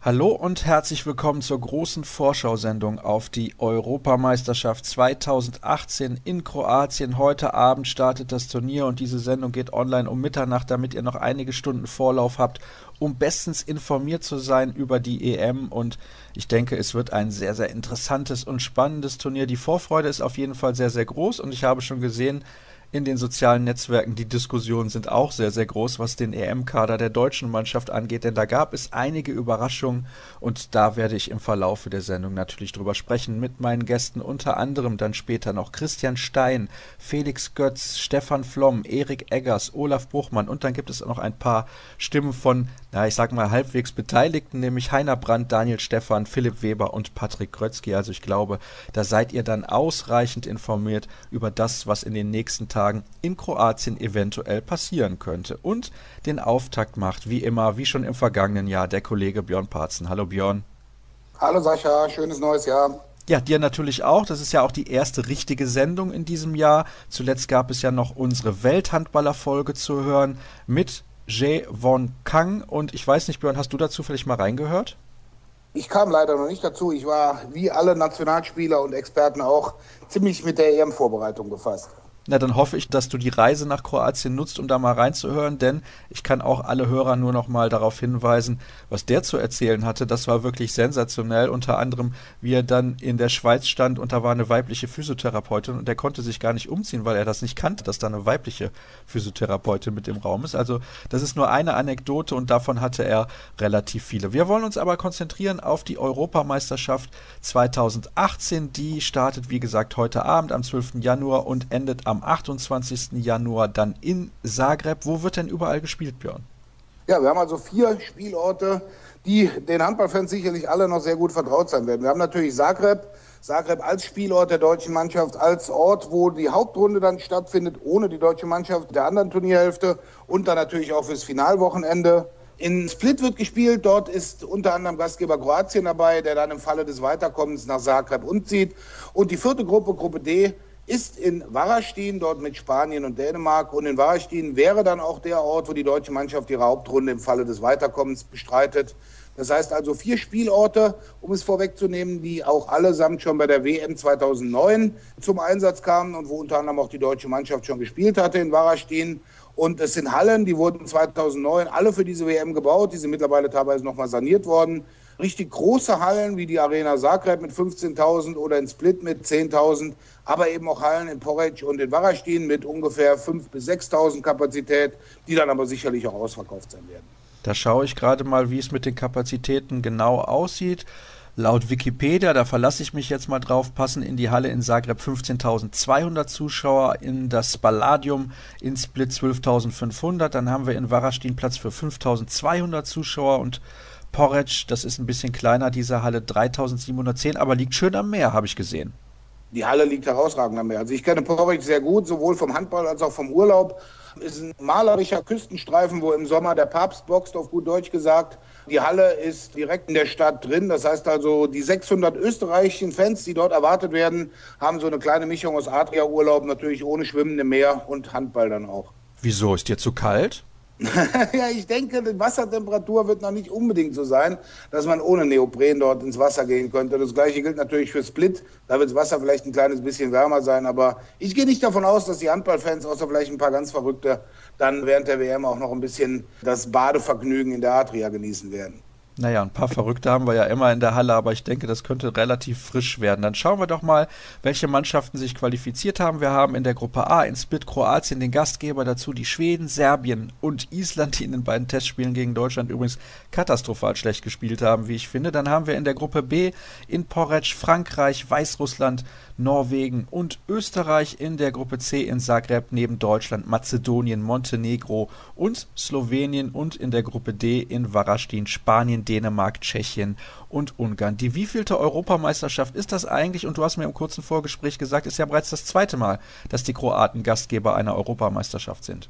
Hallo und herzlich willkommen zur großen Vorschau-Sendung auf die Europameisterschaft 2018 in Kroatien. Heute Abend startet das Turnier und diese Sendung geht online um Mitternacht, damit ihr noch einige Stunden Vorlauf habt, um bestens informiert zu sein über die EM. Und ich denke, es wird ein sehr, sehr interessantes und spannendes Turnier. Die Vorfreude ist auf jeden Fall sehr, sehr groß und ich habe schon gesehen, in den sozialen Netzwerken. Die Diskussionen sind auch sehr, sehr groß, was den EM-Kader der deutschen Mannschaft angeht, denn da gab es einige Überraschungen und da werde ich im Verlaufe der Sendung natürlich drüber sprechen mit meinen Gästen, unter anderem dann später noch Christian Stein, Felix Götz, Stefan Flom, Erik Eggers, Olaf Bruchmann und dann gibt es noch ein paar Stimmen von, na, ich sag mal, halbwegs Beteiligten, nämlich Heiner Brandt, Daniel Stefan, Philipp Weber und Patrick Krötzky. Also ich glaube, da seid ihr dann ausreichend informiert über das, was in den nächsten Tagen Tagen in Kroatien eventuell passieren könnte. Und den Auftakt macht, wie immer, wie schon im vergangenen Jahr, der Kollege Björn Parzen. Hallo Björn. Hallo Sascha, schönes neues Jahr. Ja, dir natürlich auch. Das ist ja auch die erste richtige Sendung in diesem Jahr. Zuletzt gab es ja noch unsere Welthandballerfolge zu hören mit Jae Won Kang. Und ich weiß nicht, Björn, hast du dazu vielleicht mal reingehört? Ich kam leider noch nicht dazu. Ich war wie alle Nationalspieler und Experten auch ziemlich mit der EM-Vorbereitung befasst. Na, dann hoffe ich, dass du die Reise nach Kroatien nutzt, um da mal reinzuhören, denn ich kann auch alle Hörer nur noch mal darauf hinweisen, was der zu erzählen hatte. Das war wirklich sensationell. Unter anderem, wie er dann in der Schweiz stand und da war eine weibliche Physiotherapeutin und der konnte sich gar nicht umziehen, weil er das nicht kannte, dass da eine weibliche Physiotherapeutin mit im Raum ist. Also, das ist nur eine Anekdote und davon hatte er relativ viele. Wir wollen uns aber konzentrieren auf die Europameisterschaft 2018. Die startet, wie gesagt, heute Abend am 12. Januar und endet am am 28. Januar dann in Zagreb. Wo wird denn überall gespielt, Björn? Ja, wir haben also vier Spielorte, die den Handballfans sicherlich alle noch sehr gut vertraut sein werden. Wir haben natürlich Zagreb, Zagreb als Spielort der deutschen Mannschaft, als Ort, wo die Hauptrunde dann stattfindet, ohne die deutsche Mannschaft der anderen Turnierhälfte und dann natürlich auch fürs Finalwochenende. In Split wird gespielt, dort ist unter anderem Gastgeber Kroatien dabei, der dann im Falle des Weiterkommens nach Zagreb umzieht. Und die vierte Gruppe, Gruppe D, ist in Warastin, dort mit Spanien und Dänemark. Und in Warastin wäre dann auch der Ort, wo die deutsche Mannschaft ihre Hauptrunde im Falle des Weiterkommens bestreitet. Das heißt also vier Spielorte, um es vorwegzunehmen, die auch allesamt schon bei der WM 2009 zum Einsatz kamen und wo unter anderem auch die deutsche Mannschaft schon gespielt hatte in Warastin. Und es sind Hallen, die wurden 2009 alle für diese WM gebaut. Die sind mittlerweile teilweise nochmal saniert worden richtig große Hallen wie die Arena Zagreb mit 15.000 oder in Split mit 10.000, aber eben auch Hallen in Porridge und in Warastin mit ungefähr 5.000 bis 6.000 Kapazität, die dann aber sicherlich auch ausverkauft sein werden. Da schaue ich gerade mal, wie es mit den Kapazitäten genau aussieht. Laut Wikipedia, da verlasse ich mich jetzt mal drauf, passen in die Halle in Zagreb 15.200 Zuschauer, in das Palladium in Split 12.500, dann haben wir in Warastin Platz für 5.200 Zuschauer und Porridge, das ist ein bisschen kleiner, diese Halle 3710, aber liegt schön am Meer, habe ich gesehen. Die Halle liegt herausragend am Meer. Also ich kenne Porridge sehr gut, sowohl vom Handball als auch vom Urlaub. Ist ein malerischer Küstenstreifen, wo im Sommer der Papst boxt, auf gut Deutsch gesagt. Die Halle ist direkt in der Stadt drin. Das heißt also, die 600 österreichischen Fans, die dort erwartet werden, haben so eine kleine Mischung aus Adria-Urlaub, natürlich ohne Schwimmen im Meer und Handball dann auch. Wieso? Ist dir zu kalt? ja, ich denke, die Wassertemperatur wird noch nicht unbedingt so sein, dass man ohne Neopren dort ins Wasser gehen könnte. Das gleiche gilt natürlich für Split. Da wird das Wasser vielleicht ein kleines bisschen wärmer sein, aber ich gehe nicht davon aus, dass die Handballfans, außer vielleicht ein paar ganz Verrückte, dann während der WM auch noch ein bisschen das Badevergnügen in der Adria genießen werden. Naja, ein paar Verrückte haben wir ja immer in der Halle, aber ich denke, das könnte relativ frisch werden. Dann schauen wir doch mal, welche Mannschaften sich qualifiziert haben. Wir haben in der Gruppe A in Split Kroatien den Gastgeber dazu, die Schweden, Serbien und Island, die in den beiden Testspielen gegen Deutschland übrigens katastrophal schlecht gespielt haben, wie ich finde. Dann haben wir in der Gruppe B in Porec Frankreich, Weißrussland, Norwegen und Österreich in der Gruppe C in Zagreb neben Deutschland, Mazedonien, Montenegro und Slowenien und in der Gruppe D in Warastin Spanien, Dänemark, Tschechien und Ungarn. Die wievielte Europameisterschaft ist das eigentlich? Und du hast mir im kurzen Vorgespräch gesagt, ist ja bereits das zweite Mal, dass die Kroaten Gastgeber einer Europameisterschaft sind.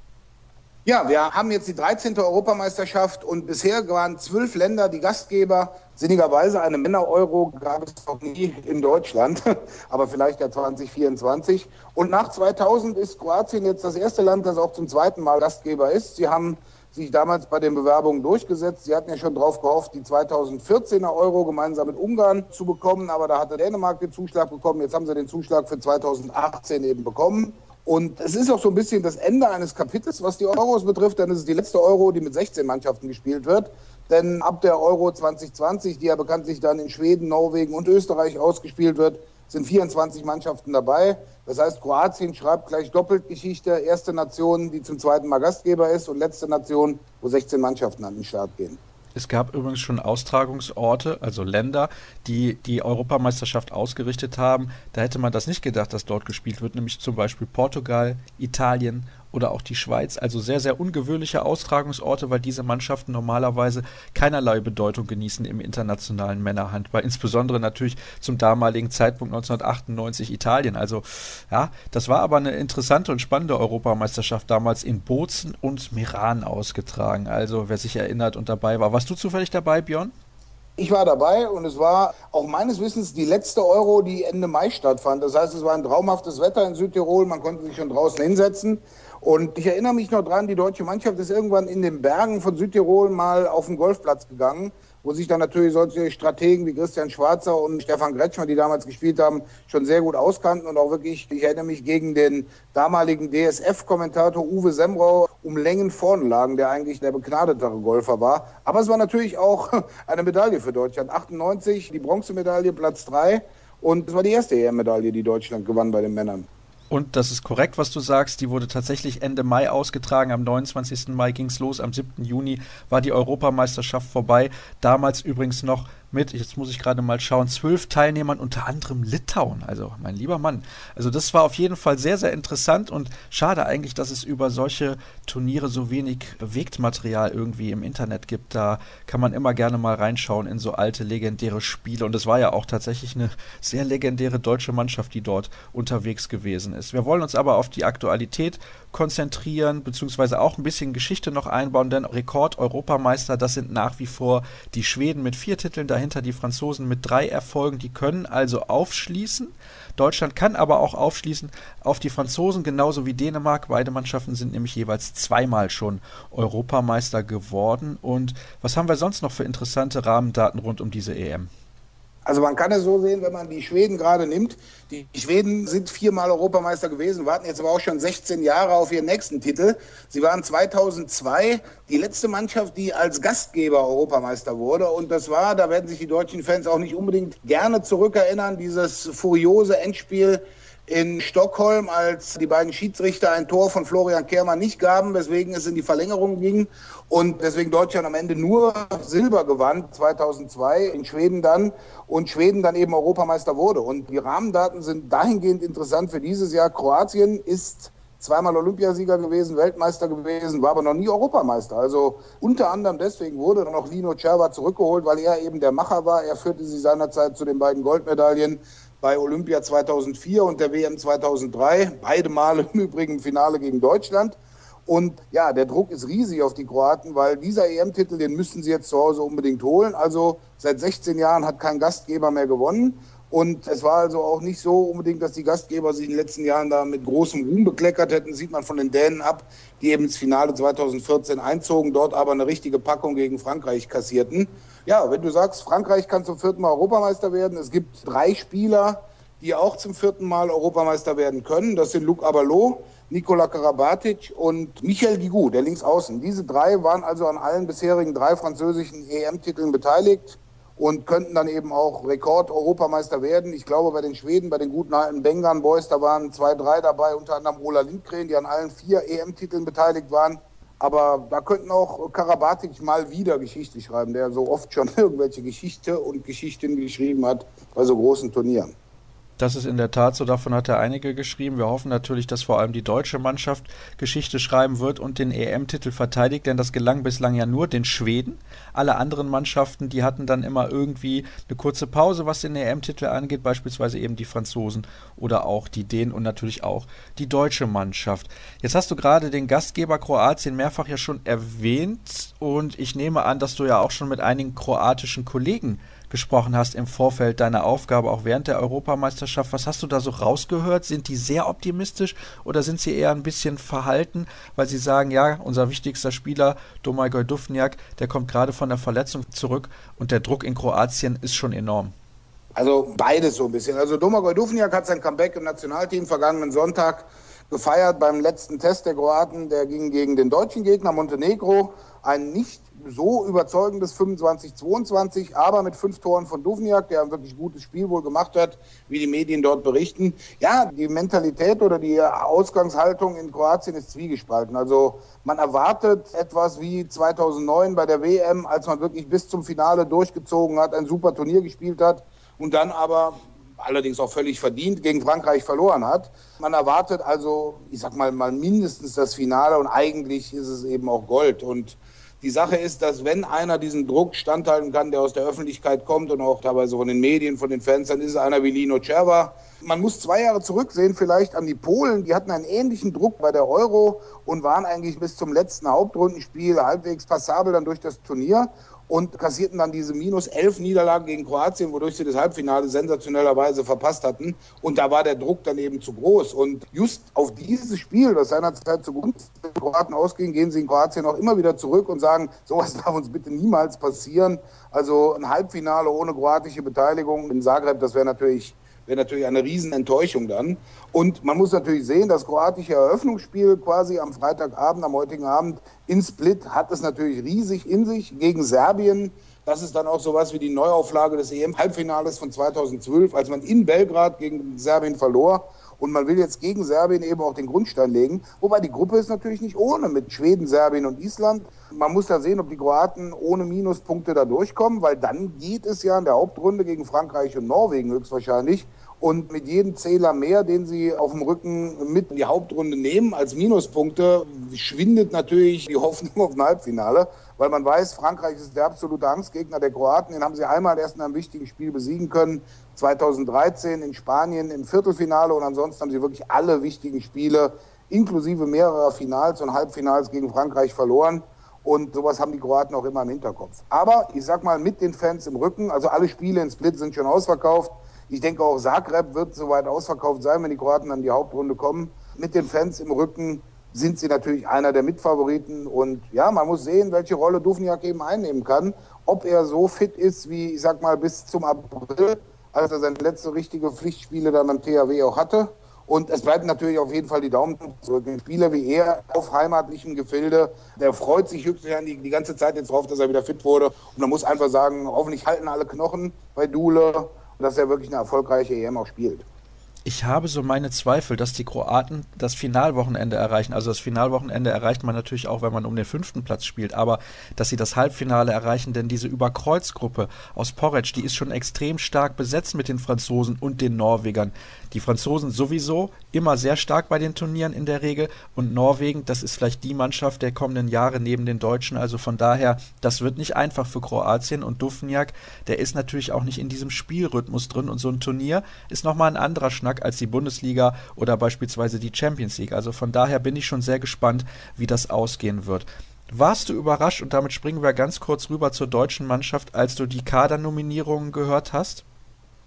Ja, wir haben jetzt die 13. Europameisterschaft und bisher waren zwölf Länder die Gastgeber. Sinnigerweise eine Männer-Euro gab es noch nie in Deutschland, aber vielleicht ja 2024. Und nach 2000 ist Kroatien jetzt das erste Land, das auch zum zweiten Mal Gastgeber ist. Sie haben sich damals bei den Bewerbungen durchgesetzt. Sie hatten ja schon darauf gehofft, die 2014er Euro gemeinsam mit Ungarn zu bekommen, aber da hatte Dänemark den Zuschlag bekommen. Jetzt haben sie den Zuschlag für 2018 eben bekommen. Und es ist auch so ein bisschen das Ende eines Kapitels, was die Euros betrifft, denn es ist die letzte Euro, die mit 16 Mannschaften gespielt wird. Denn ab der Euro 2020, die ja bekanntlich dann in Schweden, Norwegen und Österreich ausgespielt wird, sind 24 Mannschaften dabei. Das heißt, Kroatien schreibt gleich doppelt Geschichte. Erste Nation, die zum zweiten Mal Gastgeber ist und letzte Nation, wo 16 Mannschaften an den Start gehen. Es gab übrigens schon Austragungsorte, also Länder, die die Europameisterschaft ausgerichtet haben. Da hätte man das nicht gedacht, dass dort gespielt wird, nämlich zum Beispiel Portugal, Italien oder auch die Schweiz. Also sehr, sehr ungewöhnliche Austragungsorte, weil diese Mannschaften normalerweise keinerlei Bedeutung genießen im internationalen Männerhandball. Insbesondere natürlich zum damaligen Zeitpunkt 1998 Italien. Also ja, das war aber eine interessante und spannende Europameisterschaft damals in Bozen und Meran ausgetragen. Also wer sich erinnert und dabei war. Warst du zufällig dabei, Björn? Ich war dabei und es war auch meines Wissens die letzte Euro, die Ende Mai stattfand. Das heißt, es war ein traumhaftes Wetter in Südtirol, man konnte sich schon draußen hinsetzen. Und ich erinnere mich noch dran, die deutsche Mannschaft ist irgendwann in den Bergen von Südtirol mal auf den Golfplatz gegangen, wo sich dann natürlich solche Strategen wie Christian Schwarzer und Stefan Gretschmer, die damals gespielt haben, schon sehr gut auskannten und auch wirklich, ich erinnere mich, gegen den damaligen DSF-Kommentator Uwe Semrau um Längen vorne lagen, der eigentlich der begnadetere Golfer war. Aber es war natürlich auch eine Medaille für Deutschland. 98, die Bronzemedaille, Platz 3. Und es war die erste EM-Medaille, die Deutschland gewann bei den Männern. Und das ist korrekt, was du sagst. Die wurde tatsächlich Ende Mai ausgetragen. Am 29. Mai ging es los. Am 7. Juni war die Europameisterschaft vorbei. Damals übrigens noch mit, jetzt muss ich gerade mal schauen, zwölf Teilnehmern, unter anderem Litauen. Also mein lieber Mann. Also das war auf jeden Fall sehr, sehr interessant und schade eigentlich, dass es über solche Turniere so wenig Bewegtmaterial irgendwie im Internet gibt. Da kann man immer gerne mal reinschauen in so alte legendäre Spiele. Und es war ja auch tatsächlich eine sehr legendäre deutsche Mannschaft, die dort unterwegs gewesen ist. Wir wollen uns aber auf die Aktualität konzentrieren, beziehungsweise auch ein bisschen Geschichte noch einbauen, denn Rekord-Europameister, das sind nach wie vor die Schweden mit vier Titeln, dahinter die Franzosen mit drei Erfolgen, die können also aufschließen. Deutschland kann aber auch aufschließen auf die Franzosen, genauso wie Dänemark. Beide Mannschaften sind nämlich jeweils zweimal schon Europameister geworden. Und was haben wir sonst noch für interessante Rahmendaten rund um diese EM? Also man kann es so sehen, wenn man die Schweden gerade nimmt. Die Schweden sind viermal Europameister gewesen, warten jetzt aber auch schon 16 Jahre auf ihren nächsten Titel. Sie waren 2002 die letzte Mannschaft, die als Gastgeber Europameister wurde. Und das war, da werden sich die deutschen Fans auch nicht unbedingt gerne zurückerinnern, dieses furiose Endspiel in Stockholm, als die beiden Schiedsrichter ein Tor von Florian Kehrmann nicht gaben, weswegen es in die Verlängerung ging und deswegen Deutschland am Ende nur Silber gewann 2002 in Schweden dann und Schweden dann eben Europameister wurde. Und die Rahmendaten sind dahingehend interessant für dieses Jahr. Kroatien ist zweimal Olympiasieger gewesen, Weltmeister gewesen, war aber noch nie Europameister. Also unter anderem deswegen wurde dann auch Lino Cerva zurückgeholt, weil er eben der Macher war. Er führte sie seinerzeit zu den beiden Goldmedaillen bei Olympia 2004 und der WM 2003. Beide Male im Übrigen Finale gegen Deutschland. Und ja, der Druck ist riesig auf die Kroaten, weil dieser EM-Titel, den müssten sie jetzt zu Hause unbedingt holen. Also seit 16 Jahren hat kein Gastgeber mehr gewonnen. Und es war also auch nicht so unbedingt, dass die Gastgeber sich in den letzten Jahren da mit großem Ruhm bekleckert hätten. Sieht man von den Dänen ab, die eben ins Finale 2014 einzogen, dort aber eine richtige Packung gegen Frankreich kassierten. Ja, wenn du sagst, Frankreich kann zum vierten Mal Europameister werden, es gibt drei Spieler, die auch zum vierten Mal Europameister werden können. Das sind Luc Abalot, Nikola Karabatic und Michel Guigou, der Linksaußen. Diese drei waren also an allen bisherigen drei französischen EM-Titeln beteiligt und könnten dann eben auch Rekord-Europameister werden. Ich glaube, bei den Schweden, bei den guten alten Bengan Boys, da waren zwei, drei dabei, unter anderem Ola Lindgren, die an allen vier EM-Titeln beteiligt waren. Aber da könnten auch Karabatic mal wieder Geschichte schreiben, der so oft schon irgendwelche Geschichte und Geschichten geschrieben hat bei so großen Turnieren. Das ist in der Tat so, davon hat er einige geschrieben. Wir hoffen natürlich, dass vor allem die deutsche Mannschaft Geschichte schreiben wird und den EM-Titel verteidigt, denn das gelang bislang ja nur den Schweden. Alle anderen Mannschaften, die hatten dann immer irgendwie eine kurze Pause, was den EM-Titel angeht, beispielsweise eben die Franzosen oder auch die Dänen und natürlich auch die deutsche Mannschaft. Jetzt hast du gerade den Gastgeber Kroatien mehrfach ja schon erwähnt und ich nehme an, dass du ja auch schon mit einigen kroatischen Kollegen gesprochen hast im Vorfeld deiner Aufgabe, auch während der Europameisterschaft. Was hast du da so rausgehört? Sind die sehr optimistisch oder sind sie eher ein bisschen verhalten, weil sie sagen, ja, unser wichtigster Spieler, Domagoj Dufniak, der kommt gerade von der Verletzung zurück und der Druck in Kroatien ist schon enorm? Also beides so ein bisschen. Also Domagoj Dufniak hat sein Comeback im Nationalteam vergangenen Sonntag gefeiert beim letzten Test der Kroaten. Der ging gegen den deutschen Gegner Montenegro. Ein nicht so überzeugendes 25-22, aber mit fünf Toren von Duvniak, der ein wirklich gutes Spiel wohl gemacht hat, wie die Medien dort berichten. Ja, die Mentalität oder die Ausgangshaltung in Kroatien ist zwiegespalten. Also man erwartet etwas wie 2009 bei der WM, als man wirklich bis zum Finale durchgezogen hat, ein super Turnier gespielt hat und dann aber allerdings auch völlig verdient gegen Frankreich verloren hat. Man erwartet also, ich sag mal, mal mindestens das Finale und eigentlich ist es eben auch Gold. Und die Sache ist, dass wenn einer diesen Druck standhalten kann, der aus der Öffentlichkeit kommt und auch teilweise von den Medien, von den Fans, dann ist es einer wie Lino Cerva. Man muss zwei Jahre zurücksehen, vielleicht an die Polen. Die hatten einen ähnlichen Druck bei der Euro und waren eigentlich bis zum letzten Hauptrundenspiel halbwegs passabel dann durch das Turnier und kassierten dann diese minus elf Niederlagen gegen Kroatien, wodurch sie das Halbfinale sensationellerweise verpasst hatten. Und da war der Druck dann eben zu groß. Und just auf dieses Spiel, das seinerzeit zugunsten der Kroaten ausging, gehen sie in Kroatien auch immer wieder zurück und sagen, sowas darf uns bitte niemals passieren. Also ein Halbfinale ohne kroatische Beteiligung in Zagreb, das wäre natürlich wäre natürlich eine Riesenenttäuschung dann. Und man muss natürlich sehen, das kroatische Eröffnungsspiel quasi am Freitagabend, am heutigen Abend in Split hat es natürlich riesig in sich gegen Serbien. Das ist dann auch sowas wie die Neuauflage des EM-Halbfinales von 2012, als man in Belgrad gegen Serbien verlor. Und man will jetzt gegen Serbien eben auch den Grundstein legen. Wobei die Gruppe ist natürlich nicht ohne mit Schweden, Serbien und Island. Man muss da sehen, ob die Kroaten ohne Minuspunkte da durchkommen, weil dann geht es ja in der Hauptrunde gegen Frankreich und Norwegen höchstwahrscheinlich. Und mit jedem Zähler mehr, den sie auf dem Rücken mit in die Hauptrunde nehmen als Minuspunkte, schwindet natürlich die Hoffnung auf ein Halbfinale, weil man weiß, Frankreich ist der absolute Angstgegner der Kroaten. Den haben sie einmal erst in einem wichtigen Spiel besiegen können. 2013 in Spanien im Viertelfinale und ansonsten haben sie wirklich alle wichtigen Spiele inklusive mehrerer Finals und Halbfinals gegen Frankreich verloren. Und sowas haben die Kroaten auch immer im Hinterkopf. Aber ich sag mal, mit den Fans im Rücken, also alle Spiele in Split sind schon ausverkauft. Ich denke auch Zagreb wird soweit ausverkauft sein, wenn die Kroaten an die Hauptrunde kommen. Mit den Fans im Rücken sind sie natürlich einer der Mitfavoriten. Und ja, man muss sehen, welche Rolle Dufniak eben einnehmen kann. Ob er so fit ist wie, ich sag mal, bis zum April, als er seine letzte richtige Pflichtspiele dann am THW auch hatte. Und es bleibt natürlich auf jeden Fall die Daumen zurück. Ein Spieler wie er auf heimatlichem Gefilde, der freut sich höchstwahrscheinlich die, die ganze Zeit jetzt drauf, dass er wieder fit wurde. Und man muss einfach sagen, hoffentlich halten alle Knochen bei Dule, dass er wirklich eine erfolgreiche EM auch spielt ich habe so meine Zweifel, dass die Kroaten das Finalwochenende erreichen. Also das Finalwochenende erreicht man natürlich auch, wenn man um den fünften Platz spielt, aber dass sie das Halbfinale erreichen, denn diese Überkreuzgruppe aus Porridge, die ist schon extrem stark besetzt mit den Franzosen und den Norwegern. Die Franzosen sowieso immer sehr stark bei den Turnieren in der Regel und Norwegen, das ist vielleicht die Mannschaft der kommenden Jahre neben den Deutschen. Also von daher, das wird nicht einfach für Kroatien und Dufniak, der ist natürlich auch nicht in diesem Spielrhythmus drin und so ein Turnier ist nochmal ein anderer Schnack als die Bundesliga oder beispielsweise die Champions League. Also von daher bin ich schon sehr gespannt, wie das ausgehen wird. Warst du überrascht, und damit springen wir ganz kurz rüber zur deutschen Mannschaft, als du die Kadernominierungen gehört hast?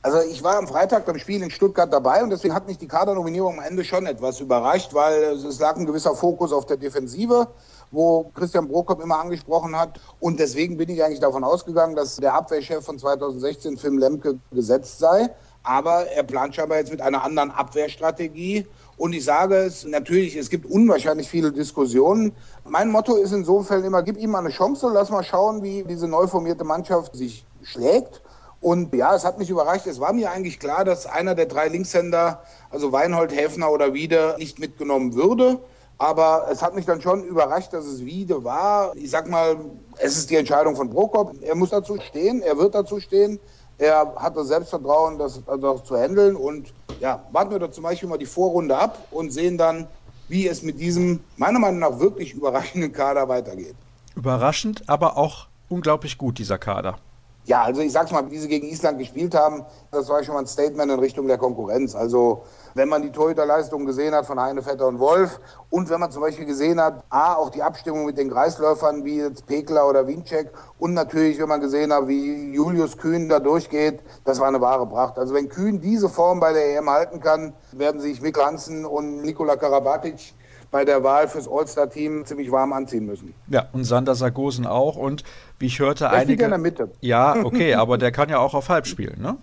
Also ich war am Freitag beim Spiel in Stuttgart dabei und deswegen hat mich die Kadernominierung am Ende schon etwas überrascht, weil es lag ein gewisser Fokus auf der Defensive, wo Christian Brokop immer angesprochen hat. Und deswegen bin ich eigentlich davon ausgegangen, dass der Abwehrchef von 2016, Film Lemke, gesetzt sei. Aber er plant scheinbar jetzt mit einer anderen Abwehrstrategie. Und ich sage es natürlich, es gibt unwahrscheinlich viele Diskussionen. Mein Motto ist insofern immer, gib ihm mal eine Chance, lass mal schauen, wie diese neu formierte Mannschaft sich schlägt. Und ja, es hat mich überrascht. Es war mir eigentlich klar, dass einer der drei Linkshänder, also Weinhold, Häfner oder Wiede, nicht mitgenommen würde. Aber es hat mich dann schon überrascht, dass es Wiede war. Ich sag mal, es ist die Entscheidung von Prokop. Er muss dazu stehen, er wird dazu stehen. Er hat das Selbstvertrauen, das, das zu handeln. Und ja, warten wir da zum Beispiel mal die Vorrunde ab und sehen dann, wie es mit diesem, meiner Meinung nach, wirklich überraschenden Kader weitergeht. Überraschend, aber auch unglaublich gut, dieser Kader. Ja, also ich sag's mal, wie sie gegen Island gespielt haben, das war schon mal ein Statement in Richtung der Konkurrenz. Also wenn man die Torhüterleistungen gesehen hat von Heine, Vetter und Wolf und wenn man zum Beispiel gesehen hat, A, auch die Abstimmung mit den Kreisläufern wie jetzt Pekler oder Winczek und natürlich, wenn man gesehen hat, wie Julius Kühn da durchgeht, das war eine wahre Pracht. Also wenn Kühn diese Form bei der EM halten kann, werden sich Mikl Hansen und Nikola Karabatic bei der Wahl fürs All-Star-Team ziemlich warm anziehen müssen. Ja, und Sander Sargosen auch. Und wie ich hörte, der einige. in der Mitte. Ja, okay, aber der kann ja auch auf halb spielen, ne?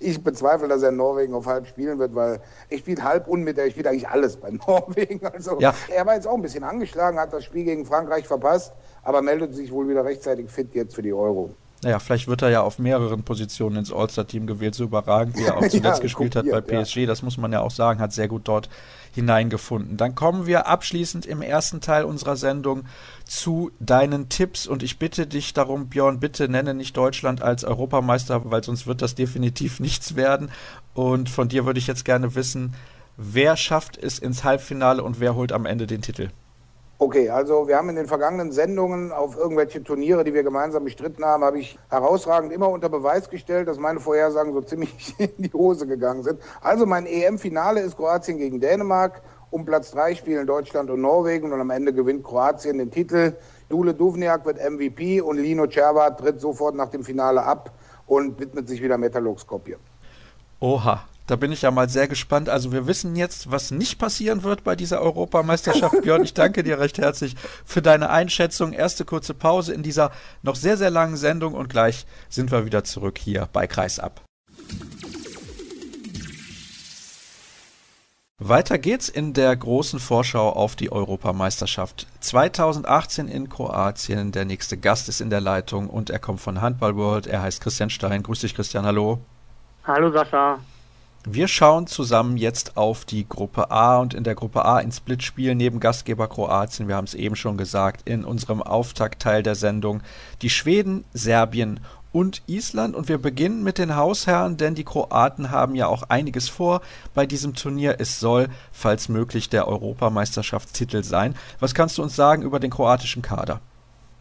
Ich bezweifle, dass er in Norwegen auf halb spielen wird, weil er spielt halb und mit, er spielt eigentlich alles bei Norwegen. Also ja. er war jetzt auch ein bisschen angeschlagen, hat das Spiel gegen Frankreich verpasst, aber meldet sich wohl wieder rechtzeitig fit jetzt für die Euro. Naja, vielleicht wird er ja auf mehreren Positionen ins All-Star-Team gewählt, so überragend, wie er auch zuletzt ja, gespielt hat bei PSG. Ja. Das muss man ja auch sagen, hat sehr gut dort hineingefunden. Dann kommen wir abschließend im ersten Teil unserer Sendung zu deinen Tipps und ich bitte dich darum, Björn, bitte nenne nicht Deutschland als Europameister, weil sonst wird das definitiv nichts werden. Und von dir würde ich jetzt gerne wissen, wer schafft es ins Halbfinale und wer holt am Ende den Titel? Okay, also wir haben in den vergangenen Sendungen auf irgendwelche Turniere, die wir gemeinsam bestritten haben, habe ich herausragend immer unter Beweis gestellt, dass meine Vorhersagen so ziemlich in die Hose gegangen sind. Also mein EM-Finale ist Kroatien gegen Dänemark. Um Platz drei spielen Deutschland und Norwegen und am Ende gewinnt Kroatien den Titel. Dule Duvniak wird MVP und Lino Cervat tritt sofort nach dem Finale ab und widmet sich wieder Metalurg Skopje. Oha, da bin ich ja mal sehr gespannt. Also wir wissen jetzt, was nicht passieren wird bei dieser Europameisterschaft. Björn, ich danke dir recht herzlich für deine Einschätzung. Erste kurze Pause in dieser noch sehr, sehr langen Sendung und gleich sind wir wieder zurück hier bei Kreisab. Weiter geht's in der großen Vorschau auf die Europameisterschaft 2018 in Kroatien. Der nächste Gast ist in der Leitung und er kommt von Handball World. Er heißt Christian Stein. Grüß dich, Christian. Hallo. Hallo, Sascha. Wir schauen zusammen jetzt auf die Gruppe A und in der Gruppe A ins Splitspiel neben Gastgeber Kroatien, wir haben es eben schon gesagt, in unserem Auftaktteil der Sendung die Schweden, Serbien und Island. Und wir beginnen mit den Hausherren, denn die Kroaten haben ja auch einiges vor bei diesem Turnier. Es soll, falls möglich, der Europameisterschaftstitel sein. Was kannst du uns sagen über den kroatischen Kader?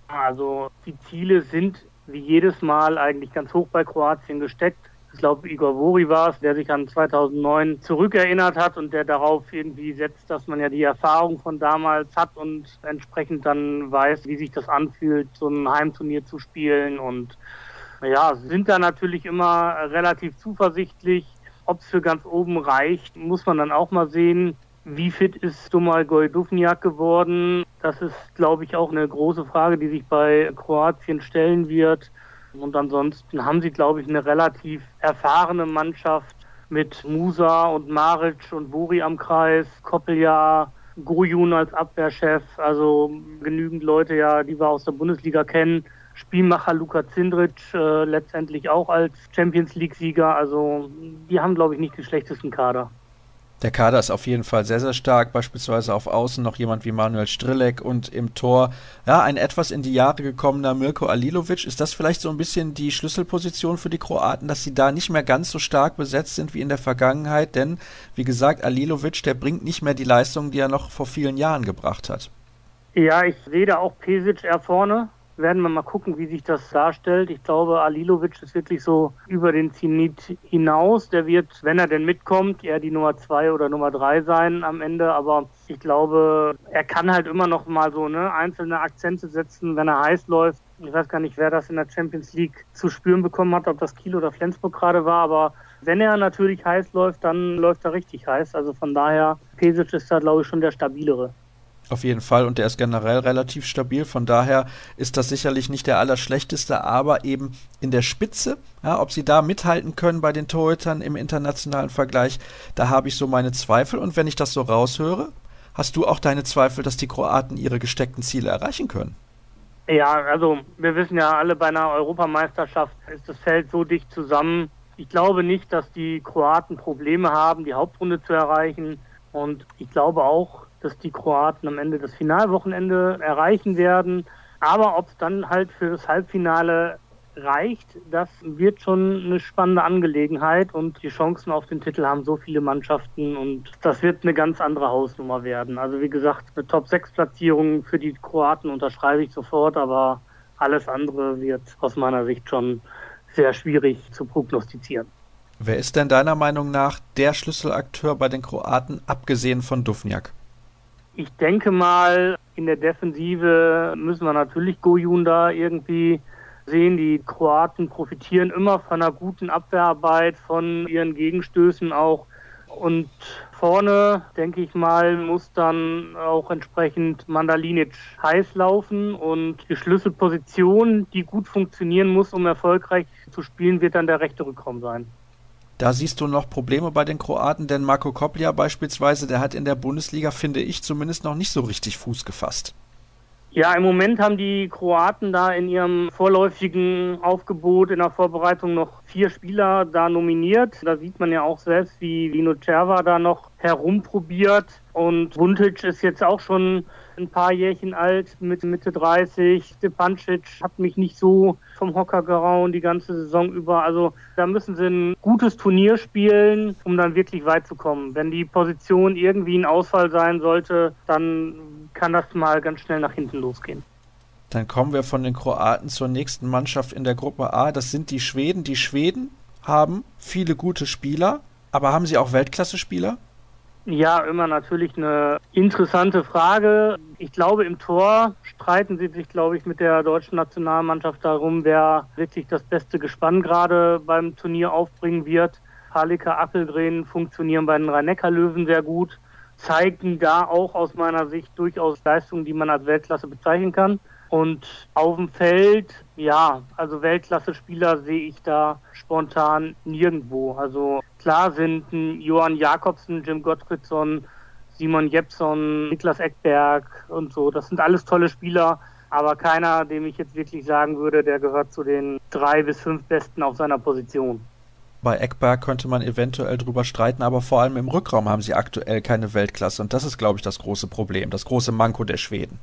Also die Ziele sind wie jedes Mal eigentlich ganz hoch bei Kroatien gesteckt ich glaube, Igor Vori war es, der sich an 2009 zurückerinnert hat und der darauf irgendwie setzt, dass man ja die Erfahrung von damals hat und entsprechend dann weiß, wie sich das anfühlt, so ein Heimturnier zu spielen und ja, sind da natürlich immer relativ zuversichtlich. Ob es für ganz oben reicht, muss man dann auch mal sehen. Wie fit ist Domagoj Dufniak geworden? Das ist, glaube ich, auch eine große Frage, die sich bei Kroatien stellen wird. Und ansonsten haben sie, glaube ich, eine relativ erfahrene Mannschaft mit Musa und Maric und Buri am Kreis, Koppeljahr, Gojun als Abwehrchef, also genügend Leute ja, die wir aus der Bundesliga kennen. Spielmacher Luka Zindric äh, letztendlich auch als Champions League-Sieger. Also die haben, glaube ich, nicht den schlechtesten Kader. Der Kader ist auf jeden Fall sehr, sehr stark. Beispielsweise auf Außen noch jemand wie Manuel Strelek und im Tor, ja, ein etwas in die Jahre gekommener Mirko Alilovic. Ist das vielleicht so ein bisschen die Schlüsselposition für die Kroaten, dass sie da nicht mehr ganz so stark besetzt sind wie in der Vergangenheit? Denn, wie gesagt, Alilovic, der bringt nicht mehr die Leistung, die er noch vor vielen Jahren gebracht hat. Ja, ich sehe da auch Pesic eher vorne werden wir mal gucken, wie sich das darstellt. Ich glaube, Alilovic ist wirklich so über den Zenit hinaus. Der wird, wenn er denn mitkommt, eher die Nummer zwei oder Nummer drei sein am Ende. Aber ich glaube, er kann halt immer noch mal so ne, einzelne Akzente setzen, wenn er heiß läuft. Ich weiß gar nicht, wer das in der Champions League zu spüren bekommen hat, ob das Kiel oder Flensburg gerade war, aber wenn er natürlich heiß läuft, dann läuft er richtig heiß. Also von daher, Pesic ist da, glaube ich, schon der stabilere. Auf jeden Fall und der ist generell relativ stabil. Von daher ist das sicherlich nicht der allerschlechteste, aber eben in der Spitze, ja, ob sie da mithalten können bei den Torhütern im internationalen Vergleich, da habe ich so meine Zweifel. Und wenn ich das so raushöre, hast du auch deine Zweifel, dass die Kroaten ihre gesteckten Ziele erreichen können? Ja, also wir wissen ja alle, bei einer Europameisterschaft ist das Feld so dicht zusammen. Ich glaube nicht, dass die Kroaten Probleme haben, die Hauptrunde zu erreichen. Und ich glaube auch, dass die Kroaten am Ende das Finalwochenende erreichen werden. Aber ob es dann halt für das Halbfinale reicht, das wird schon eine spannende Angelegenheit und die Chancen auf den Titel haben so viele Mannschaften und das wird eine ganz andere Hausnummer werden. Also wie gesagt, eine Top-6-Platzierung für die Kroaten unterschreibe ich sofort, aber alles andere wird aus meiner Sicht schon sehr schwierig zu prognostizieren. Wer ist denn deiner Meinung nach der Schlüsselakteur bei den Kroaten, abgesehen von Dufniak? Ich denke mal, in der Defensive müssen wir natürlich Gojun da irgendwie sehen. Die Kroaten profitieren immer von einer guten Abwehrarbeit, von ihren Gegenstößen auch. Und vorne, denke ich mal, muss dann auch entsprechend Mandalinic heiß laufen und die Schlüsselposition, die gut funktionieren muss, um erfolgreich zu spielen, wird dann der rechte Rückraum sein. Da siehst du noch Probleme bei den Kroaten, denn Marco Koplia beispielsweise, der hat in der Bundesliga, finde ich, zumindest noch nicht so richtig Fuß gefasst. Ja, im Moment haben die Kroaten da in ihrem vorläufigen Aufgebot in der Vorbereitung noch vier Spieler da nominiert. Da sieht man ja auch selbst, wie Lino Cerva da noch herumprobiert. Und Vuntic ist jetzt auch schon ein paar Jährchen alt, mit Mitte 30. Stepancic hat mich nicht so vom Hocker gehauen die ganze Saison über. Also da müssen sie ein gutes Turnier spielen, um dann wirklich weit zu kommen. Wenn die Position irgendwie ein Ausfall sein sollte, dann kann das mal ganz schnell nach hinten losgehen. Dann kommen wir von den Kroaten zur nächsten Mannschaft in der Gruppe A. Das sind die Schweden. Die Schweden haben viele gute Spieler, aber haben sie auch Weltklasse-Spieler? Ja, immer natürlich eine interessante Frage. Ich glaube, im Tor streiten sie sich, glaube ich, mit der deutschen Nationalmannschaft darum, wer wirklich das beste Gespann gerade beim Turnier aufbringen wird. Halika Appelgren funktionieren bei den Rhein-Neckar-Löwen sehr gut, zeigen da auch aus meiner Sicht durchaus Leistungen, die man als Weltklasse bezeichnen kann. Und auf dem Feld, ja, also Weltklasse-Spieler sehe ich da spontan nirgendwo. Also klar sind Johann Jakobsen, Jim Gottfriedson, Simon Jepson, Niklas Eckberg und so. Das sind alles tolle Spieler, aber keiner, dem ich jetzt wirklich sagen würde, der gehört zu den drei bis fünf Besten auf seiner Position. Bei Eckberg könnte man eventuell drüber streiten, aber vor allem im Rückraum haben sie aktuell keine Weltklasse und das ist, glaube ich, das große Problem, das große Manko der Schweden.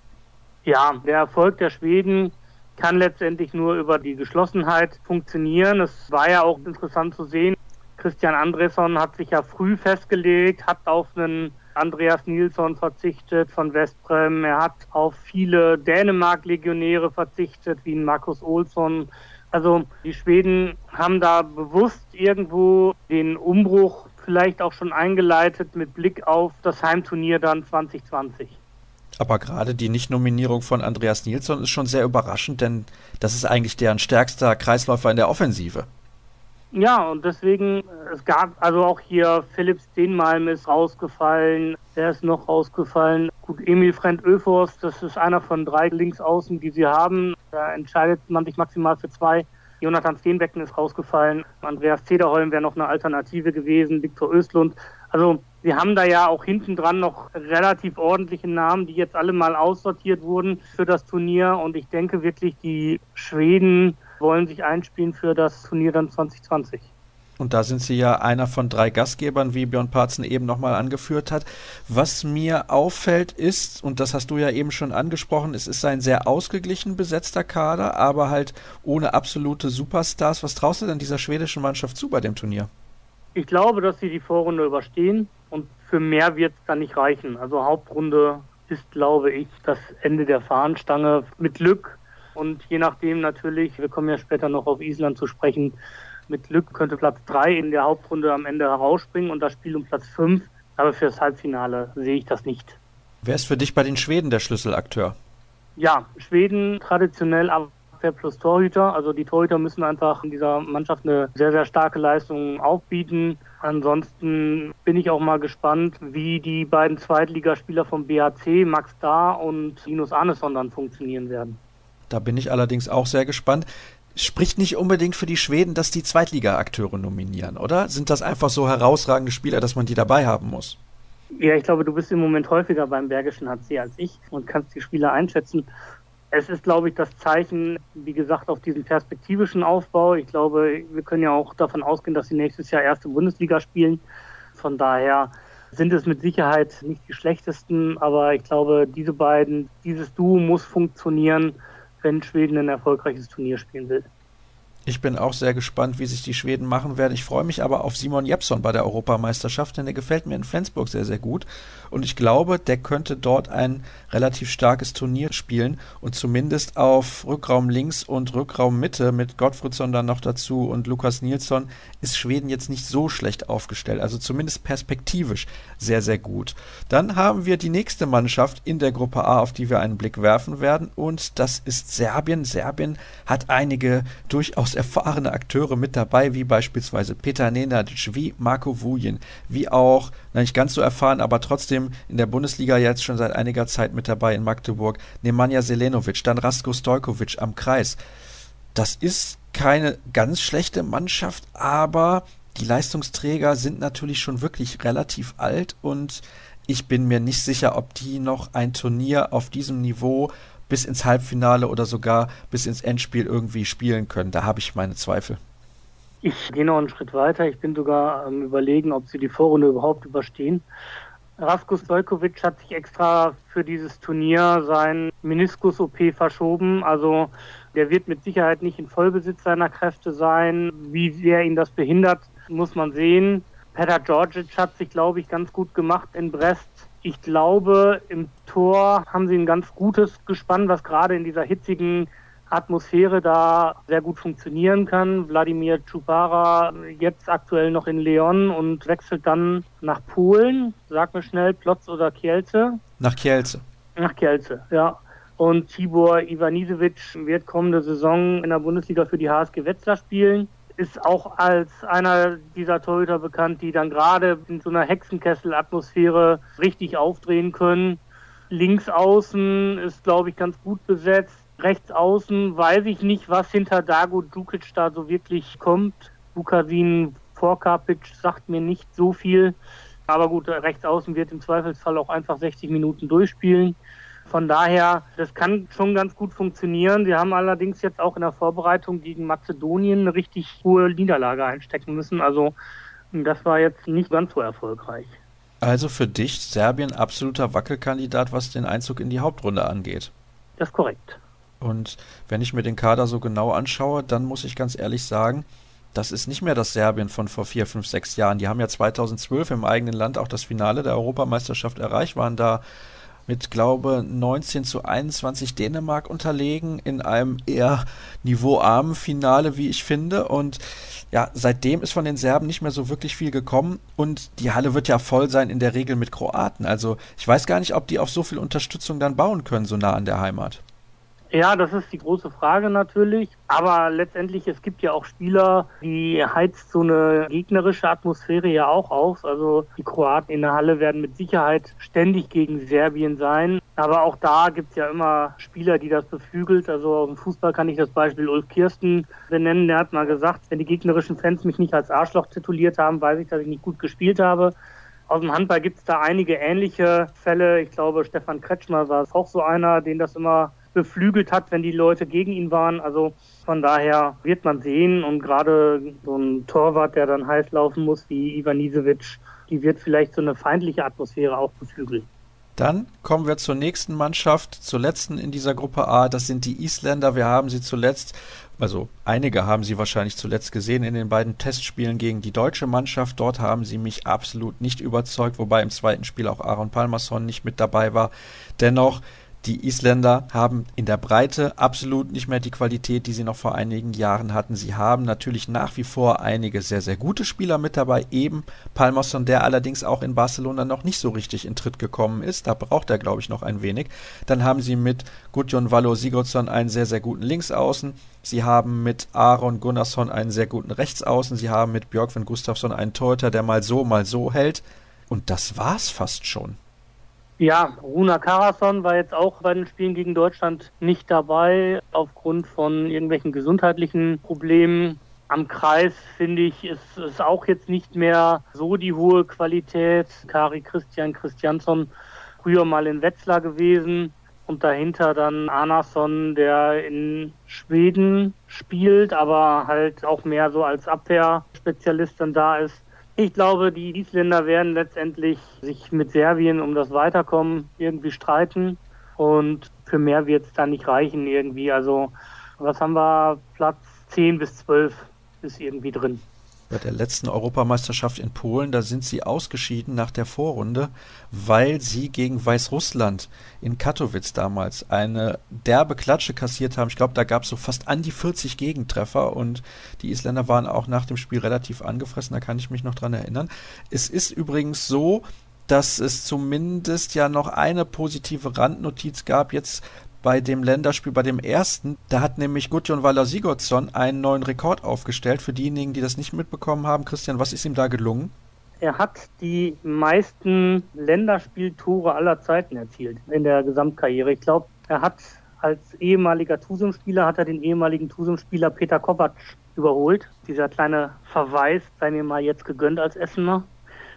Ja, der Erfolg der Schweden kann letztendlich nur über die Geschlossenheit funktionieren. Es war ja auch interessant zu sehen. Christian Andresson hat sich ja früh festgelegt, hat auf einen Andreas Nilsson verzichtet von Westbrem. Er hat auf viele Dänemark-Legionäre verzichtet, wie Markus Olsson. Also die Schweden haben da bewusst irgendwo den Umbruch vielleicht auch schon eingeleitet mit Blick auf das Heimturnier dann 2020. Aber gerade die Nichtnominierung von Andreas Nilsson ist schon sehr überraschend, denn das ist eigentlich deren stärkster Kreisläufer in der Offensive. Ja, und deswegen, es gab also auch hier Philipp Steenmalm ist rausgefallen, der ist noch rausgefallen. Gut, Emil Frent Öfors, das ist einer von drei Linksaußen, die sie haben. Da entscheidet man sich maximal für zwei. Jonathan Steenbecken ist rausgefallen. Andreas Zederholm wäre noch eine Alternative gewesen. Viktor Östlund. Also wir haben da ja auch hinten dran noch relativ ordentliche Namen, die jetzt alle mal aussortiert wurden für das Turnier. Und ich denke wirklich, die Schweden wollen sich einspielen für das Turnier dann 2020. Und da sind Sie ja einer von drei Gastgebern, wie Björn Parzen eben nochmal angeführt hat. Was mir auffällt ist, und das hast du ja eben schon angesprochen, es ist ein sehr ausgeglichen besetzter Kader, aber halt ohne absolute Superstars. Was traust du denn dieser schwedischen Mannschaft zu bei dem Turnier? Ich glaube, dass sie die Vorrunde überstehen und für mehr wird es dann nicht reichen. Also Hauptrunde ist, glaube ich, das Ende der Fahnenstange mit Glück und je nachdem natürlich, wir kommen ja später noch auf Island zu sprechen, mit Glück könnte Platz 3 in der Hauptrunde am Ende herausspringen und das Spiel um Platz 5. Aber für das Halbfinale sehe ich das nicht. Wer ist für dich bei den Schweden der Schlüsselakteur? Ja, Schweden traditionell Abwehr plus Torhüter. Also die Torhüter müssen einfach in dieser Mannschaft eine sehr, sehr starke Leistung aufbieten. Ansonsten bin ich auch mal gespannt, wie die beiden Zweitligaspieler vom BHC, Max Dahr und Linus Arneson, dann funktionieren werden. Da bin ich allerdings auch sehr gespannt. Spricht nicht unbedingt für die Schweden, dass die Zweitliga-Akteure nominieren, oder? Sind das einfach so herausragende Spieler, dass man die dabei haben muss? Ja, ich glaube, du bist im Moment häufiger beim Bergischen HC als ich und kannst die Spieler einschätzen. Es ist, glaube ich, das Zeichen, wie gesagt, auf diesen perspektivischen Aufbau. Ich glaube, wir können ja auch davon ausgehen, dass sie nächstes Jahr erste Bundesliga spielen. Von daher sind es mit Sicherheit nicht die schlechtesten, aber ich glaube, diese beiden, dieses Duo muss funktionieren wenn Schweden ein erfolgreiches Turnier spielen will. Ich bin auch sehr gespannt, wie sich die Schweden machen werden. Ich freue mich aber auf Simon Jepson bei der Europameisterschaft, denn der gefällt mir in Flensburg sehr, sehr gut. Und ich glaube, der könnte dort ein relativ starkes Turnier spielen und zumindest auf Rückraum links und Rückraum Mitte mit Gottfriedson dann noch dazu und Lukas Nilsson ist Schweden jetzt nicht so schlecht aufgestellt. Also zumindest perspektivisch sehr, sehr gut. Dann haben wir die nächste Mannschaft in der Gruppe A, auf die wir einen Blick werfen werden. Und das ist Serbien. Serbien hat einige durchaus erfahrene Akteure mit dabei, wie beispielsweise Peter Nenadic, wie Marco Vujen, wie auch, na nicht ganz so erfahren, aber trotzdem in der Bundesliga jetzt schon seit einiger Zeit mit dabei in Magdeburg, Nemanja Selenovic, dann Rasko Stojkovic am Kreis. Das ist keine ganz schlechte Mannschaft, aber die Leistungsträger sind natürlich schon wirklich relativ alt und ich bin mir nicht sicher, ob die noch ein Turnier auf diesem Niveau bis ins Halbfinale oder sogar bis ins Endspiel irgendwie spielen können. Da habe ich meine Zweifel. Ich gehe noch einen Schritt weiter. Ich bin sogar am Überlegen, ob sie die Vorrunde überhaupt überstehen. Rasko Stojkovic hat sich extra für dieses Turnier sein Meniskus-OP verschoben. Also der wird mit Sicherheit nicht in Vollbesitz seiner Kräfte sein. Wie sehr ihn das behindert, muss man sehen. Petar Georgic hat sich, glaube ich, ganz gut gemacht in Brest. Ich glaube, im Tor haben sie ein ganz gutes Gespann, was gerade in dieser hitzigen Atmosphäre da sehr gut funktionieren kann. Wladimir Czupara jetzt aktuell noch in Leon und wechselt dann nach Polen. Sag mir schnell, Plotz oder Kielce? Nach Kielce. Nach Kielce, ja. Und Tibor Ivanisevic wird kommende Saison in der Bundesliga für die HSG Wetzlar spielen ist auch als einer dieser Torhüter bekannt, die dann gerade in so einer Hexenkessel-Atmosphäre richtig aufdrehen können. Links außen ist, glaube ich, ganz gut besetzt. Rechts außen weiß ich nicht, was hinter Dago Djukic da so wirklich kommt. Bukasin Vorkapic sagt mir nicht so viel. Aber gut, rechts außen wird im Zweifelsfall auch einfach 60 Minuten durchspielen. Von daher, das kann schon ganz gut funktionieren. Sie haben allerdings jetzt auch in der Vorbereitung gegen Mazedonien eine richtig hohe Niederlage einstecken müssen. Also das war jetzt nicht ganz so erfolgreich. Also für dich Serbien absoluter Wackelkandidat, was den Einzug in die Hauptrunde angeht. Das ist korrekt. Und wenn ich mir den Kader so genau anschaue, dann muss ich ganz ehrlich sagen, das ist nicht mehr das Serbien von vor vier, fünf, sechs Jahren. Die haben ja 2012 im eigenen Land auch das Finale der Europameisterschaft erreicht, waren da mit, glaube 19 zu 21 Dänemark unterlegen in einem eher niveauarmen Finale, wie ich finde. Und ja, seitdem ist von den Serben nicht mehr so wirklich viel gekommen und die Halle wird ja voll sein in der Regel mit Kroaten. Also ich weiß gar nicht, ob die auf so viel Unterstützung dann bauen können, so nah an der Heimat. Ja, das ist die große Frage natürlich. Aber letztendlich, es gibt ja auch Spieler, die heizt so eine gegnerische Atmosphäre ja auch auf. Also die Kroaten in der Halle werden mit Sicherheit ständig gegen Serbien sein. Aber auch da gibt's ja immer Spieler, die das beflügelt. Also dem Fußball kann ich das Beispiel Ulf Kirsten benennen. Der hat mal gesagt, wenn die gegnerischen Fans mich nicht als Arschloch tituliert haben, weiß ich, dass ich nicht gut gespielt habe. Aus dem Handball gibt's da einige ähnliche Fälle. Ich glaube, Stefan Kretschmer war auch so einer, den das immer beflügelt hat, wenn die Leute gegen ihn waren. Also von daher wird man sehen und gerade so ein Torwart, der dann heiß laufen muss wie Ivan Isevic, die wird vielleicht so eine feindliche Atmosphäre auch beflügeln. Dann kommen wir zur nächsten Mannschaft, zur letzten in dieser Gruppe A. Das sind die Isländer. Wir haben sie zuletzt, also einige haben sie wahrscheinlich zuletzt gesehen in den beiden Testspielen gegen die deutsche Mannschaft. Dort haben sie mich absolut nicht überzeugt, wobei im zweiten Spiel auch Aaron Palmerson nicht mit dabei war. Dennoch die Isländer haben in der Breite absolut nicht mehr die Qualität, die sie noch vor einigen Jahren hatten. Sie haben natürlich nach wie vor einige sehr, sehr gute Spieler mit dabei. Eben Palmerson, der allerdings auch in Barcelona noch nicht so richtig in Tritt gekommen ist. Da braucht er, glaube ich, noch ein wenig. Dann haben sie mit Gudjon Vallo Sigurdsson einen sehr, sehr guten Linksaußen. Sie haben mit Aaron Gunnarsson einen sehr guten Rechtsaußen. Sie haben mit Björkvin Gustafsson einen Torhüter, der mal so, mal so hält. Und das war's fast schon. Ja, Runa Karason war jetzt auch bei den Spielen gegen Deutschland nicht dabei, aufgrund von irgendwelchen gesundheitlichen Problemen. Am Kreis finde ich, ist es auch jetzt nicht mehr so die hohe Qualität. Kari Christian Christiansson, früher mal in Wetzlar gewesen. Und dahinter dann Anason, der in Schweden spielt, aber halt auch mehr so als Abwehrspezialist dann da ist. Ich glaube, die Isländer werden letztendlich sich mit Serbien um das Weiterkommen irgendwie streiten. Und für mehr wird es da nicht reichen irgendwie. Also was haben wir? Platz 10 bis 12 ist irgendwie drin. Bei der letzten Europameisterschaft in Polen, da sind sie ausgeschieden nach der Vorrunde, weil sie gegen Weißrussland in Katowice damals eine derbe Klatsche kassiert haben. Ich glaube, da gab es so fast an die 40 Gegentreffer und die Isländer waren auch nach dem Spiel relativ angefressen, da kann ich mich noch dran erinnern. Es ist übrigens so, dass es zumindest ja noch eine positive Randnotiz gab jetzt bei dem Länderspiel, bei dem ersten. Da hat nämlich Gudjon Waller Sigurdsson einen neuen Rekord aufgestellt. Für diejenigen, die das nicht mitbekommen haben, Christian, was ist ihm da gelungen? Er hat die meisten Länderspieltore aller Zeiten erzielt in der Gesamtkarriere. Ich glaube, er hat als ehemaliger Tusum-Spieler hat er den ehemaligen Tusum-Spieler Peter Kovac überholt. Dieser kleine Verweis sei mir mal jetzt gegönnt als Essener.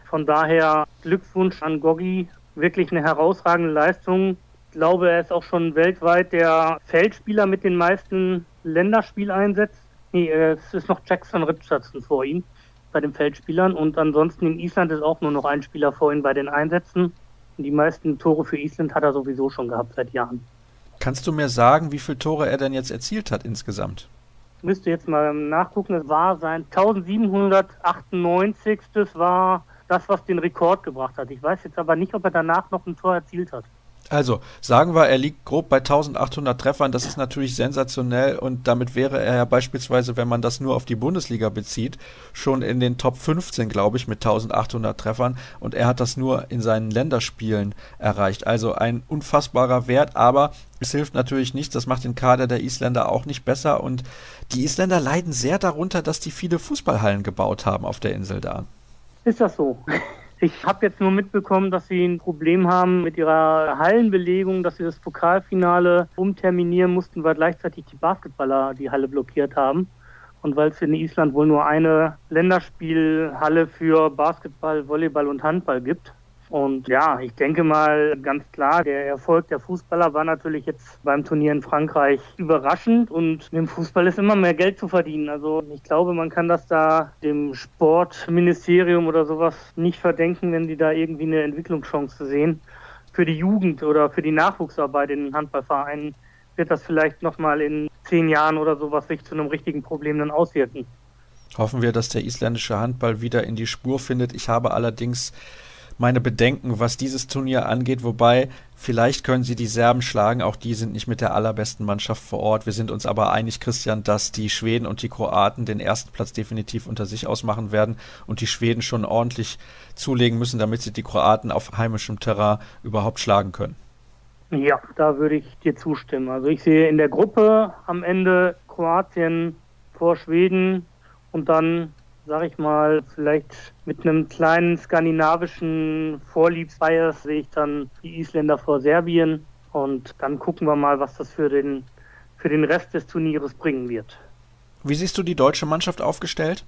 Von daher Glückwunsch an Goggi. Wirklich eine herausragende Leistung glaube, er ist auch schon weltweit der Feldspieler mit den meisten Länderspieleinsätzen. Nee, es ist noch Jackson Richardson vor ihm bei den Feldspielern und ansonsten in Island ist auch nur noch ein Spieler vor ihm bei den Einsätzen. Die meisten Tore für Island hat er sowieso schon gehabt seit Jahren. Kannst du mir sagen, wie viele Tore er denn jetzt erzielt hat insgesamt? Ich müsste jetzt mal nachgucken. Es war sein 1798. Das war das, was den Rekord gebracht hat. Ich weiß jetzt aber nicht, ob er danach noch ein Tor erzielt hat. Also, sagen wir, er liegt grob bei 1800 Treffern. Das ist natürlich sensationell und damit wäre er ja beispielsweise, wenn man das nur auf die Bundesliga bezieht, schon in den Top 15, glaube ich, mit 1800 Treffern. Und er hat das nur in seinen Länderspielen erreicht. Also ein unfassbarer Wert, aber es hilft natürlich nichts. Das macht den Kader der Isländer auch nicht besser. Und die Isländer leiden sehr darunter, dass die viele Fußballhallen gebaut haben auf der Insel da. Ist das so? Ich habe jetzt nur mitbekommen, dass sie ein Problem haben mit ihrer Hallenbelegung, dass sie das Pokalfinale umterminieren mussten, weil gleichzeitig die Basketballer die Halle blockiert haben. Und weil es in Island wohl nur eine Länderspielhalle für Basketball, Volleyball und Handball gibt. Und ja, ich denke mal ganz klar, der Erfolg der Fußballer war natürlich jetzt beim Turnier in Frankreich überraschend und im Fußball ist immer mehr Geld zu verdienen. Also ich glaube, man kann das da dem Sportministerium oder sowas nicht verdenken, wenn die da irgendwie eine Entwicklungschance sehen. Für die Jugend oder für die Nachwuchsarbeit in den Handballvereinen wird das vielleicht nochmal in zehn Jahren oder sowas sich zu einem richtigen Problem dann auswirken. Hoffen wir, dass der isländische Handball wieder in die Spur findet. Ich habe allerdings meine Bedenken, was dieses Turnier angeht, wobei vielleicht können sie die Serben schlagen, auch die sind nicht mit der allerbesten Mannschaft vor Ort. Wir sind uns aber einig, Christian, dass die Schweden und die Kroaten den ersten Platz definitiv unter sich ausmachen werden und die Schweden schon ordentlich zulegen müssen, damit sie die Kroaten auf heimischem Terrain überhaupt schlagen können. Ja, da würde ich dir zustimmen. Also ich sehe in der Gruppe am Ende Kroatien vor Schweden und dann sag ich mal, vielleicht mit einem kleinen skandinavischen Vorliebsbias sehe ich dann die Isländer vor Serbien und dann gucken wir mal, was das für den, für den Rest des Turnieres bringen wird. Wie siehst du die deutsche Mannschaft aufgestellt?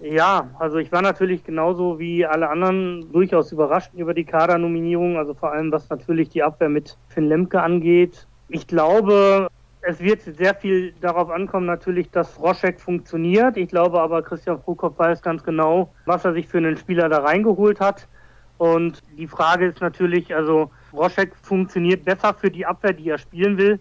Ja, also ich war natürlich genauso wie alle anderen durchaus überrascht über die Kadernominierung, also vor allem was natürlich die Abwehr mit Finn Lemke angeht. Ich glaube, es wird sehr viel darauf ankommen, natürlich, dass Roschek funktioniert. Ich glaube aber, Christian Prokop weiß ganz genau, was er sich für einen Spieler da reingeholt hat. Und die Frage ist natürlich, also Roschek funktioniert besser für die Abwehr, die er spielen will.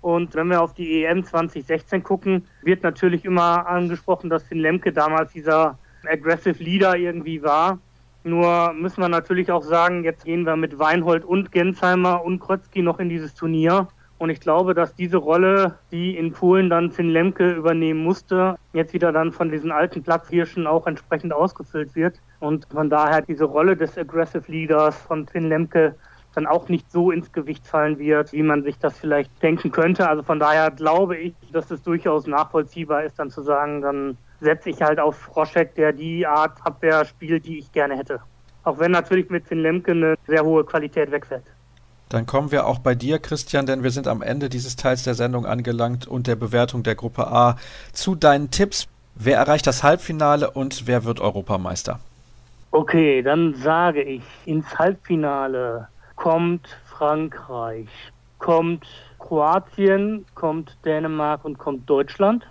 Und wenn wir auf die EM 2016 gucken, wird natürlich immer angesprochen, dass Finn Lemke damals dieser aggressive Leader irgendwie war. Nur müssen wir natürlich auch sagen, jetzt gehen wir mit Weinhold und Gensheimer und Krötzky noch in dieses Turnier. Und ich glaube, dass diese Rolle, die in Polen dann Finn Lemke übernehmen musste, jetzt wieder dann von diesen alten Platzhirschen auch entsprechend ausgefüllt wird. Und von daher diese Rolle des Aggressive Leaders von Finn Lemke dann auch nicht so ins Gewicht fallen wird, wie man sich das vielleicht denken könnte. Also von daher glaube ich, dass es durchaus nachvollziehbar ist, dann zu sagen, dann setze ich halt auf Roschek, der die Art Abwehr spielt, die ich gerne hätte. Auch wenn natürlich mit Finn Lemke eine sehr hohe Qualität wegfällt. Dann kommen wir auch bei dir, Christian, denn wir sind am Ende dieses Teils der Sendung angelangt und der Bewertung der Gruppe A zu deinen Tipps. Wer erreicht das Halbfinale und wer wird Europameister? Okay, dann sage ich, ins Halbfinale kommt Frankreich, kommt Kroatien, kommt Dänemark und kommt Deutschland.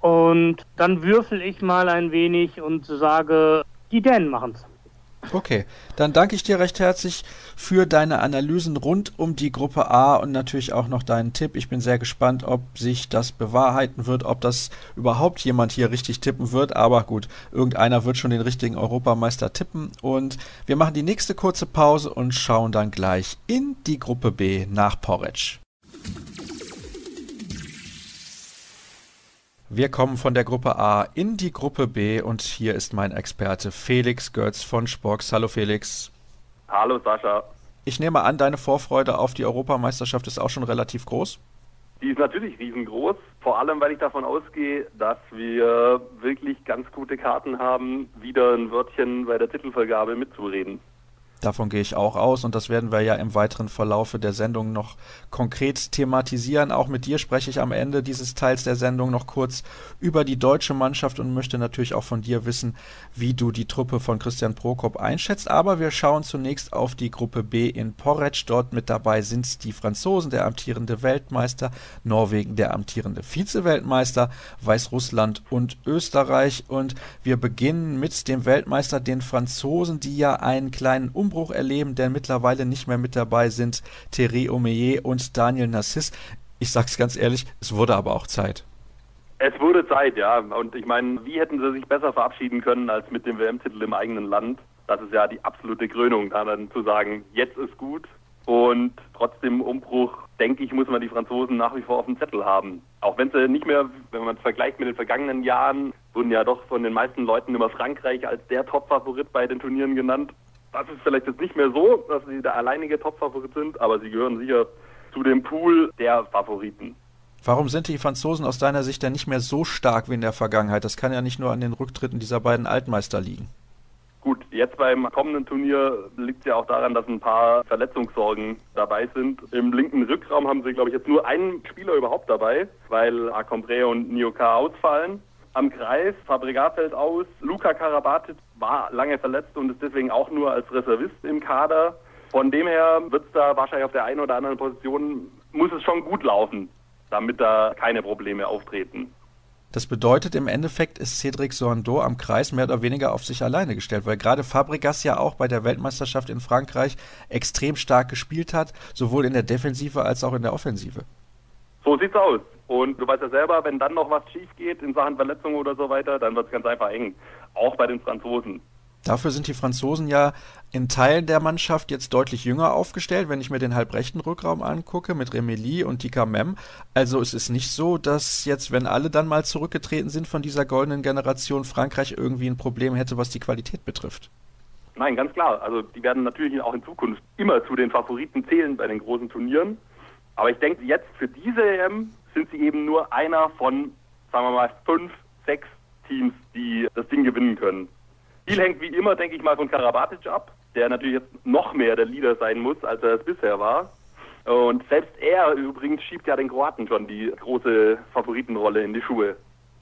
Und dann würfel ich mal ein wenig und sage, die Dänen machen's. Okay, dann danke ich dir recht herzlich für deine Analysen rund um die Gruppe A und natürlich auch noch deinen Tipp. Ich bin sehr gespannt, ob sich das bewahrheiten wird, ob das überhaupt jemand hier richtig tippen wird. Aber gut, irgendeiner wird schon den richtigen Europameister tippen. Und wir machen die nächste kurze Pause und schauen dann gleich in die Gruppe B nach Porridge. Wir kommen von der Gruppe A in die Gruppe B und hier ist mein Experte Felix Götz von Spox. Hallo Felix. Hallo Sascha. Ich nehme an, deine Vorfreude auf die Europameisterschaft ist auch schon relativ groß. Die ist natürlich riesengroß, vor allem weil ich davon ausgehe, dass wir wirklich ganz gute Karten haben, wieder ein Wörtchen bei der Titelvergabe mitzureden. Davon gehe ich auch aus und das werden wir ja im weiteren Verlaufe der Sendung noch konkret thematisieren. Auch mit dir spreche ich am Ende dieses Teils der Sendung noch kurz über die deutsche Mannschaft und möchte natürlich auch von dir wissen, wie du die Truppe von Christian Prokop einschätzt. Aber wir schauen zunächst auf die Gruppe B in Porridge. Dort mit dabei sind die Franzosen, der amtierende Weltmeister, Norwegen, der amtierende Vize-Weltmeister, Weißrussland und Österreich. Und wir beginnen mit dem Weltmeister, den Franzosen, die ja einen kleinen Umbruch Umbruch erleben, denn mittlerweile nicht mehr mit dabei sind Thierry Omeyer und Daniel Nassis. Ich sag's ganz ehrlich, es wurde aber auch Zeit. Es wurde Zeit, ja. Und ich meine, wie hätten sie sich besser verabschieden können als mit dem WM-Titel im eigenen Land? Das ist ja die absolute Krönung, dann zu sagen, jetzt ist gut. Und trotzdem Umbruch, denke ich, muss man die Franzosen nach wie vor auf dem Zettel haben. Auch wenn sie nicht mehr, wenn man es vergleicht mit den vergangenen Jahren, wurden ja doch von den meisten Leuten immer Frankreich als der Top-Favorit bei den Turnieren genannt. Das ist vielleicht jetzt nicht mehr so, dass sie der alleinige Top-Favorit sind, aber sie gehören sicher zu dem Pool der Favoriten. Warum sind die Franzosen aus deiner Sicht denn nicht mehr so stark wie in der Vergangenheit? Das kann ja nicht nur an den Rücktritten dieser beiden Altmeister liegen. Gut, jetzt beim kommenden Turnier liegt es ja auch daran, dass ein paar Verletzungssorgen dabei sind. Im linken Rückraum haben sie, glaube ich, jetzt nur einen Spieler überhaupt dabei, weil Acombre und Nioka ausfallen am Kreis. Fabregat fällt aus. Luca Karabatic war lange verletzt und ist deswegen auch nur als Reservist im Kader. Von dem her wird es da wahrscheinlich auf der einen oder anderen Position, muss es schon gut laufen, damit da keine Probleme auftreten. Das bedeutet im Endeffekt ist Cedric Sondo am Kreis mehr oder weniger auf sich alleine gestellt, weil gerade Fabregas ja auch bei der Weltmeisterschaft in Frankreich extrem stark gespielt hat, sowohl in der Defensive als auch in der Offensive. So sieht's aus. Und du weißt ja selber, wenn dann noch was schief geht in Sachen Verletzungen oder so weiter, dann wird es ganz einfach eng. Auch bei den Franzosen. Dafür sind die Franzosen ja in Teilen der Mannschaft jetzt deutlich jünger aufgestellt, wenn ich mir den halbrechten Rückraum angucke mit Remeli und Dika Mem. Also es ist nicht so, dass jetzt, wenn alle dann mal zurückgetreten sind von dieser goldenen Generation, Frankreich irgendwie ein Problem hätte, was die Qualität betrifft. Nein, ganz klar. Also die werden natürlich auch in Zukunft immer zu den Favoriten zählen bei den großen Turnieren. Aber ich denke, jetzt für diese EM sind sie eben nur einer von, sagen wir mal, fünf, sechs Teams, die das Ding gewinnen können. Viel hängt wie immer, denke ich mal, von Karabatic ab, der natürlich jetzt noch mehr der Leader sein muss, als er es bisher war. Und selbst er übrigens schiebt ja den Kroaten schon die große Favoritenrolle in die Schuhe.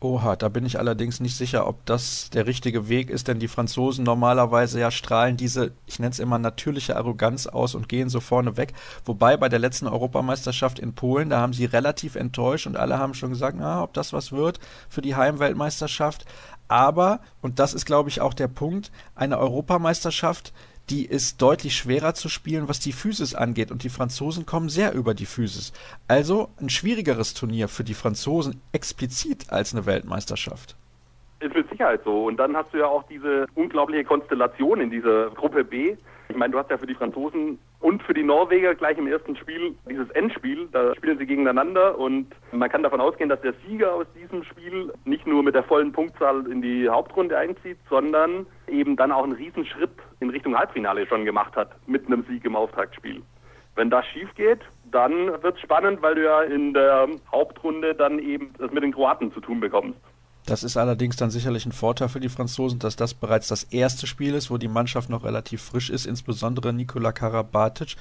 Oha, da bin ich allerdings nicht sicher, ob das der richtige Weg ist, denn die Franzosen normalerweise ja strahlen diese, ich nenne es immer natürliche Arroganz aus und gehen so vorne weg. Wobei bei der letzten Europameisterschaft in Polen, da haben sie relativ enttäuscht und alle haben schon gesagt, na, ob das was wird für die Heimweltmeisterschaft. Aber, und das ist glaube ich auch der Punkt, eine Europameisterschaft, die ist deutlich schwerer zu spielen, was die Physis angeht. Und die Franzosen kommen sehr über die Physis. Also ein schwierigeres Turnier für die Franzosen explizit als eine Weltmeisterschaft. Ist mit Sicherheit so. Und dann hast du ja auch diese unglaubliche Konstellation in dieser Gruppe B. Ich meine, du hast ja für die Franzosen und für die Norweger gleich im ersten Spiel dieses Endspiel. Da spielen sie gegeneinander und man kann davon ausgehen, dass der Sieger aus diesem Spiel nicht nur mit der vollen Punktzahl in die Hauptrunde einzieht, sondern eben dann auch einen Riesenschritt in Richtung Halbfinale schon gemacht hat mit einem Sieg im Auftaktspiel. Wenn das schief geht, dann wird es spannend, weil du ja in der Hauptrunde dann eben das mit den Kroaten zu tun bekommst. Das ist allerdings dann sicherlich ein Vorteil für die Franzosen, dass das bereits das erste Spiel ist, wo die Mannschaft noch relativ frisch ist, insbesondere Nikola Karabatic.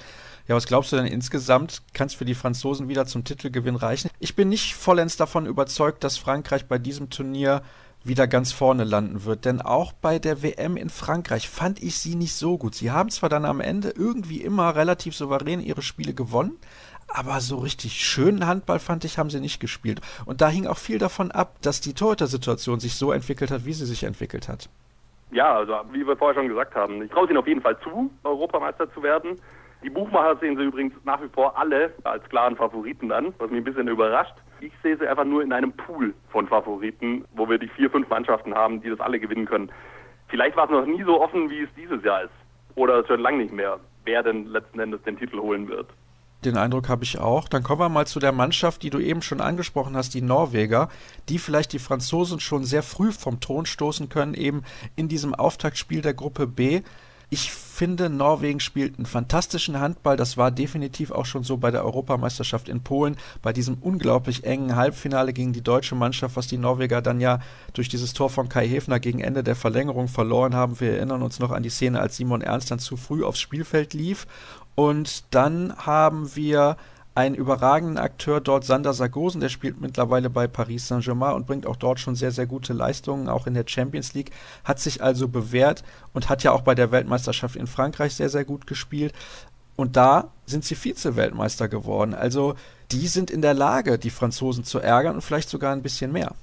Ja, was glaubst du denn insgesamt? Kann es für die Franzosen wieder zum Titelgewinn reichen? Ich bin nicht vollends davon überzeugt, dass Frankreich bei diesem Turnier wieder ganz vorne landen wird. Denn auch bei der WM in Frankreich fand ich sie nicht so gut. Sie haben zwar dann am Ende irgendwie immer relativ souverän ihre Spiele gewonnen, aber so richtig schönen Handball fand ich, haben sie nicht gespielt. Und da hing auch viel davon ab, dass die Torhüter-Situation sich so entwickelt hat, wie sie sich entwickelt hat. Ja, also wie wir vorher schon gesagt haben, ich traue ihnen auf jeden Fall zu, Europameister zu werden. Die Buchmacher sehen sie übrigens nach wie vor alle als klaren Favoriten an, was mich ein bisschen überrascht. Ich sehe sie einfach nur in einem Pool von Favoriten, wo wir die vier, fünf Mannschaften haben, die das alle gewinnen können. Vielleicht war es noch nie so offen, wie es dieses Jahr ist. Oder schon lange nicht mehr, wer denn letzten Endes den Titel holen wird. Den Eindruck habe ich auch. Dann kommen wir mal zu der Mannschaft, die du eben schon angesprochen hast, die Norweger, die vielleicht die Franzosen schon sehr früh vom Thron stoßen können, eben in diesem Auftaktspiel der Gruppe B. Ich finde, Norwegen spielt einen fantastischen Handball. Das war definitiv auch schon so bei der Europameisterschaft in Polen, bei diesem unglaublich engen Halbfinale gegen die deutsche Mannschaft, was die Norweger dann ja durch dieses Tor von Kai Hefner gegen Ende der Verlängerung verloren haben. Wir erinnern uns noch an die Szene, als Simon Ernst dann zu früh aufs Spielfeld lief und dann haben wir einen überragenden Akteur dort, Sander Sargosen, der spielt mittlerweile bei Paris Saint-Germain und bringt auch dort schon sehr, sehr gute Leistungen, auch in der Champions League, hat sich also bewährt und hat ja auch bei der Weltmeisterschaft in Frankreich sehr, sehr gut gespielt. Und da sind sie Vize-Weltmeister geworden. Also die sind in der Lage, die Franzosen zu ärgern und vielleicht sogar ein bisschen mehr.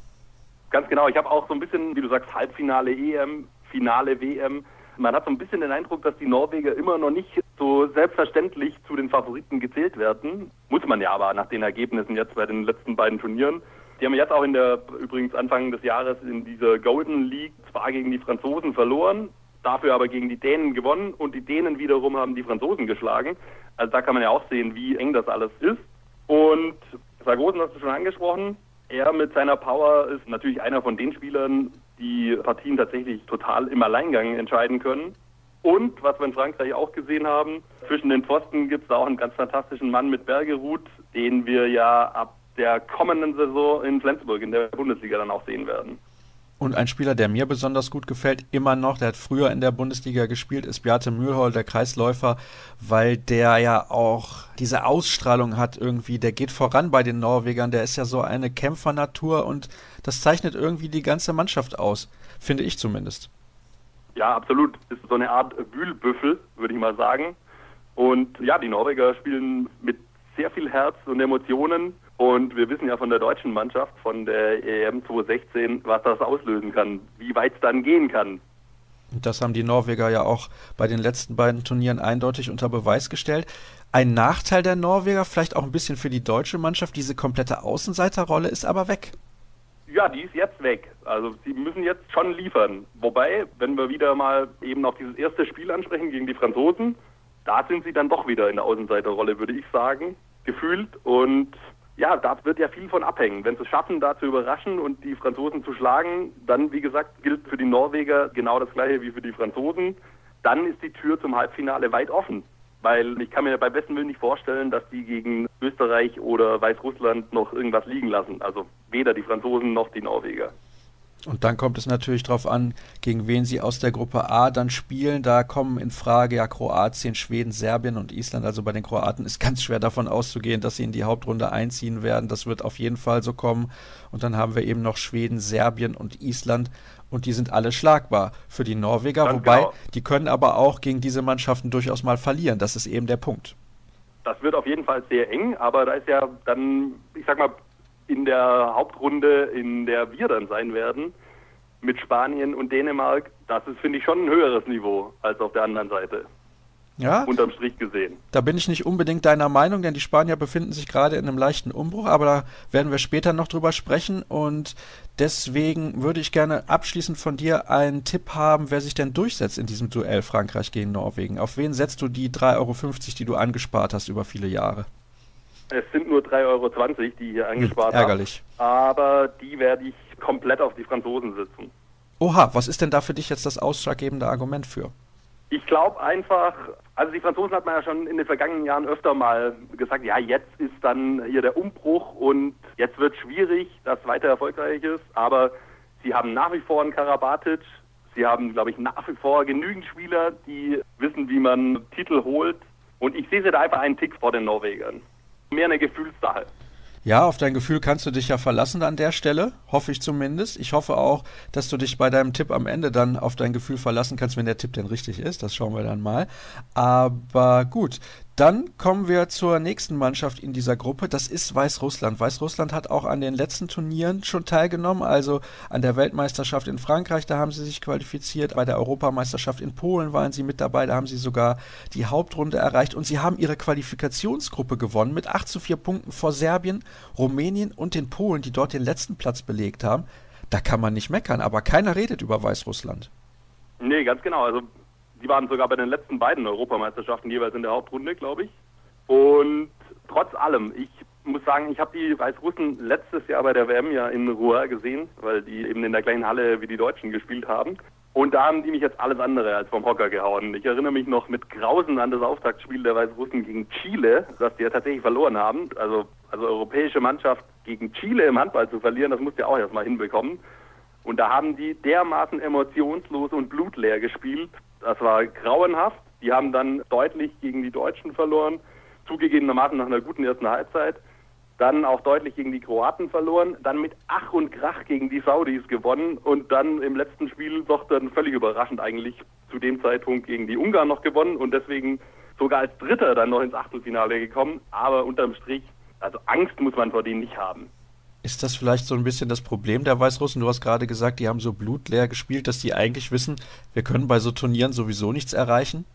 Ganz genau. Ich habe auch so ein bisschen, wie du sagst, Halbfinale EM, Finale WM man hat so ein bisschen den Eindruck, dass die Norweger immer noch nicht so selbstverständlich zu den Favoriten gezählt werden. Muss man ja aber nach den Ergebnissen jetzt bei den letzten beiden Turnieren. Die haben jetzt auch in der, übrigens Anfang des Jahres in dieser Golden League zwar gegen die Franzosen verloren, dafür aber gegen die Dänen gewonnen und die Dänen wiederum haben die Franzosen geschlagen. Also da kann man ja auch sehen, wie eng das alles ist. Und Sargosen hast du schon angesprochen. Er mit seiner Power ist natürlich einer von den Spielern, die Partien tatsächlich total im Alleingang entscheiden können. Und was wir in Frankreich auch gesehen haben, zwischen den Pfosten gibt es auch einen ganz fantastischen Mann mit Bergerud, den wir ja ab der kommenden Saison in Flensburg in der Bundesliga dann auch sehen werden. Und ein Spieler, der mir besonders gut gefällt, immer noch, der hat früher in der Bundesliga gespielt, ist Beate Mühlhold, der Kreisläufer, weil der ja auch diese Ausstrahlung hat irgendwie, der geht voran bei den Norwegern, der ist ja so eine Kämpfernatur und das zeichnet irgendwie die ganze Mannschaft aus, finde ich zumindest. Ja, absolut. Ist so eine Art Wühlbüffel, würde ich mal sagen. Und ja, die Norweger spielen mit sehr viel Herz und Emotionen und wir wissen ja von der deutschen Mannschaft, von der EM 2016, was das auslösen kann, wie weit es dann gehen kann. Das haben die Norweger ja auch bei den letzten beiden Turnieren eindeutig unter Beweis gestellt. Ein Nachteil der Norweger, vielleicht auch ein bisschen für die deutsche Mannschaft, diese komplette Außenseiterrolle ist aber weg. Ja, die ist jetzt weg. Also sie müssen jetzt schon liefern. Wobei, wenn wir wieder mal eben auf dieses erste Spiel ansprechen gegen die Franzosen, da sind sie dann doch wieder in der Außenseiterrolle, würde ich sagen, gefühlt. Und ja, da wird ja viel von abhängen. Wenn sie es schaffen, da zu überraschen und die Franzosen zu schlagen, dann, wie gesagt, gilt für die Norweger genau das gleiche wie für die Franzosen. Dann ist die Tür zum Halbfinale weit offen. Weil ich kann mir bei besten Willen nicht vorstellen, dass die gegen Österreich oder Weißrussland noch irgendwas liegen lassen. Also weder die Franzosen noch die Norweger. Und dann kommt es natürlich darauf an, gegen wen sie aus der Gruppe A dann spielen. Da kommen in Frage ja Kroatien, Schweden, Serbien und Island. Also bei den Kroaten ist ganz schwer davon auszugehen, dass sie in die Hauptrunde einziehen werden. Das wird auf jeden Fall so kommen. Und dann haben wir eben noch Schweden, Serbien und Island. Und die sind alle schlagbar für die Norweger. Ganz wobei, genau. die können aber auch gegen diese Mannschaften durchaus mal verlieren. Das ist eben der Punkt. Das wird auf jeden Fall sehr eng, aber da ist ja dann, ich sag mal, in der Hauptrunde, in der wir dann sein werden, mit Spanien und Dänemark, das ist, finde ich, schon ein höheres Niveau als auf der anderen Seite. Ja. Unterm Strich gesehen. Da bin ich nicht unbedingt deiner Meinung, denn die Spanier befinden sich gerade in einem leichten Umbruch, aber da werden wir später noch drüber sprechen und deswegen würde ich gerne abschließend von dir einen Tipp haben, wer sich denn durchsetzt in diesem Duell Frankreich gegen Norwegen. Auf wen setzt du die 3,50 Euro, die du angespart hast über viele Jahre? Es sind nur 3,20 Euro, die hier angespart hm, ärgerlich. habe. Aber die werde ich komplett auf die Franzosen sitzen. Oha, was ist denn da für dich jetzt das ausschlaggebende Argument für? Ich glaube einfach, also die Franzosen hat man ja schon in den vergangenen Jahren öfter mal gesagt, ja, jetzt ist dann hier der Umbruch und jetzt wird schwierig, dass weiter erfolgreich ist, aber sie haben nach wie vor einen Karabatic, sie haben, glaube ich, nach wie vor genügend Spieler, die wissen, wie man Titel holt und ich sehe sie da einfach einen Tick vor den Norwegern mehr eine Gefühlssache. Ja, auf dein Gefühl kannst du dich ja verlassen an der Stelle, hoffe ich zumindest. Ich hoffe auch, dass du dich bei deinem Tipp am Ende dann auf dein Gefühl verlassen kannst, wenn der Tipp denn richtig ist. Das schauen wir dann mal. Aber gut, Dann kommen wir zur nächsten Mannschaft in dieser Gruppe. Das ist Weißrussland. Weißrussland hat auch an den letzten Turnieren schon teilgenommen, also an der Weltmeisterschaft in Frankreich, da haben sie sich qualifiziert. Bei der Europameisterschaft in Polen waren sie mit dabei, da haben sie sogar die Hauptrunde erreicht und sie haben ihre Qualifikationsgruppe gewonnen mit 8 zu 4 Punkten vor Serbien, Rumänien und den Polen, die dort den letzten Platz belegt haben. Da kann man nicht meckern, aber keiner redet über Weißrussland. Nee, ganz genau. Also die waren sogar bei den letzten beiden Europameisterschaften jeweils in der Hauptrunde, glaube ich. Und trotz allem, ich muss sagen, ich habe die Weißrussen letztes Jahr bei der WM ja in Rouen gesehen, weil die eben in der gleichen Halle wie die Deutschen gespielt haben. Und da haben die mich jetzt alles andere als vom Hocker gehauen. Ich erinnere mich noch mit Grausen an das Auftaktspiel der Weißrussen gegen Chile, das die ja tatsächlich verloren haben. Also, also europäische Mannschaft gegen Chile im Handball zu verlieren, das musst du ja auch erstmal hinbekommen. Und da haben die dermaßen emotionslos und blutleer gespielt. Das war grauenhaft. Die haben dann deutlich gegen die Deutschen verloren, zugegebenermaßen nach einer guten ersten Halbzeit. Dann auch deutlich gegen die Kroaten verloren, dann mit Ach und Krach gegen die Saudis gewonnen und dann im letzten Spiel doch dann völlig überraschend eigentlich zu dem Zeitpunkt gegen die Ungarn noch gewonnen und deswegen sogar als Dritter dann noch ins Achtelfinale gekommen. Aber unterm Strich, also Angst muss man vor denen nicht haben. Ist das vielleicht so ein bisschen das Problem der Weißrussen? Du hast gerade gesagt, die haben so blutleer gespielt, dass die eigentlich wissen, wir können bei so Turnieren sowieso nichts erreichen?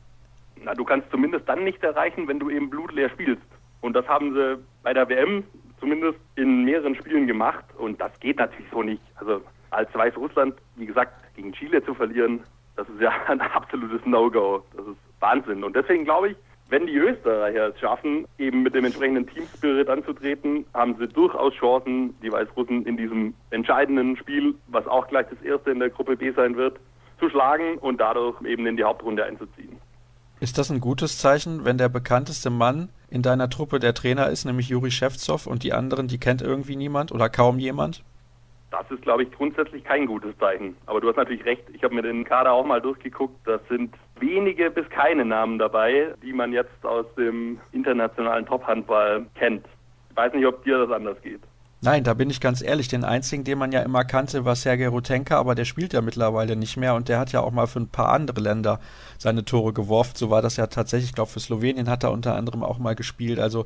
Na, du kannst zumindest dann nichts erreichen, wenn du eben blutleer spielst. Und das haben sie bei der WM zumindest in mehreren Spielen gemacht. Und das geht natürlich so nicht. Also als Weißrussland, wie gesagt, gegen Chile zu verlieren, das ist ja ein absolutes No-Go. Das ist Wahnsinn. Und deswegen glaube ich, wenn die Österreicher es schaffen, eben mit dem entsprechenden Teamspirit anzutreten, haben sie durchaus Chancen, die Weißrussen in diesem entscheidenden Spiel, was auch gleich das erste in der Gruppe B sein wird, zu schlagen und dadurch eben in die Hauptrunde einzuziehen. Ist das ein gutes Zeichen, wenn der bekannteste Mann in deiner Truppe der Trainer ist, nämlich Juri Schewtsov und die anderen, die kennt irgendwie niemand oder kaum jemand? Das ist, glaube ich, grundsätzlich kein gutes Zeichen. Aber du hast natürlich recht. Ich habe mir den Kader auch mal durchgeguckt. Das sind wenige bis keine Namen dabei, die man jetzt aus dem internationalen Top-Handball kennt. Ich weiß nicht, ob dir das anders geht. Nein, da bin ich ganz ehrlich. Den einzigen, den man ja immer kannte, war Sergei Rutenka, aber der spielt ja mittlerweile nicht mehr und der hat ja auch mal für ein paar andere Länder seine Tore geworfen. So war das ja tatsächlich. Ich glaube, für Slowenien hat er unter anderem auch mal gespielt. Also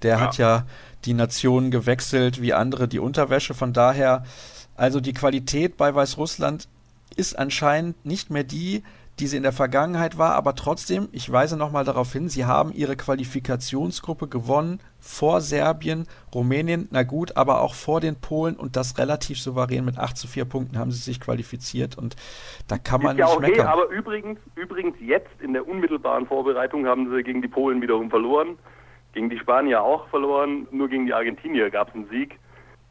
der ja. hat ja die Nationen gewechselt wie andere die Unterwäsche. Von daher, also die Qualität bei Weißrussland ist anscheinend nicht mehr die, die sie in der Vergangenheit war, aber trotzdem, ich weise nochmal darauf hin, sie haben ihre Qualifikationsgruppe gewonnen vor Serbien, Rumänien, na gut, aber auch vor den Polen und das relativ souverän mit 8 zu 4 Punkten haben sie sich qualifiziert und da kann man Ist ja nicht okay, meckern. Aber übrigens, übrigens jetzt in der unmittelbaren Vorbereitung haben sie gegen die Polen wiederum verloren. Gegen die Spanier auch verloren, nur gegen die Argentinier gab es einen Sieg.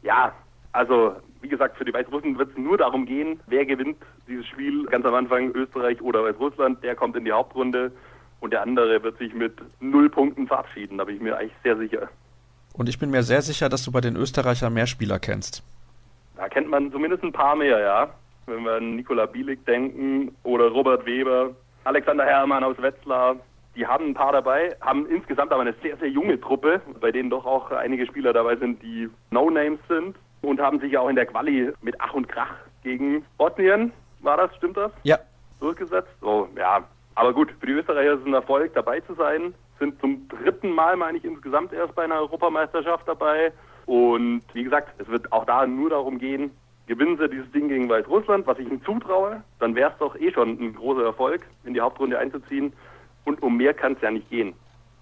Ja, also wie gesagt, für die Weißrussen wird es nur darum gehen, wer gewinnt dieses Spiel. Ganz am Anfang Österreich oder Weißrussland, der kommt in die Hauptrunde und der andere wird sich mit null Punkten verabschieden. Da bin ich mir eigentlich sehr sicher. Und ich bin mir sehr sicher, dass du bei den Österreichern mehr Spieler kennst. Da kennt man zumindest ein paar mehr, ja. Wenn wir an Nikola Bielik denken oder Robert Weber, Alexander Herrmann aus Wetzlar, die haben ein paar dabei, haben insgesamt aber eine sehr, sehr junge Truppe, bei denen doch auch einige Spieler dabei sind, die No-Names sind und haben sich ja auch in der Quali mit Ach und Krach gegen Bosnien, war das, stimmt das? Ja. Durchgesetzt. So, ja. Aber gut, für die Österreicher ist es ein Erfolg, dabei zu sein. Sind zum dritten Mal, meine ich, insgesamt erst bei einer Europameisterschaft dabei. Und wie gesagt, es wird auch da nur darum gehen, gewinnen sie dieses Ding gegen Weißrussland, was ich ihnen zutraue, dann wäre es doch eh schon ein großer Erfolg, in die Hauptrunde einzuziehen. Und um mehr kann es ja nicht gehen.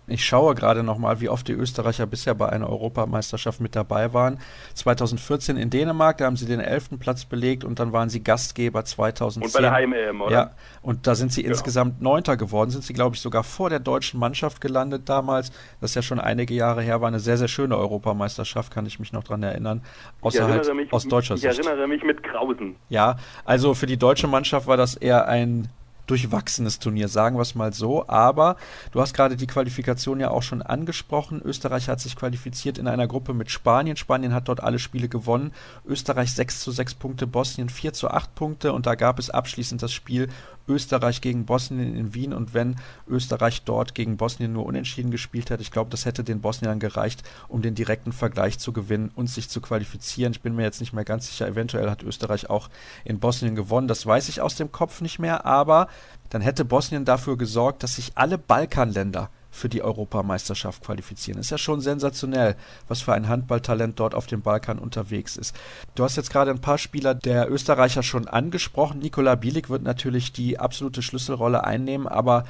Ich schaue gerade nochmal, wie oft die Österreicher bisher bei einer Europameisterschaft mit dabei waren. 2014 in Dänemark, da haben sie den elften Platz belegt und dann waren sie Gastgeber 2010. Und bei der Heim-EM, oder? Ja, und da sind sie ja. insgesamt Neunter geworden, sind sie, glaube ich, sogar vor der deutschen Mannschaft gelandet damals. Das ist ja schon einige Jahre her, war eine sehr, sehr schöne Europameisterschaft, kann ich mich noch dran erinnern. Außer halt mich, aus deutscher ich Sicht. Ich erinnere mich mit Krausen. Ja, also für die deutsche Mannschaft war das eher ein durchwachsenes Turnier, sagen wir es mal so. Aber du hast gerade die Qualifikation ja auch schon angesprochen. Österreich hat sich qualifiziert in einer Gruppe mit Spanien. Spanien hat dort alle Spiele gewonnen. Österreich 6 zu 6 Punkte, Bosnien 4 zu 8 Punkte und da gab es abschließend das Spiel Österreich gegen Bosnien in Wien und wenn Österreich dort gegen Bosnien nur unentschieden gespielt hätte, ich glaube, das hätte den Bosniern gereicht, um den direkten Vergleich zu gewinnen und sich zu qualifizieren. Ich bin mir jetzt nicht mehr ganz sicher, eventuell hat Österreich auch in Bosnien gewonnen, das weiß ich aus dem Kopf nicht mehr, aber dann hätte Bosnien dafür gesorgt, dass sich alle Balkanländer für die Europameisterschaft qualifizieren. Ist ja schon sensationell, was für ein Handballtalent dort auf dem Balkan unterwegs ist. Du hast jetzt gerade ein paar Spieler der Österreicher schon angesprochen. Nikola Bielik wird natürlich die absolute Schlüsselrolle einnehmen, aber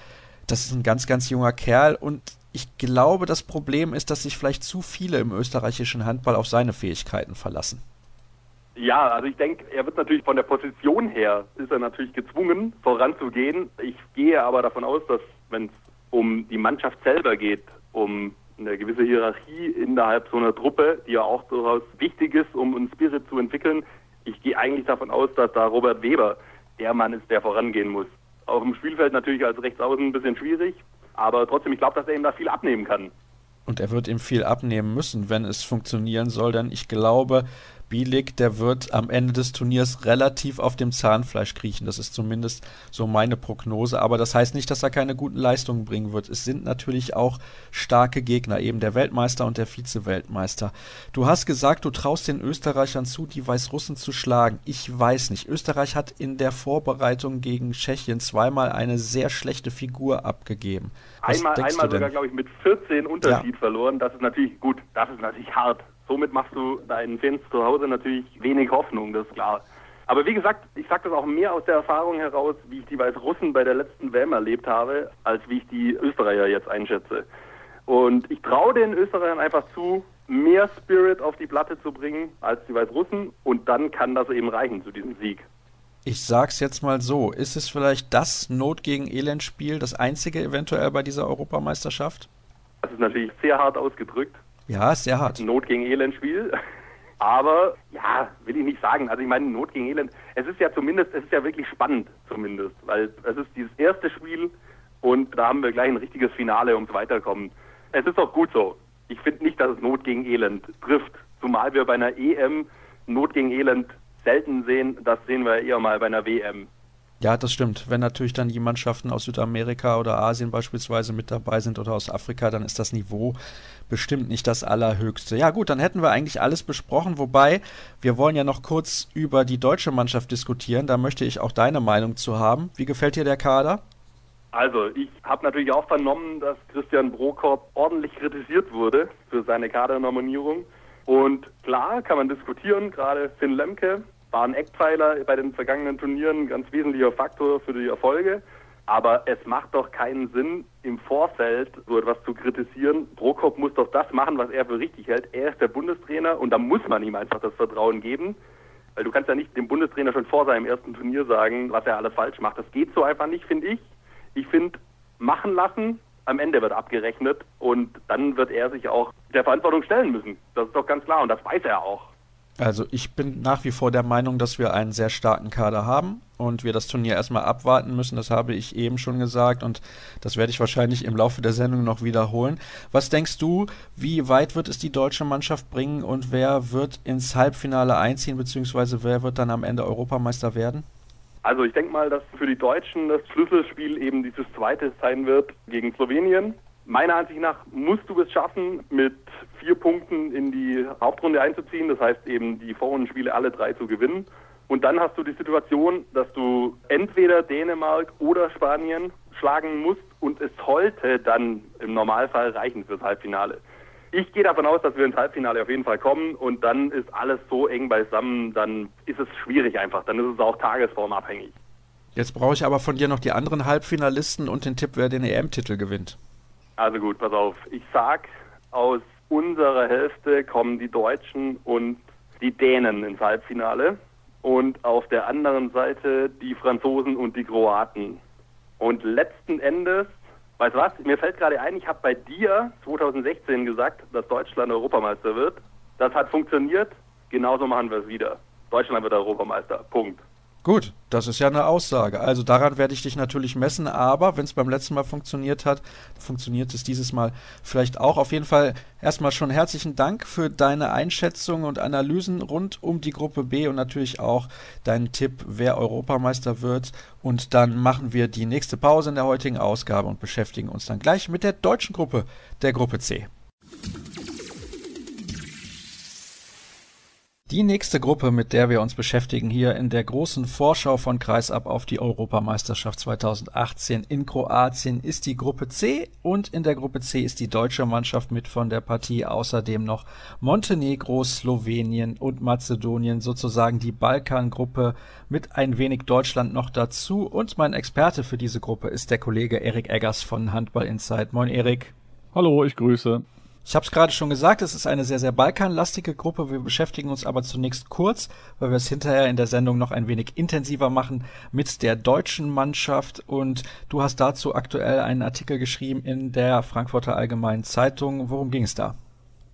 das ist ein ganz, ganz junger Kerl und ich glaube, das Problem ist, dass sich vielleicht zu viele im österreichischen Handball auf seine Fähigkeiten verlassen. Ja, also ich denke, er wird natürlich von der Position her, ist er natürlich gezwungen, voranzugehen. Ich gehe aber davon aus, dass wenn es um die Mannschaft selber geht, um eine gewisse Hierarchie innerhalb so einer Truppe, die ja auch durchaus wichtig ist, um einen Spirit zu entwickeln. Ich gehe eigentlich davon aus, dass da Robert Weber der Mann ist, der vorangehen muss. Auf dem Spielfeld natürlich als Rechtsaußen ein bisschen schwierig, aber trotzdem, ich glaube, dass er ihm da viel abnehmen kann. Und er wird ihm viel abnehmen müssen, wenn es funktionieren soll, denn ich glaube, Bielik, der wird am Ende des Turniers relativ auf dem Zahnfleisch kriechen. Das ist zumindest so meine Prognose. Aber das heißt nicht, dass er keine guten Leistungen bringen wird. Es sind natürlich auch starke Gegner, eben der Weltmeister und der Vize-Weltmeister. Du hast gesagt, du traust den Österreichern zu, die Weißrussen zu schlagen. Ich weiß nicht. Österreich hat in der Vorbereitung gegen Tschechien zweimal eine sehr schlechte Figur abgegeben. Was einmal einmal sogar, glaube ich, mit 14 Unterschied ja. verloren. Das ist natürlich gut. Das ist natürlich hart. Somit machst du deinen Fans zu Hause natürlich wenig Hoffnung, das ist klar. Aber wie gesagt, ich sage das auch mehr aus der Erfahrung heraus, wie ich die Weißrussen bei der letzten WM erlebt habe, als wie ich die Österreicher jetzt einschätze. Und ich traue den Österreichern einfach zu, mehr Spirit auf die Platte zu bringen als die Weißrussen und dann kann das eben reichen zu diesem Sieg. Ich sag's jetzt mal so, ist es vielleicht das Not gegen Elend Spiel, das einzige eventuell bei dieser Europameisterschaft? Das ist natürlich sehr hart ausgedrückt. Ja, sehr hart. Not gegen Elend-Spiel. Aber ja, will ich nicht sagen. Also ich meine, Not gegen Elend. Es ist ja zumindest, es ist ja wirklich spannend zumindest, weil es ist dieses erste Spiel und da haben wir gleich ein richtiges Finale ums Weiterkommen. Es ist auch gut so. Ich finde nicht, dass es Not gegen Elend trifft. Zumal wir bei einer EM Not gegen Elend selten sehen. Das sehen wir eher mal bei einer WM. Ja, das stimmt. Wenn natürlich dann die Mannschaften aus Südamerika oder Asien beispielsweise mit dabei sind oder aus Afrika, dann ist das Niveau bestimmt nicht das allerhöchste. Ja gut, dann hätten wir eigentlich alles besprochen, wobei wir wollen ja noch kurz über die deutsche Mannschaft diskutieren. Da möchte ich auch deine Meinung zu haben. Wie gefällt dir der Kader? Also, ich habe natürlich auch vernommen, dass Christian Brokop ordentlich kritisiert wurde für seine Kadernominierung. Und klar kann man diskutieren, gerade Finn Lemke war ein Eckpfeiler bei den vergangenen Turnieren, ganz wesentlicher Faktor für die Erfolge. Aber es macht doch keinen Sinn, im Vorfeld so etwas zu kritisieren. Prokop muss doch das machen, was er für richtig hält. Er ist der Bundestrainer und da muss man ihm einfach das Vertrauen geben. Weil du kannst ja nicht dem Bundestrainer schon vor seinem ersten Turnier sagen, was er alles falsch macht. Das geht so einfach nicht, finde ich. Ich finde, machen lassen, am Ende wird abgerechnet und dann wird er sich auch der Verantwortung stellen müssen. Das ist doch ganz klar und das weiß er auch. Also ich bin nach wie vor der Meinung, dass wir einen sehr starken Kader haben und wir das Turnier erstmal abwarten müssen. Das habe ich eben schon gesagt und das werde ich wahrscheinlich im Laufe der Sendung noch wiederholen. Was denkst du, wie weit wird es die deutsche Mannschaft bringen und wer wird ins Halbfinale einziehen, beziehungsweise wer wird dann am Ende Europameister werden? Also ich denke mal, dass für die Deutschen das Schlüsselspiel eben dieses zweite sein wird gegen Slowenien. Meiner Ansicht nach musst du es schaffen, mit vier Punkten in die Hauptrunde einzuziehen. Das heißt eben, die Vorrundenspiele alle drei zu gewinnen. Und dann hast du die Situation, dass du entweder Dänemark oder Spanien schlagen musst und es sollte dann im Normalfall reichen fürs Halbfinale. Ich gehe davon aus, dass wir ins Halbfinale auf jeden Fall kommen und dann ist alles so eng beisammen, dann ist es schwierig einfach, dann ist es auch tagesformabhängig. Jetzt brauche ich aber von dir noch die anderen Halbfinalisten und den Tipp, wer den EM-Titel gewinnt. Also gut, pass auf. Ich sag, aus unserer Hälfte kommen die Deutschen und die Dänen ins Halbfinale und auf der anderen Seite die Franzosen und die Kroaten. Und letzten Endes, weißt du was, mir fällt gerade ein, ich habe bei dir 2016 gesagt, dass Deutschland Europameister wird. Das hat funktioniert, genauso machen wir es wieder. Deutschland wird Europameister. Punkt. Gut, das ist ja eine Aussage. Also daran werde ich dich natürlich messen, aber wenn es beim letzten Mal funktioniert hat, funktioniert es dieses Mal vielleicht auch. Auf jeden Fall erstmal schon herzlichen Dank für deine Einschätzungen und Analysen rund um die Gruppe B und natürlich auch deinen Tipp, wer Europameister wird. Und dann machen wir die nächste Pause in der heutigen Ausgabe und beschäftigen uns dann gleich mit der deutschen Gruppe, der Gruppe C. Die nächste Gruppe, mit der wir uns beschäftigen hier in der großen Vorschau von Kreisab auf die Europameisterschaft 2018 in Kroatien, ist die Gruppe C und in der Gruppe C ist die deutsche Mannschaft mit von der Partie außerdem noch Montenegro, Slowenien und Mazedonien, sozusagen die Balkangruppe mit ein wenig Deutschland noch dazu und mein Experte für diese Gruppe ist der Kollege Erik Eggers von Handball Insight. Moin Erik. Hallo, ich grüße. Ich habe es gerade schon gesagt, es ist eine sehr, sehr balkanlastige Gruppe. Wir beschäftigen uns aber zunächst kurz, weil wir es hinterher in der Sendung noch ein wenig intensiver machen mit der deutschen Mannschaft. Und du hast dazu aktuell einen Artikel geschrieben in der Frankfurter Allgemeinen Zeitung. Worum ging es da?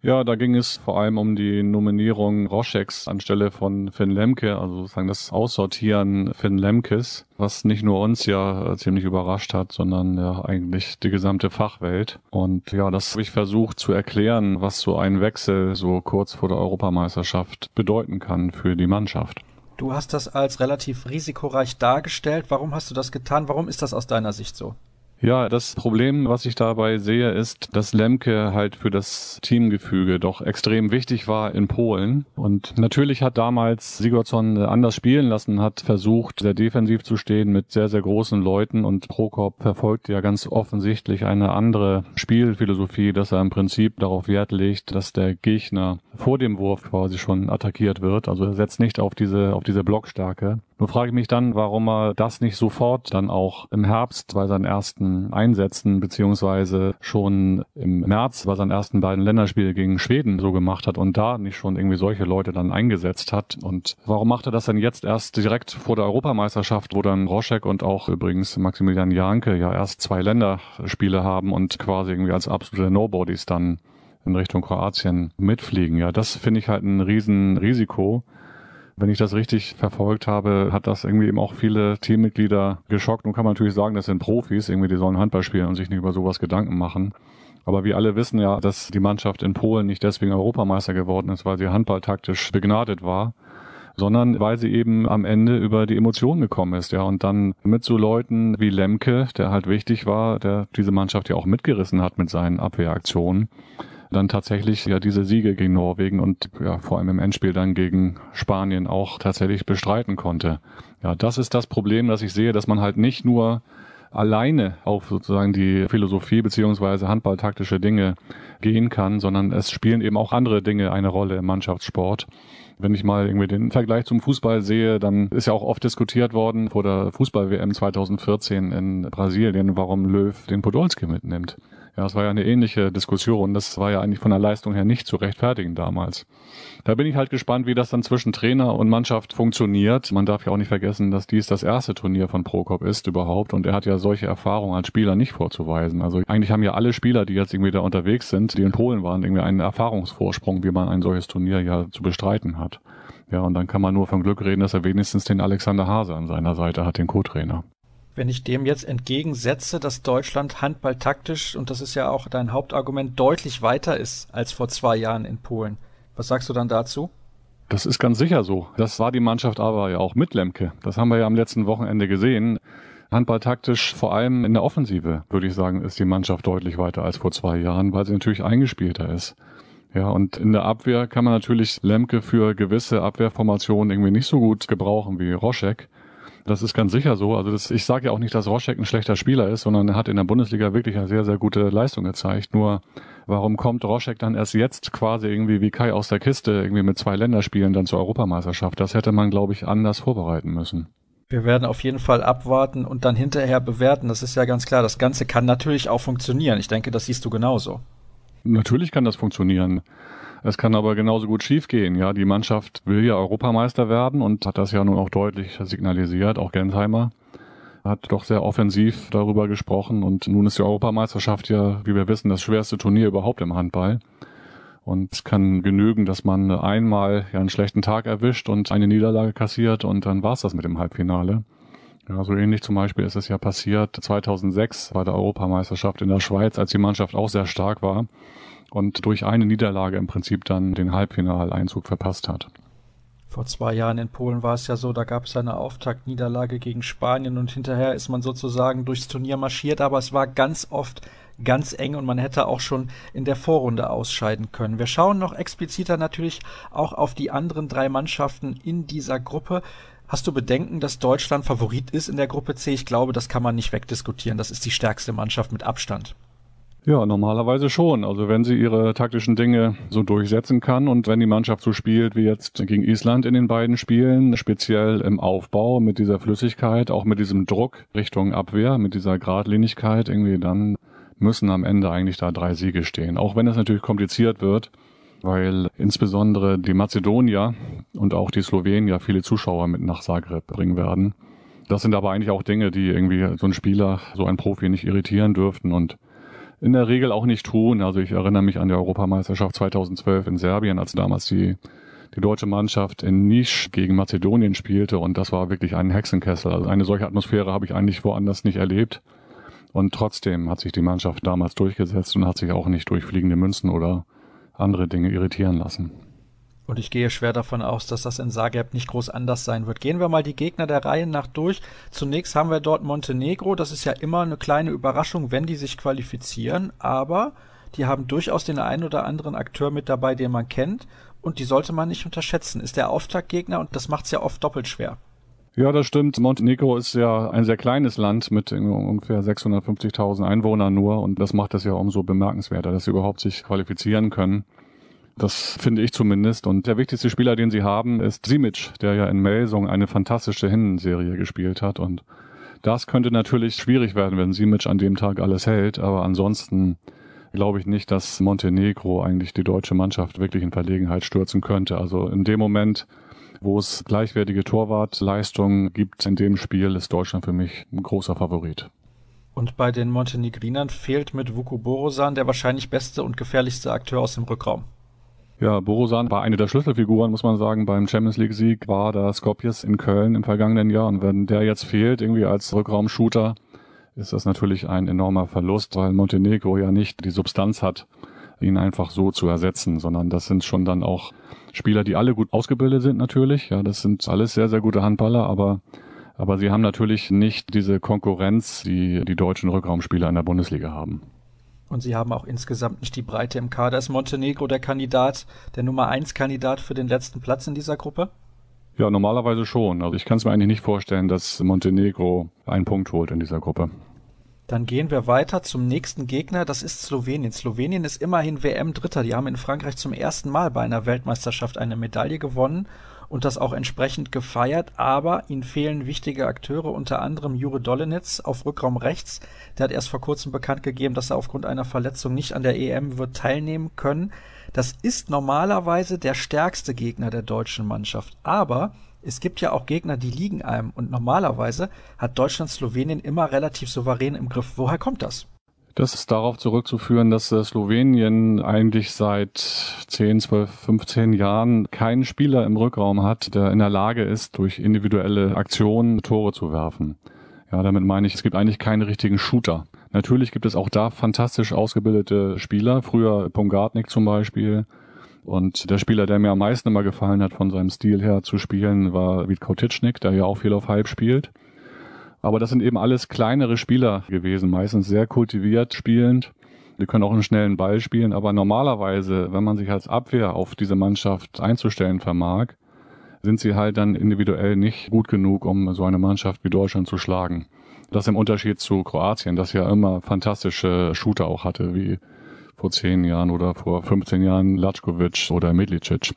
Ja, da ging es vor allem um die Nominierung Roscheks anstelle von Finn Lemke, also sozusagen das Aussortieren Finn Lemkes, was nicht nur uns ja ziemlich überrascht hat, sondern ja eigentlich die gesamte Fachwelt. Und ja, das habe ich versucht zu erklären, was so ein Wechsel so kurz vor der Europameisterschaft bedeuten kann für die Mannschaft. Du hast das als relativ risikoreich dargestellt. Warum hast du das getan? Warum ist das aus deiner Sicht so? Ja, das Problem, was ich dabei sehe, ist, dass Lemke halt für das Teamgefüge doch extrem wichtig war in Polen. Und natürlich hat damals Sigurdsson anders spielen lassen, hat versucht, sehr defensiv zu stehen mit sehr, sehr großen Leuten. Und Prokop verfolgt ja ganz offensichtlich eine andere Spielphilosophie, dass er im Prinzip darauf Wert legt, dass der Gegner vor dem Wurf quasi schon attackiert wird. Also er setzt nicht auf diese, auf diese Blockstärke. Nur frage ich mich dann, warum er das nicht sofort dann auch im Herbst bei seinen ersten Einsätzen beziehungsweise schon im März bei seinen ersten beiden Länderspiele gegen Schweden so gemacht hat und da nicht schon irgendwie solche Leute dann eingesetzt hat. Und warum macht er das denn jetzt erst direkt vor der Europameisterschaft, wo dann Roschek und auch übrigens Maximilian Janke ja erst zwei Länderspiele haben und quasi irgendwie als absolute Nobodies dann in Richtung Kroatien mitfliegen. Ja, das finde ich halt ein Riesenrisiko. Wenn ich das richtig verfolgt habe, hat das irgendwie eben auch viele Teammitglieder geschockt. Nun kann man natürlich sagen, das sind Profis, irgendwie die sollen Handball spielen und sich nicht über sowas Gedanken machen. Aber wir alle wissen ja, dass die Mannschaft in Polen nicht deswegen Europameister geworden ist, weil sie handballtaktisch begnadet war, sondern weil sie eben am Ende über die Emotionen gekommen ist, ja. Und dann mit so Leuten wie Lemke, der halt wichtig war, der diese Mannschaft ja auch mitgerissen hat mit seinen Abwehraktionen dann tatsächlich ja diese Siege gegen Norwegen und ja vor allem im Endspiel dann gegen Spanien auch tatsächlich bestreiten konnte. Ja, das ist das Problem, dass ich sehe, dass man halt nicht nur alleine auf sozusagen die Philosophie beziehungsweise handballtaktische Dinge gehen kann, sondern es spielen eben auch andere Dinge eine Rolle im Mannschaftssport. Wenn ich mal irgendwie den Vergleich zum Fußball sehe, dann ist ja auch oft diskutiert worden vor der Fußball-WM 2014 in Brasilien, warum Löw den Podolski mitnimmt. Ja, es war ja eine ähnliche Diskussion. Das war ja eigentlich von der Leistung her nicht zu rechtfertigen damals. Da bin ich halt gespannt, wie das dann zwischen Trainer und Mannschaft funktioniert. Man darf ja auch nicht vergessen, dass dies das erste Turnier von Prokop ist überhaupt und er hat ja solche Erfahrungen als Spieler nicht vorzuweisen. Also eigentlich haben ja alle Spieler, die jetzt irgendwie da unterwegs sind, die in Polen waren, irgendwie einen Erfahrungsvorsprung, wie man ein solches Turnier ja zu bestreiten hat. Ja, und dann kann man nur von Glück reden, dass er wenigstens den Alexander Hase an seiner Seite hat, den Co-Trainer. Wenn ich dem jetzt entgegensetze, dass Deutschland handballtaktisch, und das ist ja auch dein Hauptargument, deutlich weiter ist als vor zwei Jahren in Polen. Was sagst du dann dazu? Das ist ganz sicher so. Das war die Mannschaft aber ja auch mit Lemke. Das haben wir ja am letzten Wochenende gesehen. Handballtaktisch, vor allem in der Offensive, würde ich sagen, ist die Mannschaft deutlich weiter als vor zwei Jahren, weil sie natürlich eingespielter ist. Ja, und in der Abwehr kann man natürlich Lemke für gewisse Abwehrformationen irgendwie nicht so gut gebrauchen wie Roschek. Das ist ganz sicher so. Also das, ich sage ja auch nicht, dass Roschek ein schlechter Spieler ist, sondern er hat in der Bundesliga wirklich eine sehr, sehr gute Leistung gezeigt. Nur warum kommt Roschek dann erst jetzt quasi irgendwie wie Kai aus der Kiste irgendwie mit zwei Länderspielen dann zur Europameisterschaft? Das hätte man, glaube ich, anders vorbereiten müssen. Wir werden auf jeden Fall abwarten und dann hinterher bewerten. Das ist ja ganz klar. Das Ganze kann natürlich auch funktionieren. Ich denke, das siehst du genauso. Natürlich kann das funktionieren. Es kann aber genauso gut schiefgehen. Ja, die Mannschaft will ja Europameister werden und hat das ja nun auch deutlich signalisiert. Auch Gensheimer hat doch sehr offensiv darüber gesprochen. Und nun ist die Europameisterschaft ja, wie wir wissen, das schwerste Turnier überhaupt im Handball. Und es kann genügen, dass man einmal ja einen schlechten Tag erwischt und eine Niederlage kassiert und dann war's das mit dem Halbfinale. Ja, so ähnlich zum Beispiel ist es ja passiert 2006 bei der Europameisterschaft in der Schweiz, als die Mannschaft auch sehr stark war und durch eine Niederlage im Prinzip dann den Halbfinaleinzug verpasst hat. Vor zwei Jahren in Polen war es ja so, da gab es eine Auftaktniederlage gegen Spanien und hinterher ist man sozusagen durchs Turnier marschiert, aber es war ganz oft ganz eng und man hätte auch schon in der Vorrunde ausscheiden können. Wir schauen noch expliziter natürlich auch auf die anderen drei Mannschaften in dieser Gruppe. Hast du Bedenken, dass Deutschland Favorit ist in der Gruppe C? Ich glaube, das kann man nicht wegdiskutieren. Das ist die stärkste Mannschaft mit Abstand. Ja, normalerweise schon. Also wenn sie ihre taktischen Dinge so durchsetzen kann und wenn die Mannschaft so spielt wie jetzt gegen Island in den beiden Spielen, speziell im Aufbau mit dieser Flüssigkeit, auch mit diesem Druck Richtung Abwehr, mit dieser Gradlinigkeit irgendwie, dann müssen am Ende eigentlich da drei Siege stehen. Auch wenn es natürlich kompliziert wird, weil insbesondere die Mazedonier und auch die Slowenier viele Zuschauer mit nach Zagreb bringen werden. Das sind aber eigentlich auch Dinge, die irgendwie so ein Spieler, so ein Profi nicht irritieren dürften und in der Regel auch nicht tun. Also ich erinnere mich an die Europameisterschaft 2012 in Serbien, als damals die, die deutsche Mannschaft in Nisch gegen Mazedonien spielte und das war wirklich ein Hexenkessel. Also eine solche Atmosphäre habe ich eigentlich woanders nicht erlebt. Und trotzdem hat sich die Mannschaft damals durchgesetzt und hat sich auch nicht durch fliegende Münzen oder andere Dinge irritieren lassen. Und ich gehe schwer davon aus, dass das in Zagreb nicht groß anders sein wird. Gehen wir mal die Gegner der Reihe nach durch. Zunächst haben wir dort Montenegro. Das ist ja immer eine kleine Überraschung, wenn die sich qualifizieren. Aber die haben durchaus den einen oder anderen Akteur mit dabei, den man kennt. Und die sollte man nicht unterschätzen. Ist der Auftaktgegner und das macht es ja oft doppelt schwer. Ja, das stimmt. Montenegro ist ja ein sehr kleines Land mit ungefähr 650.000 Einwohnern nur und das macht es ja umso bemerkenswerter, dass sie überhaupt sich qualifizieren können. Das finde ich zumindest. Und der wichtigste Spieler, den sie haben, ist Simic, der ja in Melsung eine fantastische Hinserie gespielt hat. Und das könnte natürlich schwierig werden, wenn Simic an dem Tag alles hält. Aber ansonsten glaube ich nicht, dass Montenegro eigentlich die deutsche Mannschaft wirklich in Verlegenheit stürzen könnte. Also in dem Moment, wo es gleichwertige Torwartleistungen gibt in dem Spiel, ist Deutschland für mich ein großer Favorit. Und bei den Montenegrinern fehlt mit Vuku Borosan der wahrscheinlich beste und gefährlichste Akteur aus dem Rückraum. Ja, Borosan war eine der Schlüsselfiguren, muss man sagen, beim Champions League Sieg war da Skopjes in Köln im vergangenen Jahr. Und wenn der jetzt fehlt, irgendwie als Rückraumshooter, ist das natürlich ein enormer Verlust, weil Montenegro ja nicht die Substanz hat, ihn einfach so zu ersetzen, sondern das sind schon dann auch Spieler, die alle gut ausgebildet sind natürlich. Ja, das sind alles sehr, sehr gute Handballer, aber aber sie haben natürlich nicht diese Konkurrenz, die die deutschen Rückraumspieler in der Bundesliga haben. Und sie haben auch insgesamt nicht die Breite im Kader. Ist Montenegro der Kandidat, der Nummer 1 Kandidat für den letzten Platz in dieser Gruppe? Ja, normalerweise schon. Also ich kann es mir eigentlich nicht vorstellen, dass Montenegro einen Punkt holt in dieser Gruppe. Dann gehen wir weiter zum nächsten Gegner, das ist Slowenien. Slowenien ist immerhin WM-Dritter. Die haben in Frankreich zum ersten Mal bei einer Weltmeisterschaft eine Medaille gewonnen und das auch entsprechend gefeiert, aber ihnen fehlen wichtige Akteure, unter anderem Jure Dolenitz auf Rückraum rechts. Der hat erst vor kurzem bekannt gegeben, dass er aufgrund einer Verletzung nicht an der EM wird teilnehmen können. Das ist normalerweise der stärkste Gegner der deutschen Mannschaft, aber es gibt ja auch Gegner, die liegen einem und normalerweise hat Deutschland Slowenien immer relativ souverän im Griff. Woher kommt das? Das ist darauf zurückzuführen, dass äh, Slowenien eigentlich seit 10, 12, 15 Jahren keinen Spieler im Rückraum hat, der in der Lage ist, durch individuelle Aktionen Tore zu werfen. Ja, damit meine ich, es gibt eigentlich keine richtigen Shooter. Natürlich gibt es auch da fantastisch ausgebildete Spieler, früher Pongartnik zum Beispiel. Und der Spieler, der mir am meisten immer gefallen hat, von seinem Stil her zu spielen, war Witkotitschnik, der ja auch viel auf Halb spielt. Aber das sind eben alles kleinere Spieler gewesen, meistens sehr kultiviert spielend. Die können auch einen schnellen Ball spielen, aber normalerweise, wenn man sich als Abwehr auf diese Mannschaft einzustellen vermag, sind sie halt dann individuell nicht gut genug, um so eine Mannschaft wie Deutschland zu schlagen. Das im Unterschied zu Kroatien, das ja immer fantastische Shooter auch hatte, wie vor zehn Jahren oder vor 15 Jahren Latschkovic oder Medlicic.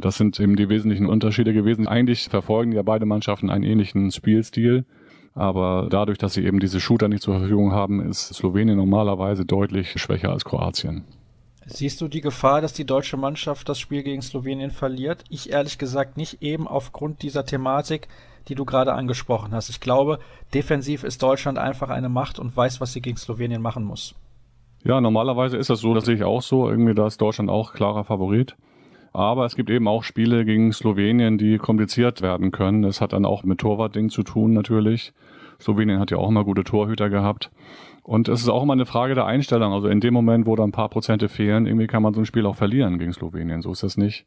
Das sind eben die wesentlichen Unterschiede gewesen. Eigentlich verfolgen ja beide Mannschaften einen ähnlichen Spielstil. Aber dadurch, dass sie eben diese Shooter nicht zur Verfügung haben, ist Slowenien normalerweise deutlich schwächer als Kroatien. Siehst du die Gefahr, dass die deutsche Mannschaft das Spiel gegen Slowenien verliert? Ich ehrlich gesagt nicht eben aufgrund dieser Thematik, die du gerade angesprochen hast. Ich glaube, defensiv ist Deutschland einfach eine Macht und weiß, was sie gegen Slowenien machen muss. Ja, normalerweise ist das so, das sehe ich auch so. Irgendwie da ist Deutschland auch klarer Favorit. Aber es gibt eben auch Spiele gegen Slowenien, die kompliziert werden können. Es hat dann auch mit Torwartding zu tun natürlich. Slowenien hat ja auch immer gute Torhüter gehabt. Und es ist auch immer eine Frage der Einstellung. Also in dem Moment, wo da ein paar Prozente fehlen, irgendwie kann man so ein Spiel auch verlieren gegen Slowenien. So ist das nicht.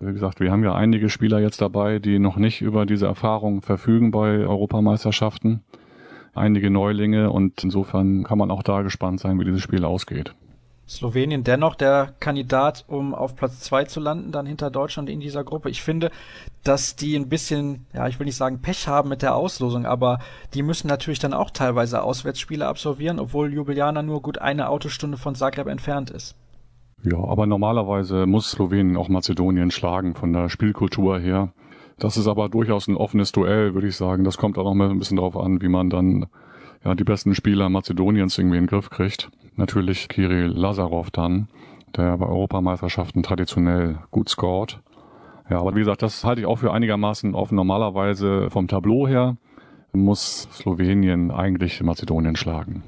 Wie gesagt, wir haben ja einige Spieler jetzt dabei, die noch nicht über diese Erfahrung verfügen bei Europameisterschaften. Einige Neulinge und insofern kann man auch da gespannt sein, wie dieses Spiel ausgeht. Slowenien dennoch der Kandidat, um auf Platz zwei zu landen, dann hinter Deutschland in dieser Gruppe. Ich finde, dass die ein bisschen, ja, ich will nicht sagen Pech haben mit der Auslosung, aber die müssen natürlich dann auch teilweise Auswärtsspiele absolvieren, obwohl Ljubljana nur gut eine Autostunde von Zagreb entfernt ist. Ja, aber normalerweise muss Slowenien auch Mazedonien schlagen von der Spielkultur her. Das ist aber durchaus ein offenes Duell, würde ich sagen. Das kommt auch noch mal ein bisschen darauf an, wie man dann ja, die besten Spieler Mazedoniens irgendwie in den Griff kriegt. Natürlich Kirill Lazarov dann, der bei Europameisterschaften traditionell gut scored. Ja, aber wie gesagt, das halte ich auch für einigermaßen offen. Normalerweise vom Tableau her muss Slowenien eigentlich Mazedonien schlagen.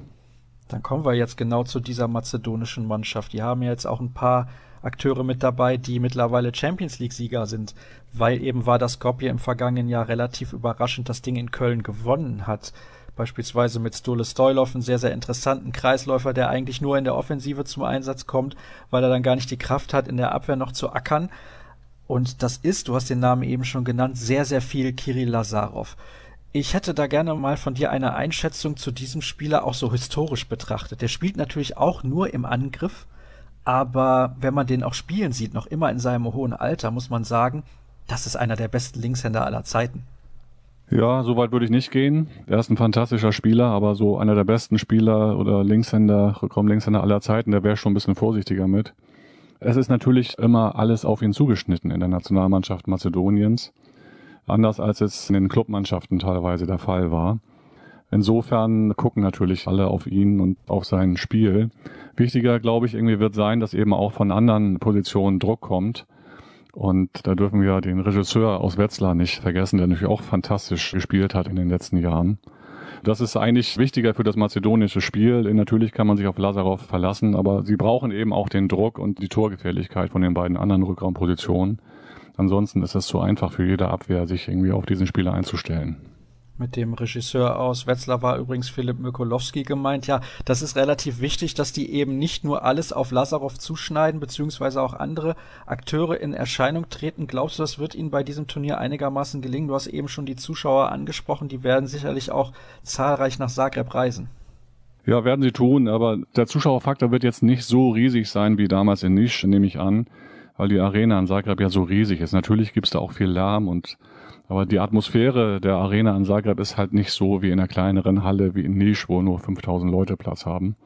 Dann kommen wir jetzt genau zu dieser mazedonischen Mannschaft. Die haben ja jetzt auch ein paar Akteure mit dabei, die mittlerweile Champions League-Sieger sind, weil eben war das Skopje im vergangenen Jahr relativ überraschend das Ding in Köln gewonnen hat. Beispielsweise mit Stole Stoilov, einen sehr, sehr interessanten Kreisläufer, der eigentlich nur in der Offensive zum Einsatz kommt, weil er dann gar nicht die Kraft hat, in der Abwehr noch zu ackern. Und das ist, du hast den Namen eben schon genannt, sehr, sehr viel Kirill Lazarov. Ich hätte da gerne mal von dir eine Einschätzung zu diesem Spieler auch so historisch betrachtet. Der spielt natürlich auch nur im Angriff, aber wenn man den auch spielen sieht, noch immer in seinem hohen Alter, muss man sagen, das ist einer der besten Linkshänder aller Zeiten. Ja, so weit würde ich nicht gehen. Er ist ein fantastischer Spieler, aber so einer der besten Spieler oder Linkshänder, Rückraum-Linkshänder aller Zeiten, der wäre schon ein bisschen vorsichtiger mit. Es ist natürlich immer alles auf ihn zugeschnitten in der Nationalmannschaft Mazedoniens. Anders als es in den Clubmannschaften teilweise der Fall war. Insofern gucken natürlich alle auf ihn und auf sein Spiel. Wichtiger, glaube ich, irgendwie wird sein, dass eben auch von anderen Positionen Druck kommt. Und da dürfen wir den Regisseur aus Wetzlar nicht vergessen, der natürlich auch fantastisch gespielt hat in den letzten Jahren. Das ist eigentlich wichtiger für das mazedonische Spiel. Natürlich kann man sich auf Lazarov verlassen, aber sie brauchen eben auch den Druck und die Torgefährlichkeit von den beiden anderen Rückraumpositionen. Ansonsten ist es zu einfach für jede Abwehr, sich irgendwie auf diesen Spieler einzustellen. Mit dem Regisseur aus Wetzlar war übrigens Philipp Mykolowski gemeint. Ja, das ist relativ wichtig, dass die eben nicht nur alles auf Lazarov zuschneiden, beziehungsweise auch andere Akteure in Erscheinung treten. Glaubst du, das wird ihnen bei diesem Turnier einigermaßen gelingen? Du hast eben schon die Zuschauer angesprochen, die werden sicherlich auch zahlreich nach Zagreb reisen. Ja, werden sie tun, aber der Zuschauerfaktor wird jetzt nicht so riesig sein wie damals in Nisch, nehme ich an, weil die Arena in Zagreb ja so riesig ist. Natürlich gibt's da auch viel Lärm und aber die Atmosphäre der Arena in Zagreb ist halt nicht so wie in einer kleineren Halle wie in Nisch, wo nur 5000 Leute Platz haben.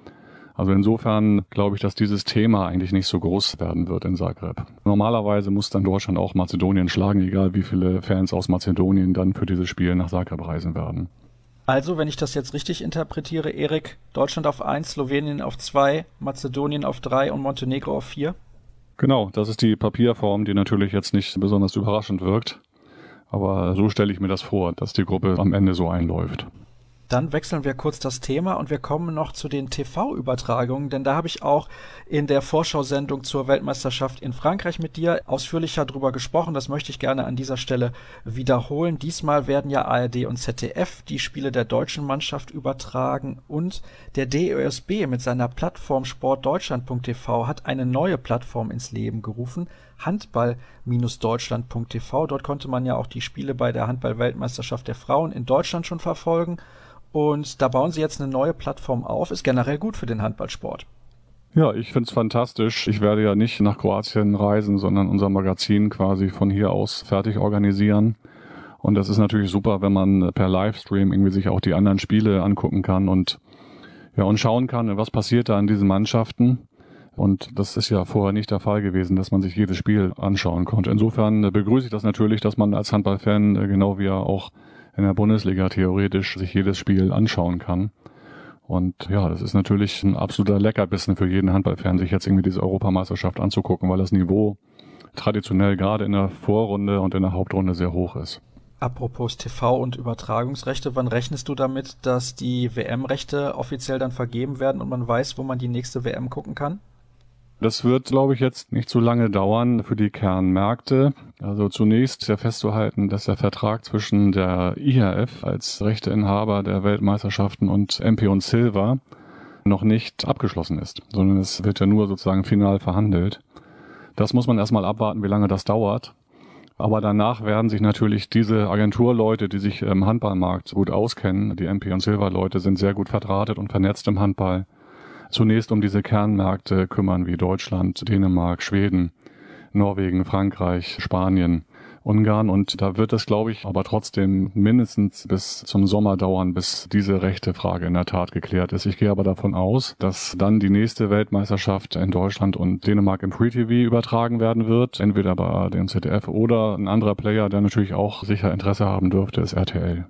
Also insofern glaube ich, dass dieses Thema eigentlich nicht so groß werden wird in Zagreb. Normalerweise muss dann Deutschland auch Mazedonien schlagen, egal wie viele Fans aus Mazedonien dann für dieses Spiel nach Zagreb reisen werden. Also, wenn ich das jetzt richtig interpretiere, Erik, Deutschland auf 1, Slowenien auf 2, Mazedonien auf 3 und Montenegro auf 4? Genau, das ist die Papierform, die natürlich jetzt nicht besonders überraschend wirkt. Aber so stelle ich mir das vor, dass die Gruppe am Ende so einläuft. Dann wechseln wir kurz das Thema und wir kommen noch zu den TV-Übertragungen, denn da habe ich auch in der Vorschau-Sendung zur Weltmeisterschaft in Frankreich mit dir ausführlicher drüber gesprochen. Das möchte ich gerne an dieser Stelle wiederholen. Diesmal werden ja ARD und ZDF die Spiele der deutschen Mannschaft übertragen und der DÖSB mit seiner Plattform sportdeutschland.tv hat eine neue Plattform ins Leben gerufen. Handball-Deutschland.tv. Dort konnte man ja auch die Spiele bei der Handball-Weltmeisterschaft der Frauen in Deutschland schon verfolgen. Und da bauen sie jetzt eine neue Plattform auf. Ist generell gut für den Handballsport. Ja, ich find's fantastisch. Ich werde ja nicht nach Kroatien reisen, sondern unser Magazin quasi von hier aus fertig organisieren. Und das ist natürlich super, wenn man per Livestream irgendwie sich auch die anderen Spiele angucken kann und ja und schauen kann, was passiert da in diesen Mannschaften. Und das ist ja vorher nicht der Fall gewesen, dass man sich jedes Spiel anschauen konnte. Insofern begrüße ich das natürlich, dass man als Handballfan, äh, genau wie er auch in der Bundesliga theoretisch sich jedes Spiel anschauen kann. Und ja, das ist natürlich ein absoluter Leckerbissen für jeden Handballfan, sich jetzt irgendwie diese Europameisterschaft anzugucken, weil das Niveau traditionell gerade in der Vorrunde und in der Hauptrunde sehr hoch ist. Apropos TV und Übertragungsrechte, wann rechnest du damit, dass die WM-Rechte offiziell dann vergeben werden und man weiß, wo man die nächste WM gucken kann? Das wird, glaube ich, jetzt nicht so lange dauern für die Kernmärkte. Also zunächst ja festzuhalten, dass der Vertrag zwischen der IHF als Rechteinhaber der Weltmeisterschaften und MP und Silva noch nicht abgeschlossen ist, sondern es wird ja nur sozusagen final verhandelt. Das muss man erstmal abwarten, wie lange das dauert. Aber danach werden sich natürlich diese Agenturleute, die sich im Handballmarkt gut auskennen, die MP und Silver Leute sind sehr gut verdrahtet und vernetzt im Handball, zunächst um diese Kernmärkte kümmern wie Deutschland, Dänemark, Schweden, Norwegen, Frankreich, Spanien. Ungarn und da wird es, glaube ich, aber trotzdem mindestens bis zum Sommer dauern, bis diese rechte Frage in der Tat geklärt ist. Ich gehe aber davon aus, dass dann die nächste Weltmeisterschaft in Deutschland und Dänemark im Free TV übertragen werden wird, entweder bei dem ZDF oder ein anderer Player, der natürlich auch sicher Interesse haben dürfte, ist RTL.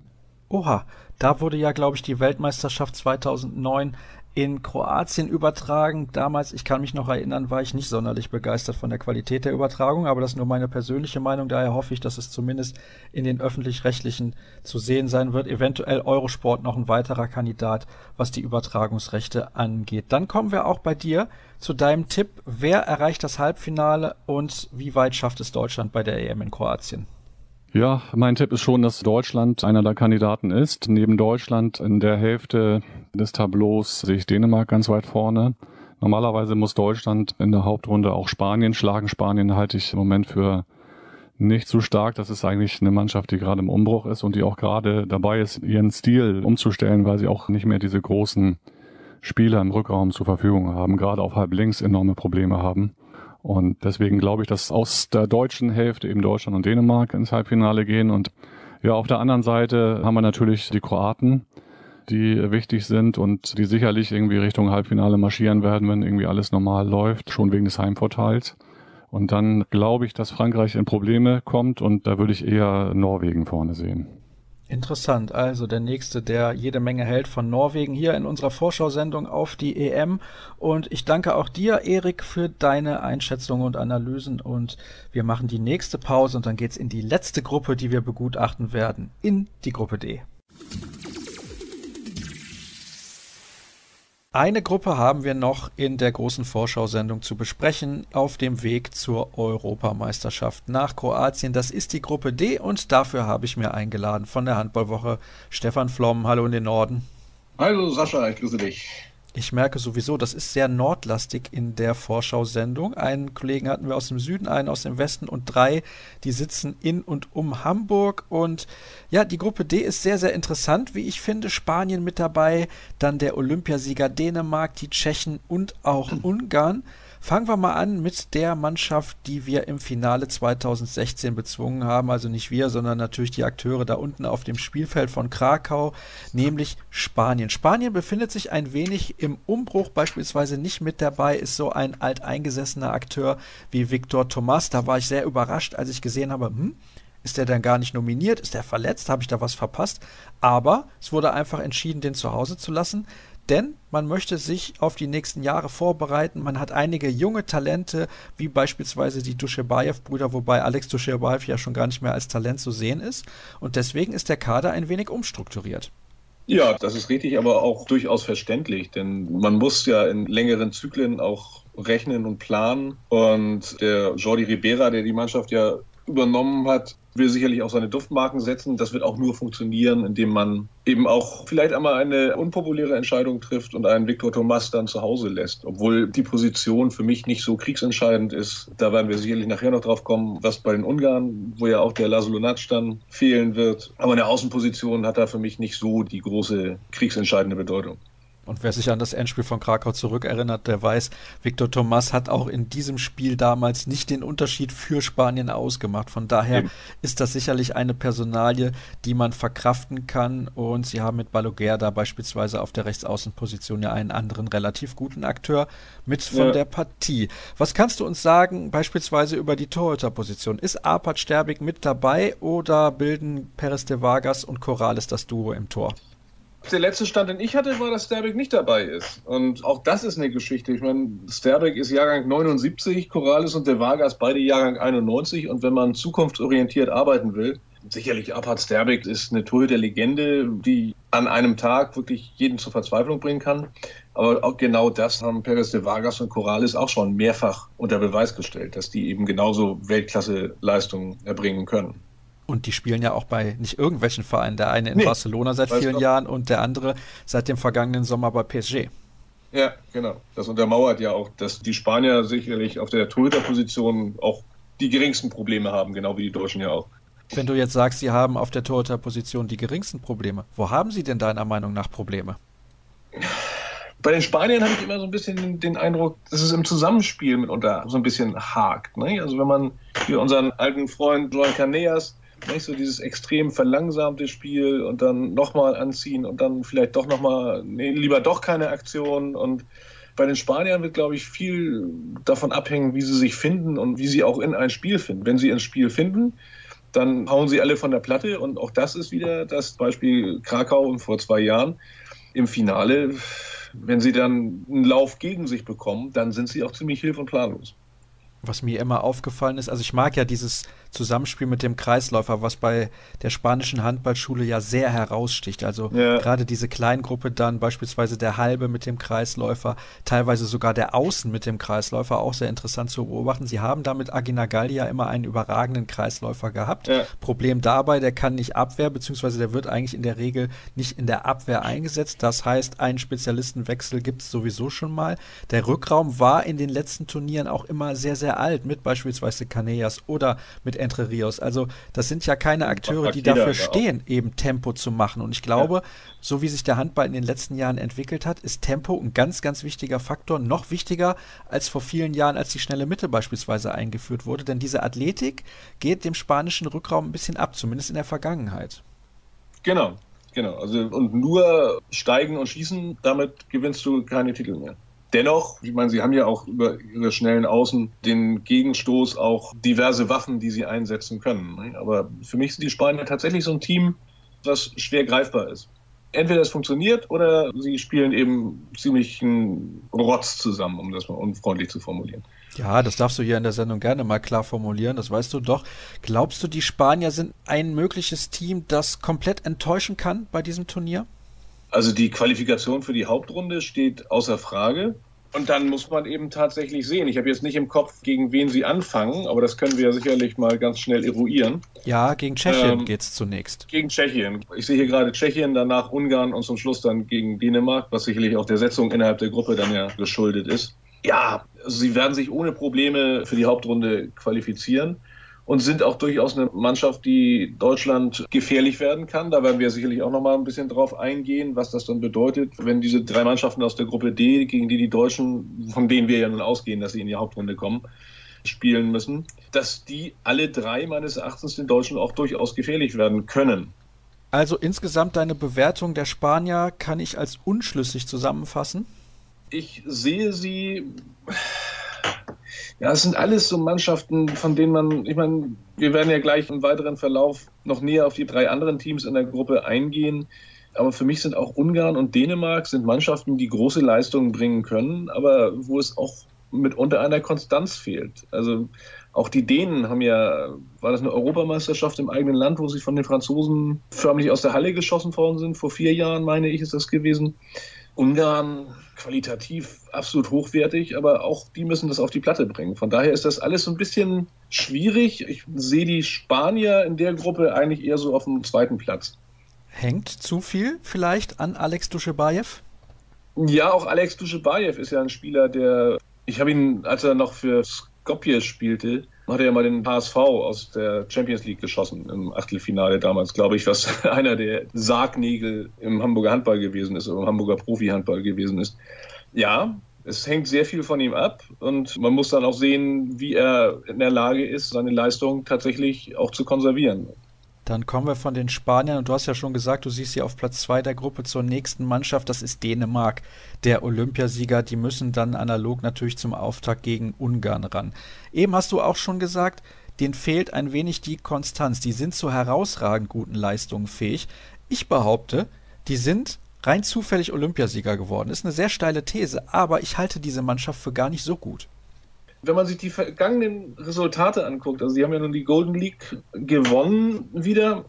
Oha, da wurde ja, glaube ich, die Weltmeisterschaft 2009 in Kroatien übertragen. Damals, ich kann mich noch erinnern, war ich nicht sonderlich begeistert von der Qualität der Übertragung, aber das ist nur meine persönliche Meinung. Daher hoffe ich, dass es zumindest in den öffentlich-rechtlichen zu sehen sein wird. Eventuell Eurosport noch ein weiterer Kandidat, was die Übertragungsrechte angeht. Dann kommen wir auch bei dir zu deinem Tipp. Wer erreicht das Halbfinale und wie weit schafft es Deutschland bei der EM in Kroatien? Ja, mein Tipp ist schon, dass Deutschland einer der Kandidaten ist. Neben Deutschland in der Hälfte des Tableaus sehe ich Dänemark ganz weit vorne. Normalerweise muss Deutschland in der Hauptrunde auch Spanien schlagen. Spanien halte ich im Moment für nicht so stark. Das ist eigentlich eine Mannschaft, die gerade im Umbruch ist und die auch gerade dabei ist, ihren Stil umzustellen, weil sie auch nicht mehr diese großen Spieler im Rückraum zur Verfügung haben, gerade auf halb links enorme Probleme haben. Und deswegen glaube ich, dass aus der deutschen Hälfte eben Deutschland und Dänemark ins Halbfinale gehen. Und ja, auf der anderen Seite haben wir natürlich die Kroaten, die wichtig sind und die sicherlich irgendwie Richtung Halbfinale marschieren werden, wenn irgendwie alles normal läuft, schon wegen des Heimvorteils. Und dann glaube ich, dass Frankreich in Probleme kommt und da würde ich eher Norwegen vorne sehen. Interessant. Also der nächste, der jede Menge hält von Norwegen hier in unserer Vorschau-Sendung auf die EM. Und ich danke auch dir, Erik, für deine Einschätzungen und Analysen. Und wir machen die nächste Pause und dann geht's in die letzte Gruppe, die wir begutachten werden, in die Gruppe D. Eine Gruppe haben wir noch in der großen Vorschau-Sendung zu besprechen auf dem Weg zur Europameisterschaft nach Kroatien. Das ist die Gruppe D und dafür habe ich mir eingeladen von der Handballwoche Stefan Flom. Hallo in den Norden. Hallo Sascha, ich grüße dich. Ich merke sowieso, das ist sehr nordlastig in der Vorschau-Sendung. Einen Kollegen hatten wir aus dem Süden, einen aus dem Westen und drei, die sitzen in und um Hamburg. Und ja, die Gruppe D ist sehr, sehr interessant, wie ich finde. Spanien mit dabei, dann der Olympiasieger Dänemark, die Tschechen und auch Ungarn. Fangen wir mal an mit der Mannschaft, die wir im Finale 2016 bezwungen haben. Also nicht wir, sondern natürlich die Akteure da unten auf dem Spielfeld von Krakau, nämlich Spanien. Spanien befindet sich ein wenig im Umbruch, beispielsweise nicht mit dabei ist so ein alteingesessener Akteur wie Victor Thomas. Da war ich sehr überrascht, als ich gesehen habe, hm, ist der denn gar nicht nominiert? Ist der verletzt? Habe ich da was verpasst? Aber es wurde einfach entschieden, den zu Hause zu lassen denn man möchte sich auf die nächsten Jahre vorbereiten. Man hat einige junge Talente, wie beispielsweise die Duschebaev-Brüder, wobei Alex Duschebaev ja schon gar nicht mehr als Talent zu sehen ist. Und deswegen ist der Kader ein wenig umstrukturiert. Ja, das ist richtig, aber auch durchaus verständlich, denn man muss ja in längeren Zyklen auch rechnen und planen. Und der Jordi Ribera, der die Mannschaft ja übernommen hat, will sicherlich auch seine Duftmarken setzen. Das wird auch nur funktionieren, indem man eben auch vielleicht einmal eine unpopuläre Entscheidung trifft und einen Viktor Thomas dann zu Hause lässt. Obwohl die Position für mich nicht so kriegsentscheidend ist. Da werden wir sicherlich nachher noch drauf kommen, was bei den Ungarn, wo ja auch der Laszlo dann fehlen wird. Aber eine Außenposition hat da für mich nicht so die große kriegsentscheidende Bedeutung. Und wer sich an das Endspiel von Krakau zurückerinnert, der weiß, Viktor Thomas hat auch in diesem Spiel damals nicht den Unterschied für Spanien ausgemacht. Von daher Eben. ist das sicherlich eine Personalie, die man verkraften kann. Und sie haben mit Baloguer da beispielsweise auf der Rechtsaußenposition ja einen anderen relativ guten Akteur mit von ja. der Partie. Was kannst du uns sagen, beispielsweise über die Torhüterposition? Ist Arpad Sterbig mit dabei oder bilden Perez de Vargas und Corrales das Duo im Tor? Der letzte Stand, den ich hatte, war, dass Sterbeck nicht dabei ist. Und auch das ist eine Geschichte. Ich meine, Sterbeck ist Jahrgang 79, Corrales und De Vargas beide Jahrgang 91. Und wenn man zukunftsorientiert arbeiten will, sicherlich Abhard Sterbeck ist eine Torhüter-Legende, die an einem Tag wirklich jeden zur Verzweiflung bringen kann. Aber auch genau das haben Perez de Vargas und Corrales auch schon mehrfach unter Beweis gestellt, dass die eben genauso Weltklasse-Leistungen erbringen können. Und die spielen ja auch bei nicht irgendwelchen Vereinen. Der eine in nee, Barcelona seit vielen doch. Jahren und der andere seit dem vergangenen Sommer bei PSG. Ja, genau. Das untermauert ja auch, dass die Spanier sicherlich auf der Torhüterposition auch die geringsten Probleme haben, genau wie die Deutschen ja auch. Wenn du jetzt sagst, sie haben auf der Torhüterposition die geringsten Probleme, wo haben sie denn deiner Meinung nach Probleme? Bei den Spaniern habe ich immer so ein bisschen den Eindruck, dass es im Zusammenspiel mitunter so ein bisschen hakt. Ne? Also wenn man hier unseren alten Freund Joan Caneas, nicht so dieses extrem verlangsamte Spiel und dann nochmal anziehen und dann vielleicht doch nochmal, nee, lieber doch keine Aktion und bei den Spaniern wird, glaube ich, viel davon abhängen, wie sie sich finden und wie sie auch in ein Spiel finden. Wenn sie ein Spiel finden, dann hauen sie alle von der Platte und auch das ist wieder das Beispiel Krakau vor zwei Jahren im Finale wenn sie dann einen Lauf gegen sich bekommen, dann sind sie auch ziemlich hilf- und planlos. Was mir immer aufgefallen ist, also ich mag ja dieses Zusammenspiel mit dem Kreisläufer, was bei der spanischen Handballschule ja sehr heraussticht. Also ja. gerade diese Kleingruppe dann, beispielsweise der Halbe mit dem Kreisläufer, teilweise sogar der Außen mit dem Kreisläufer, auch sehr interessant zu beobachten. Sie haben da mit Agina Gallia immer einen überragenden Kreisläufer gehabt. Ja. Problem dabei, der kann nicht Abwehr, beziehungsweise der wird eigentlich in der Regel nicht in der Abwehr eingesetzt. Das heißt, einen Spezialistenwechsel gibt es sowieso schon mal. Der Rückraum war in den letzten Turnieren auch immer sehr, sehr alt, mit beispielsweise Canellas oder mit Entre Rios. Also das sind ja keine Akteure, die dafür stehen, eben Tempo zu machen. Und ich glaube, ja. so wie sich der Handball in den letzten Jahren entwickelt hat, ist Tempo ein ganz, ganz wichtiger Faktor. Noch wichtiger als vor vielen Jahren, als die schnelle Mitte beispielsweise eingeführt wurde. Denn diese Athletik geht dem spanischen Rückraum ein bisschen ab, zumindest in der Vergangenheit. Genau, genau. Also und nur steigen und schießen, damit gewinnst du keine Titel mehr. Dennoch, ich meine, sie haben ja auch über ihre schnellen Außen den Gegenstoß auch diverse Waffen, die sie einsetzen können. Ne? Aber für mich sind die Spanier tatsächlich so ein Team, was schwer greifbar ist. Entweder es funktioniert oder sie spielen eben ziemlich einen Rotz zusammen, um das mal unfreundlich zu formulieren. Ja, das darfst du hier in der Sendung gerne mal klar formulieren, das weißt du doch. Glaubst du, die Spanier sind ein mögliches Team, das komplett enttäuschen kann bei diesem Turnier? Also die Qualifikation für die Hauptrunde steht außer Frage. Und dann muss man eben tatsächlich sehen. Ich habe jetzt nicht im Kopf, gegen wen sie anfangen, aber das können wir ja sicherlich mal ganz schnell eruieren. Ja, gegen Tschechien ähm, es zunächst. Gegen Tschechien. Ich sehe hier gerade Tschechien, danach Ungarn und zum Schluss dann gegen Dänemark, was sicherlich auch der Setzung innerhalb der Gruppe dann ja geschuldet ist. Ja, also sie werden sich ohne Probleme für die Hauptrunde qualifizieren und sind auch durchaus eine Mannschaft, die Deutschland gefährlich werden kann. Da werden wir sicherlich auch noch mal ein bisschen drauf eingehen, was das dann bedeutet, wenn diese drei Mannschaften aus der Gruppe D, gegen die die Deutschen, von denen wir ja nun ausgehen, dass sie in die Hauptrunde kommen, spielen müssen, dass die alle drei meines Erachtens den Deutschen auch durchaus gefährlich werden können. Also insgesamt deine Bewertung der Spanier kann ich als unschlüssig zusammenfassen? Ich sehe sie ja, es sind alles so Mannschaften, von denen man, ich meine, wir werden ja gleich im weiteren Verlauf noch näher auf die drei anderen Teams in der Gruppe eingehen. Aber für mich sind auch Ungarn und Dänemark sind Mannschaften, die große Leistungen bringen können, aber wo es auch mitunter einer Konstanz fehlt. Also auch die Dänen haben ja, war das eine Europameisterschaft im eigenen Land, wo sie von den Franzosen förmlich aus der Halle geschossen worden sind. Vor vier Jahren, meine ich, ist das gewesen. Ungarn qualitativ absolut hochwertig, aber auch die müssen das auf die Platte bringen. Von daher ist das alles so ein bisschen schwierig. Ich sehe die Spanier in der Gruppe eigentlich eher so auf dem zweiten Platz. Hängt zu viel vielleicht an Alex Duschebaev? Ja, auch Alex Duschebaev ist ja ein Spieler, der, ich habe ihn, als er noch für Skopje spielte, hat er ja mal den HSV aus der Champions League geschossen im Achtelfinale damals, glaube ich, was einer der Sargnägel im Hamburger Handball gewesen ist, oder im Hamburger Profi-Handball gewesen ist. Ja, es hängt sehr viel von ihm ab und man muss dann auch sehen, wie er in der Lage ist, seine Leistung tatsächlich auch zu konservieren. Dann kommen wir von den Spaniern und du hast ja schon gesagt, du siehst sie auf Platz 2 der Gruppe zur nächsten Mannschaft, das ist Dänemark, der Olympiasieger. Die müssen dann analog natürlich zum Auftakt gegen Ungarn ran. Eben hast du auch schon gesagt, denen fehlt ein wenig die Konstanz. Die sind zu herausragend guten Leistungen fähig. Ich behaupte, die sind rein zufällig Olympiasieger geworden. Ist eine sehr steile These, aber ich halte diese Mannschaft für gar nicht so gut wenn man sich die vergangenen Resultate anguckt, also sie haben ja nun die Golden League gewonnen wieder,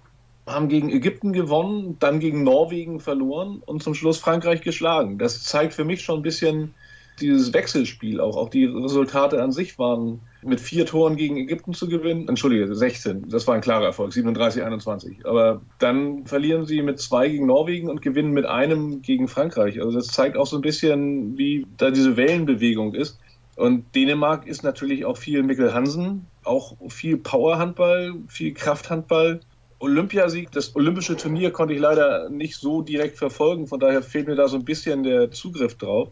haben gegen Ägypten gewonnen, dann gegen Norwegen verloren und zum Schluss Frankreich geschlagen. Das zeigt für mich schon ein bisschen dieses Wechselspiel auch. Auch die Resultate an sich waren mit vier Toren gegen Ägypten zu gewinnen. Entschuldige, 16. Das war ein klarer Erfolg, 37, 21. Aber dann verlieren sie mit zwei gegen Norwegen und gewinnen mit einem gegen Frankreich. Also das zeigt auch so ein bisschen, wie da diese Wellenbewegung ist. Und Dänemark ist natürlich auch viel Mikkel Hansen, auch viel Powerhandball, viel Krafthandball. Olympiasieg, das olympische Turnier konnte ich leider nicht so direkt verfolgen, von daher fehlt mir da so ein bisschen der Zugriff drauf.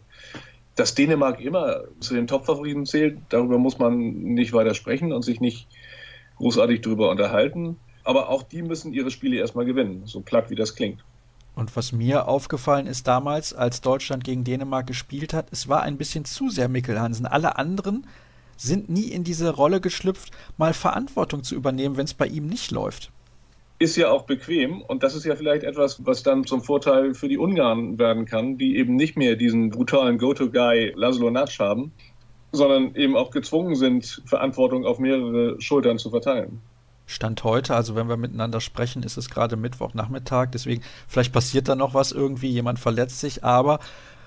Dass Dänemark immer zu den Topfavoriten zählt, darüber muss man nicht weiter sprechen und sich nicht großartig darüber unterhalten. Aber auch die müssen ihre Spiele erstmal gewinnen, so platt wie das klingt. Und was mir aufgefallen ist damals, als Deutschland gegen Dänemark gespielt hat, es war ein bisschen zu sehr Mikkel Hansen. Alle anderen sind nie in diese Rolle geschlüpft, mal Verantwortung zu übernehmen, wenn es bei ihm nicht läuft. Ist ja auch bequem und das ist ja vielleicht etwas, was dann zum Vorteil für die Ungarn werden kann, die eben nicht mehr diesen brutalen Go-To-Guy Laszlo Natsch haben, sondern eben auch gezwungen sind, Verantwortung auf mehrere Schultern zu verteilen. Stand heute, also wenn wir miteinander sprechen, ist es gerade Mittwochnachmittag, deswegen vielleicht passiert da noch was irgendwie, jemand verletzt sich, aber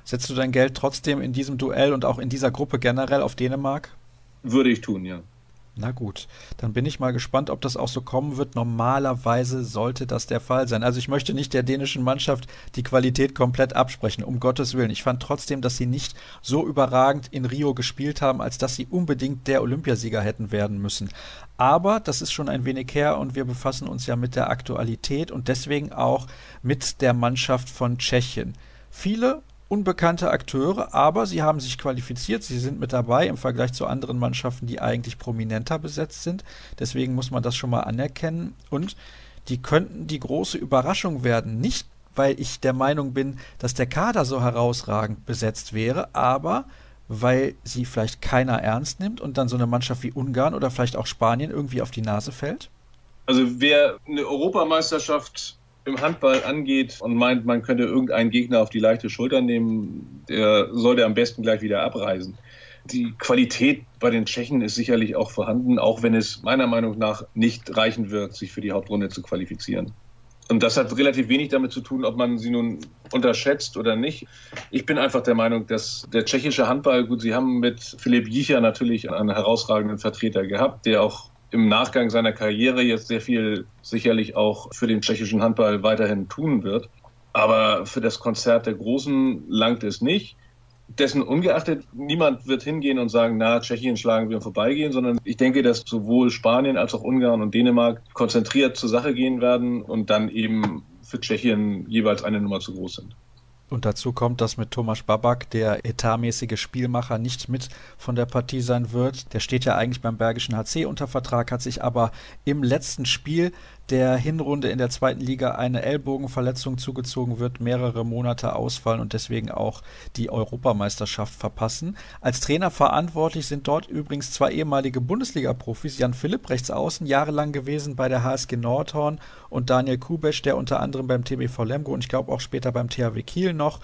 setzt du dein Geld trotzdem in diesem Duell und auch in dieser Gruppe generell auf Dänemark? Würde ich tun, ja. Na gut, dann bin ich mal gespannt, ob das auch so kommen wird. Normalerweise sollte das der Fall sein. Also ich möchte nicht der dänischen Mannschaft die Qualität komplett absprechen, um Gottes Willen. Ich fand trotzdem, dass sie nicht so überragend in Rio gespielt haben, als dass sie unbedingt der Olympiasieger hätten werden müssen. Aber das ist schon ein wenig her und wir befassen uns ja mit der Aktualität und deswegen auch mit der Mannschaft von Tschechien. Viele unbekannte Akteure, aber sie haben sich qualifiziert, sie sind mit dabei im Vergleich zu anderen Mannschaften, die eigentlich prominenter besetzt sind. Deswegen muss man das schon mal anerkennen und die könnten die große Überraschung werden. Nicht, weil ich der Meinung bin, dass der Kader so herausragend besetzt wäre, aber weil sie vielleicht keiner ernst nimmt und dann so eine Mannschaft wie Ungarn oder vielleicht auch Spanien irgendwie auf die Nase fällt? Also wer eine Europameisterschaft im Handball angeht und meint, man könnte irgendeinen Gegner auf die leichte Schulter nehmen, der sollte am besten gleich wieder abreisen. Die Qualität bei den Tschechen ist sicherlich auch vorhanden, auch wenn es meiner Meinung nach nicht reichen wird, sich für die Hauptrunde zu qualifizieren. Und das hat relativ wenig damit zu tun, ob man sie nun unterschätzt oder nicht. Ich bin einfach der Meinung, dass der tschechische Handball, gut, sie haben mit Philipp Jicher natürlich einen herausragenden Vertreter gehabt, der auch im Nachgang seiner Karriere jetzt sehr viel sicherlich auch für den tschechischen Handball weiterhin tun wird. Aber für das Konzert der Großen langt es nicht. Dessen ungeachtet, niemand wird hingehen und sagen, na, Tschechien schlagen wir vorbeigehen, sondern ich denke, dass sowohl Spanien als auch Ungarn und Dänemark konzentriert zur Sache gehen werden und dann eben für Tschechien jeweils eine Nummer zu groß sind. Und dazu kommt, dass mit Thomas Babak der etatmäßige Spielmacher nicht mit von der Partie sein wird. Der steht ja eigentlich beim Bergischen HC unter Vertrag, hat sich aber im letzten Spiel der Hinrunde in der zweiten Liga eine Ellbogenverletzung zugezogen wird, mehrere Monate ausfallen und deswegen auch die Europameisterschaft verpassen. Als Trainer verantwortlich sind dort übrigens zwei ehemalige Bundesliga-Profis, Jan Philipp rechts außen, jahrelang gewesen bei der HSG Nordhorn und Daniel Kubesch, der unter anderem beim TBV Lemgo und ich glaube auch später beim THW Kiel noch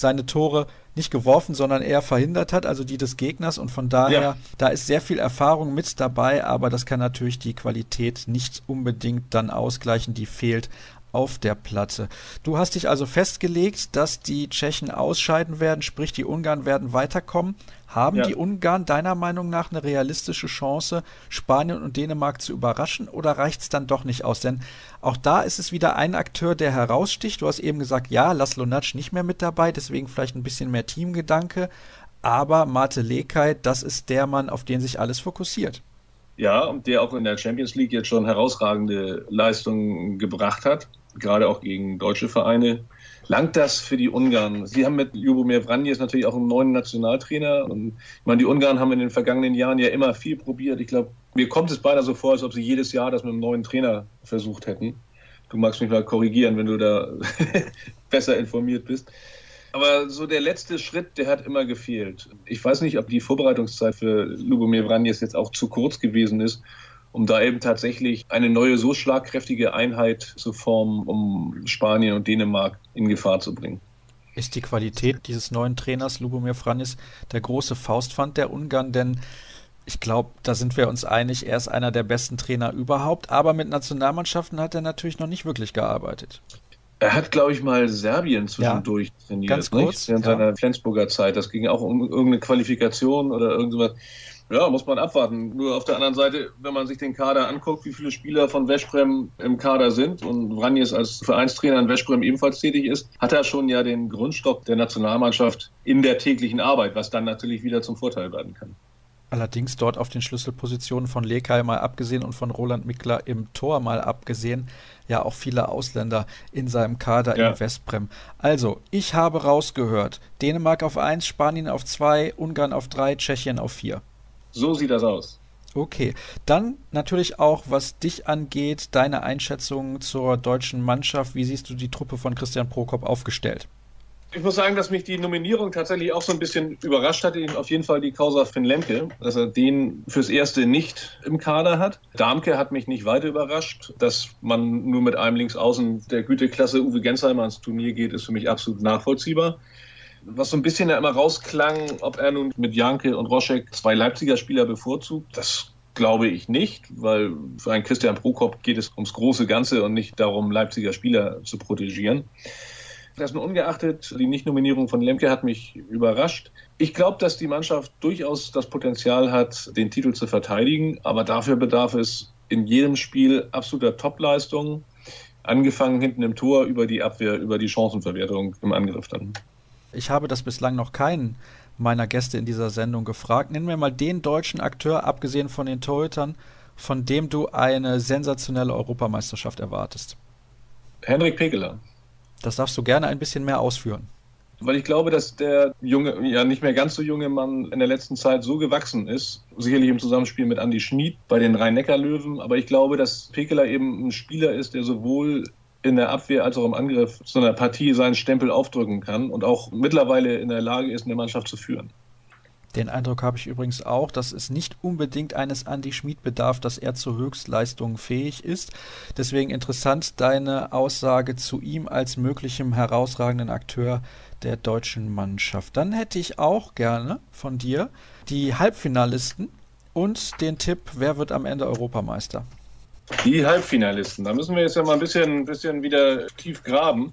seine Tore nicht geworfen, sondern eher verhindert hat, also die des Gegners. Und von daher, ja. da ist sehr viel Erfahrung mit dabei, aber das kann natürlich die Qualität nicht unbedingt dann ausgleichen, die fehlt auf der Platte. Du hast dich also festgelegt, dass die Tschechen ausscheiden werden, sprich die Ungarn werden weiterkommen. Haben ja. die Ungarn deiner Meinung nach eine realistische Chance, Spanien und Dänemark zu überraschen oder reicht es dann doch nicht aus? Denn auch da ist es wieder ein Akteur, der heraussticht. Du hast eben gesagt, ja, Laszlo Natsch nicht mehr mit dabei, deswegen vielleicht ein bisschen mehr Teamgedanke. Aber Mate Lekay, das ist der Mann, auf den sich alles fokussiert. Ja, und der auch in der Champions League jetzt schon herausragende Leistungen gebracht hat, gerade auch gegen deutsche Vereine langt das für die Ungarn? Sie haben mit Ljubomir Vranjes natürlich auch einen neuen Nationaltrainer. Und ich meine, die Ungarn haben in den vergangenen Jahren ja immer viel probiert. Ich glaube, mir kommt es beinahe so vor, als ob sie jedes Jahr das mit einem neuen Trainer versucht hätten. Du magst mich mal korrigieren, wenn du da besser informiert bist. Aber so der letzte Schritt, der hat immer gefehlt. Ich weiß nicht, ob die Vorbereitungszeit für Lubomir Vranjes jetzt auch zu kurz gewesen ist um da eben tatsächlich eine neue, so schlagkräftige Einheit zu formen, um Spanien und Dänemark in Gefahr zu bringen. Ist die Qualität dieses neuen Trainers Lubomir Franis der große Faustpfand der Ungarn? Denn ich glaube, da sind wir uns einig, er ist einer der besten Trainer überhaupt, aber mit Nationalmannschaften hat er natürlich noch nicht wirklich gearbeitet. Er hat, glaube ich, mal Serbien zwischendurch ja, trainiert, ganz kurz, während ja. seiner Flensburger Zeit. Das ging auch um irgendeine Qualifikation oder irgendwas. Ja, muss man abwarten. Nur auf der anderen Seite, wenn man sich den Kader anguckt, wie viele Spieler von Veszprem im Kader sind und Vranjes als Vereinstrainer in Veszprem ebenfalls tätig ist, hat er schon ja den Grundstock der Nationalmannschaft in der täglichen Arbeit, was dann natürlich wieder zum Vorteil werden kann. Allerdings dort auf den Schlüsselpositionen von Lekay mal abgesehen und von Roland Mickler im Tor mal abgesehen, ja auch viele Ausländer in seinem Kader ja. in Westbrem. Also, ich habe rausgehört, Dänemark auf 1, Spanien auf 2, Ungarn auf 3, Tschechien auf 4. So sieht das aus. Okay, dann natürlich auch, was dich angeht, deine Einschätzung zur deutschen Mannschaft. Wie siehst du die Truppe von Christian Prokop aufgestellt? Ich muss sagen, dass mich die Nominierung tatsächlich auch so ein bisschen überrascht hat. Auf jeden Fall die Causa Finn Lemke, dass er den fürs Erste nicht im Kader hat. Darmke hat mich nicht weiter überrascht. Dass man nur mit einem Linksaußen der Güteklasse Uwe Gensheimer ans Turnier geht, ist für mich absolut nachvollziehbar. Was so ein bisschen ja immer rausklang, ob er nun mit Janke und Roschek zwei Leipziger Spieler bevorzugt, das glaube ich nicht, weil für einen Christian Prokop geht es ums große Ganze und nicht darum, Leipziger Spieler zu protegieren. Dessen ungeachtet, die Nichtnominierung von Lemke hat mich überrascht. Ich glaube, dass die Mannschaft durchaus das Potenzial hat, den Titel zu verteidigen, aber dafür bedarf es in jedem Spiel absoluter Topleistung, angefangen hinten im Tor über die Abwehr, über die Chancenverwertung im Angriff dann. Ich habe das bislang noch keinen meiner Gäste in dieser Sendung gefragt. Nennen wir mal den deutschen Akteur, abgesehen von den Torhütern, von dem du eine sensationelle Europameisterschaft erwartest. Henrik Pekeler. Das darfst du gerne ein bisschen mehr ausführen. Weil ich glaube, dass der junge, ja nicht mehr ganz so junge Mann in der letzten Zeit so gewachsen ist, sicherlich im Zusammenspiel mit Andy Schmid bei den Rhein-Neckar-Löwen, aber ich glaube, dass Pekeler eben ein Spieler ist, der sowohl in der Abwehr als auch im Angriff so einer Partie seinen Stempel aufdrücken kann und auch mittlerweile in der Lage ist, eine Mannschaft zu führen. Den Eindruck habe ich übrigens auch, dass es nicht unbedingt eines Andy Schmid bedarf, dass er zu Höchstleistungen fähig ist. Deswegen interessant deine Aussage zu ihm als möglichem herausragenden Akteur der deutschen Mannschaft. Dann hätte ich auch gerne von dir die Halbfinalisten und den Tipp, wer wird am Ende Europameister? Die Halbfinalisten, da müssen wir jetzt ja mal ein bisschen, bisschen wieder tief graben.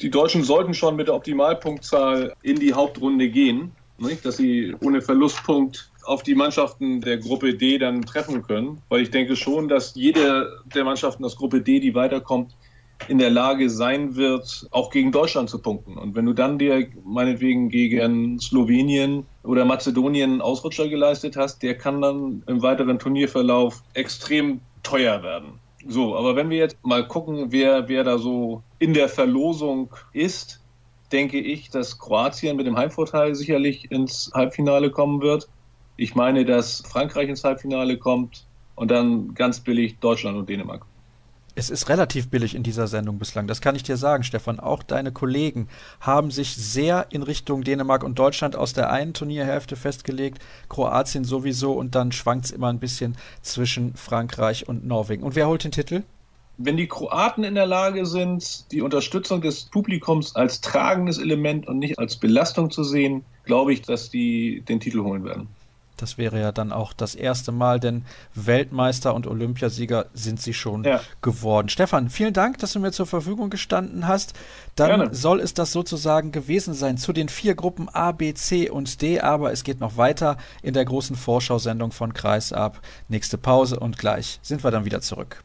Die Deutschen sollten schon mit der Optimalpunktzahl in die Hauptrunde gehen nicht? dass sie ohne Verlustpunkt auf die Mannschaften der Gruppe D dann treffen können. Weil ich denke schon, dass jede der Mannschaften aus Gruppe D, die weiterkommt, in der Lage sein wird, auch gegen Deutschland zu punkten. Und wenn du dann dir meinetwegen gegen Slowenien oder Mazedonien Ausrutscher geleistet hast, der kann dann im weiteren Turnierverlauf extrem teuer werden. So, aber wenn wir jetzt mal gucken, wer, wer da so in der Verlosung ist, denke ich, dass Kroatien mit dem Heimvorteil sicherlich ins Halbfinale kommen wird. Ich meine, dass Frankreich ins Halbfinale kommt und dann ganz billig Deutschland und Dänemark. Es ist relativ billig in dieser Sendung bislang, das kann ich dir sagen, Stefan. Auch deine Kollegen haben sich sehr in Richtung Dänemark und Deutschland aus der einen Turnierhälfte festgelegt, Kroatien sowieso und dann schwankt es immer ein bisschen zwischen Frankreich und Norwegen. Und wer holt den Titel? wenn die Kroaten in der Lage sind, die Unterstützung des Publikums als tragendes Element und nicht als Belastung zu sehen, glaube ich, dass die den Titel holen werden. Das wäre ja dann auch das erste Mal, denn Weltmeister und Olympiasieger sind sie schon ja. geworden. Stefan, vielen Dank, dass du mir zur Verfügung gestanden hast. Dann Gerne. soll es das sozusagen gewesen sein zu den vier Gruppen A, B, C und D, aber es geht noch weiter in der großen Vorschau-Sendung von Kreisab. Nächste Pause und gleich sind wir dann wieder zurück.